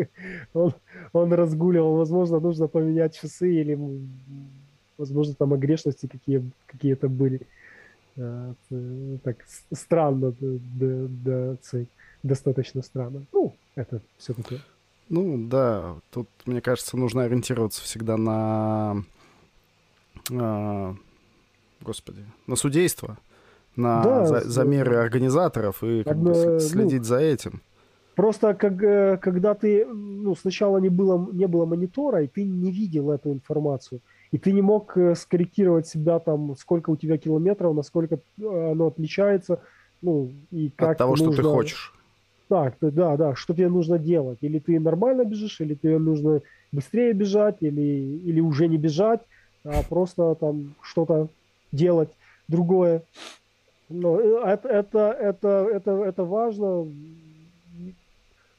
Он, он разгуливал, возможно, нужно поменять часы или, возможно, там огрешности какие, какие-то были. А, так странно, да, да, достаточно странно. Ну, это все такое. Ну, да, тут, мне кажется, нужно ориентироваться всегда на а, господи, на судейство, на да, за, замеры организаторов и как бы, ну, следить ну, за этим. Просто как, э, когда ты, ну, сначала не было, не было монитора, и ты не видел эту информацию, и ты не мог э, скорректировать себя там, сколько у тебя километров, насколько э, оно отличается, ну, и как От того, нужно... что ты хочешь. Так, да, да, что тебе нужно делать. Или ты нормально бежишь, или тебе нужно быстрее бежать, или, или уже не бежать а просто там что-то делать другое. Ну, это, это, это, это, это важно.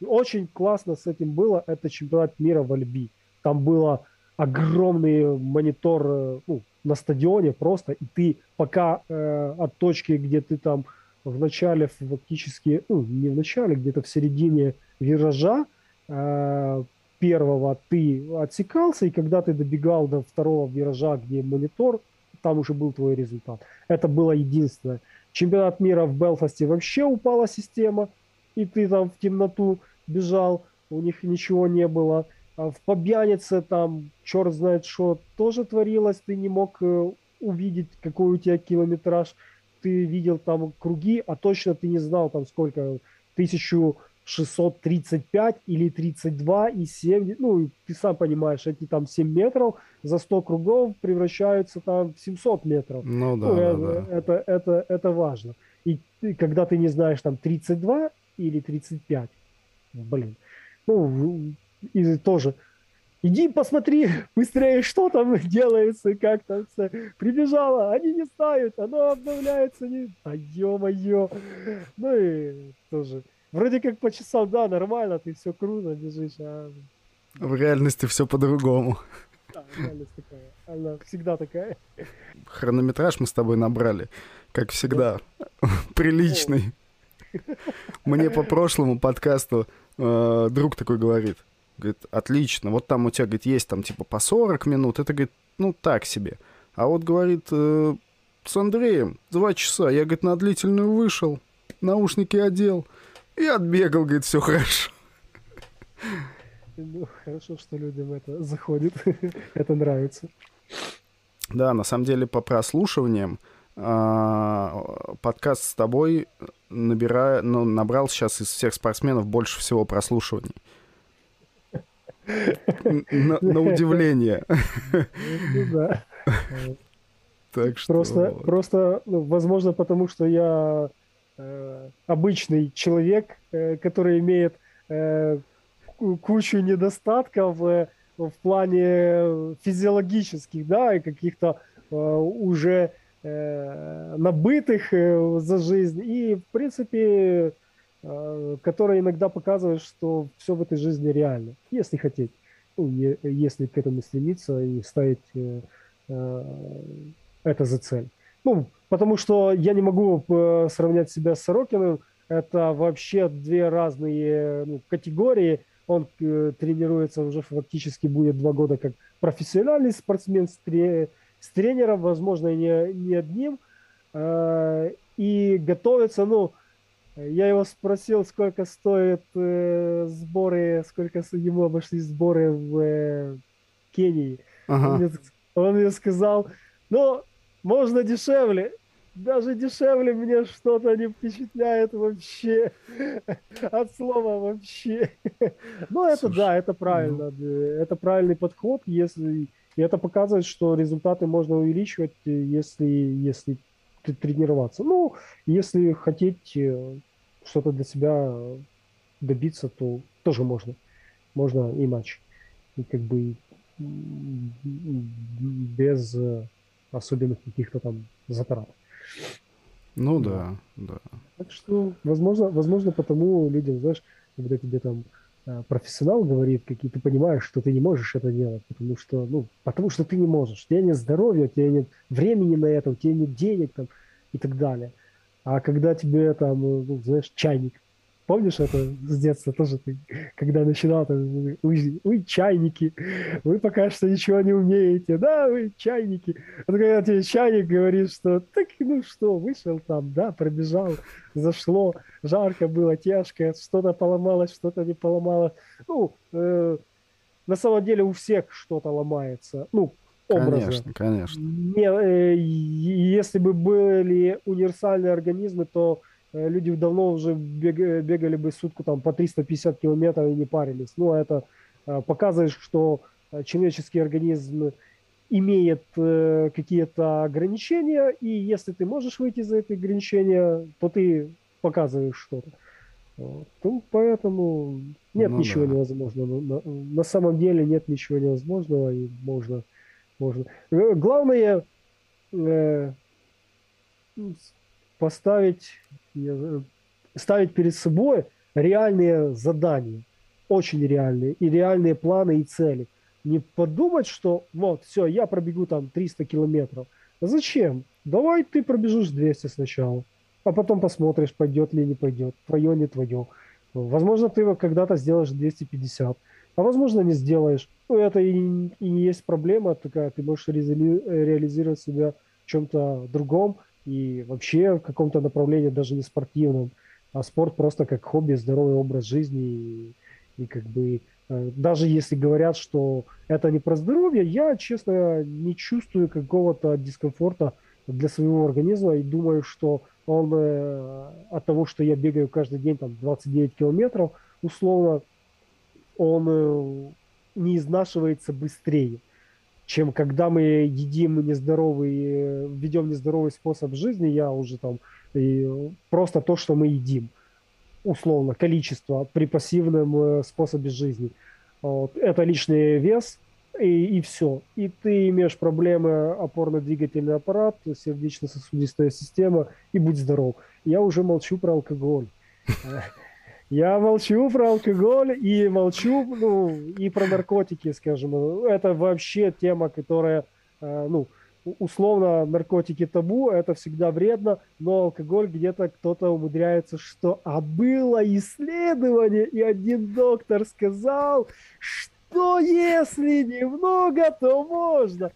Очень классно с этим было. Это чемпионат мира в Альби. Там было огромный монитор ну, на стадионе просто, и ты пока э, от точки, где ты там в начале фактически, ну, не в начале, где-то в середине виража э, первого ты отсекался, и когда ты добегал до второго виража, где монитор, там уже был твой результат. Это было единственное. Чемпионат мира в Белфасте вообще упала система, и ты там в темноту бежал, у них ничего не было. А в Побьянице там черт знает что тоже творилось, ты не мог э, увидеть, какой у тебя километраж. Ты видел там круги, а точно ты не знал там сколько, 1635 или 32 и 7, ну, ты сам понимаешь, эти там 7 метров за 100 кругов превращаются там в 700 метров. Ну да, ну, да, это, да. Это, это, это важно. И ты, когда ты не знаешь там 32 или 35, блин, ну, и тоже иди посмотри быстрее, что там делается, как там все. Прибежала, они не ставят, оно обновляется. Не... А ё-моё. Ну и тоже. Вроде как по часам, да, нормально, ты все круто бежишь, а... В реальности все по-другому. Да, реальность такая. Она всегда такая. Хронометраж мы с тобой набрали, как всегда, приличный. Мне по прошлому подкасту э, друг такой говорит – Говорит, отлично. Вот там у тебя, говорит, есть там типа по 40 минут. Это, говорит, ну так себе. А вот, говорит, э, с Андреем два часа. Я, говорит, на длительную вышел, наушники одел и отбегал, говорит, все хорошо. Ну, хорошо, что людям это заходит. это нравится. Да, на самом деле по прослушиваниям а, подкаст с тобой набирая, ну, набрал сейчас из всех спортсменов больше всего прослушиваний. На, на удивление. Ну да. Так что... Просто, просто ну, возможно, потому что я обычный человек, э, который имеет э, кучу недостатков э, в плане физиологических, да, и каких-то э, уже э, набытых э, за жизнь. И, в принципе, Э, которая иногда показывает, что все в этой жизни реально, если хотеть, ну, если к этому стремиться и ставить э, э, это за цель. Ну, потому что я не могу сравнять себя с Сорокиным, это вообще две разные ну, категории. Он э, тренируется уже фактически будет два года как профессиональный спортсмен с, тре- с тренером, возможно, не, не одним, э, и готовится, ну, я его спросил, сколько стоят э, сборы, сколько ему обошлись сборы в э, Кении. Ага. Он, мне, он мне сказал, ну, можно дешевле. Даже дешевле мне что-то не впечатляет вообще. От слова вообще. Ну, это Слушай, да, это правильно. Ну... Это правильный подход, если... И это показывает, что результаты можно увеличивать, если, если тренироваться. Ну, если хотеть э, что-то для себя добиться, то тоже можно. Можно иначе. И как бы без э, особенных каких-то там затрат. Ну да, да. Так что, возможно, возможно, потому людям, знаешь, когда тебе там э, профессионал говорит, какие ты понимаешь, что ты не можешь это делать, потому что, ну, потому что ты не можешь. У тебя нет здоровья, у тебя нет времени на это, у тебя нет денег там и так далее. А когда тебе там, ну, знаешь, чайник, помнишь это с детства тоже ты, когда начинал, там, вы, вы чайники, вы пока что ничего не умеете, да, вы чайники. Вот когда тебе чайник говорит, что так, ну что, вышел там, да, пробежал, зашло, жарко было, тяжко, что-то поломалось, что-то не поломалось. Ну, э, на самом деле у всех что-то ломается. Ну, образа. Конечно, конечно. Не, э, если бы были универсальные организмы, то люди давно уже бегали, бегали бы сутку там по 350 километров и не парились. Ну, это э, показывает, что человеческий организм имеет э, какие-то ограничения, и если ты можешь выйти за эти ограничения, то ты показываешь что-то. Вот. Ну, поэтому нет ну, ничего да. невозможного. На, на самом деле нет ничего невозможного, и можно можно. Главное, э, поставить, э, ставить перед собой реальные задания, очень реальные, и реальные планы и цели. Не подумать, что вот, все, я пробегу там 300 километров. Зачем? Давай ты пробежишь 200 сначала, а потом посмотришь, пойдет ли не пойдет, твое, не твое. Возможно, ты когда-то сделаешь 250, а возможно, не сделаешь. Ну, это и, и не есть проблема такая, ты можешь реали, реализировать себя в чем-то другом и вообще в каком-то направлении, даже не спортивном, а спорт просто как хобби, здоровый образ жизни и, и как бы э, даже если говорят, что это не про здоровье, я, честно, не чувствую какого-то дискомфорта для своего организма и думаю, что он э, от того, что я бегаю каждый день там 29 километров, условно, он э, не изнашивается быстрее, чем когда мы едим нездоровый, э, ведем нездоровый способ жизни, я уже там и просто то, что мы едим, условно, количество при пассивном э, способе жизни. Вот. Это лишний вес, и, и все. И ты имеешь проблемы опорно-двигательный аппарат, сердечно-сосудистая система, и будь здоров. Я уже молчу про алкоголь. Я молчу про алкоголь и молчу, ну, и про наркотики, скажем. Это вообще тема, которая, э, ну, условно, наркотики табу, это всегда вредно, но алкоголь где-то кто-то умудряется, что... А было исследование, и один доктор сказал, что если немного, то можно.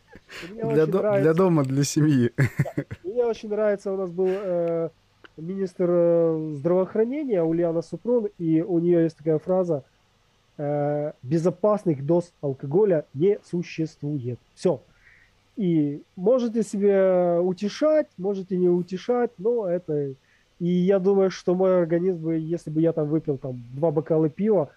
Для, до, нравится... для дома, для семьи. Да, мне очень нравится, у нас был... Э, министр э, здравоохранения Ульяна Супрун, и у нее есть такая фраза э, «безопасных доз алкоголя не существует». Все. И можете себе утешать, можете не утешать, но это... И я думаю, что мой организм, если бы я там выпил там два бокала пива,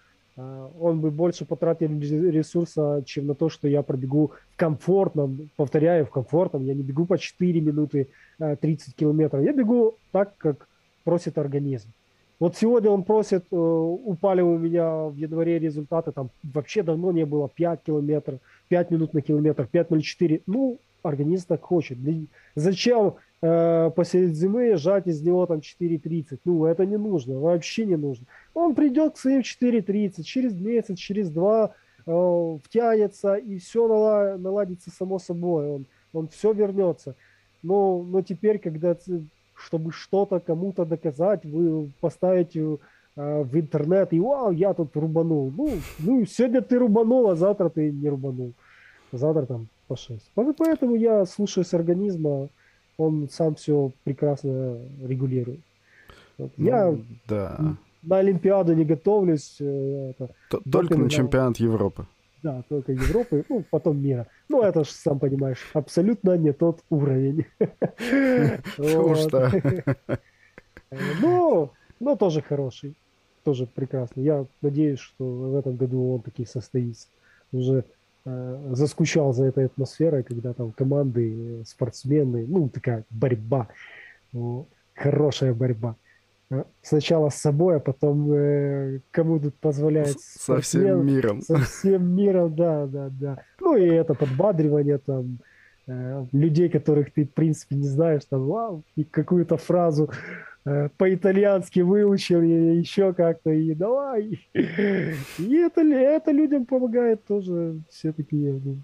он бы больше потратил ресурса, чем на то, что я пробегу в комфортном, повторяю, в комфортном, я не бегу по 4 минуты 30 а, километров, я бегу так, как просит организм. Вот сегодня он просит, э, упали у меня в январе результаты, там вообще давно не было 5 километров, 5 минут на километр, 5.04. Ну, организм так хочет. Зачем э, посреди зимы жать из него там 4.30? Ну, это не нужно, вообще не нужно. Он придет к своим 4.30, через месяц, через два э, втянется, и все наладится само собой. Он, он все вернется. Но, но теперь, когда чтобы что-то кому-то доказать, вы поставите э, в интернет, и вау, я тут рубанул. Ну, ну, сегодня ты рубанул, а завтра ты не рубанул. Завтра там по 6. Поэтому я слушаюсь организма, он сам все прекрасно регулирует. Вот. Ну, я да. на Олимпиаду не готовлюсь. Э, это, только на чемпионат Европы. Да, только Европы, ну, потом мира. Ну, это же, сам понимаешь, абсолютно не тот уровень. Что? Ну, но тоже хороший, тоже прекрасный. Я надеюсь, что в этом году он таки состоится. Уже заскучал за этой атмосферой, когда там команды, спортсмены, ну, такая борьба, хорошая борьба. Э, сначала с собой, а потом э, кому тут позволяет со всем миром. Со всем миром, да, да, да. Ну и это подбадривание там э, людей, которых ты в принципе не знаешь, там, вау, и какую-то фразу э, по-итальянски выучил и еще как-то, и давай. И это, это людям помогает тоже все-таки. Ну,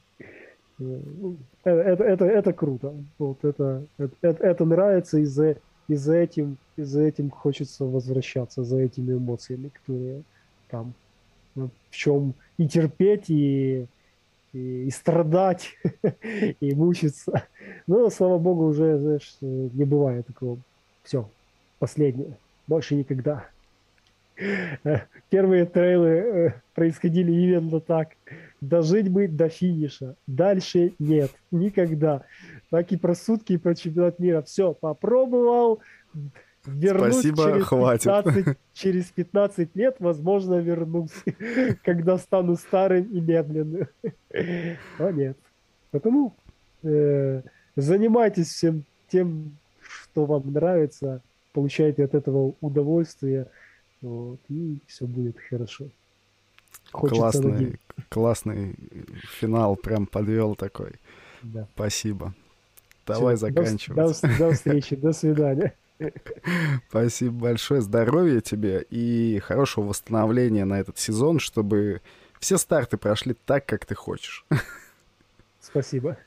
э, ну это, это, это круто. Вот это, это, это нравится из-за и за этим, и за этим хочется возвращаться, за этими эмоциями, которые там в чем и терпеть, и, и, и страдать, и мучиться. Но, слава богу, уже, знаешь, не бывает такого. Все, последнее. Больше никогда. Первые трейлы э, происходили именно так. Дожить бы до финиша. Дальше нет. Никогда так и про сутки, и про чемпионат мира. Все, попробовал, вернусь Спасибо, через, хватит. 15, через 15 лет, возможно, вернусь, когда стану старым и медленным. Но нет. Потому э, занимайтесь всем тем, что вам нравится, получайте от этого удовольствие, вот, и все будет хорошо. Хочется классный, надеяться. классный финал прям подвел такой. Да. Спасибо. Давай Все, заканчивать. До, до, до встречи, до свидания. Спасибо большое, здоровья тебе и хорошего восстановления на этот сезон, чтобы все старты прошли так, как ты хочешь. Спасибо.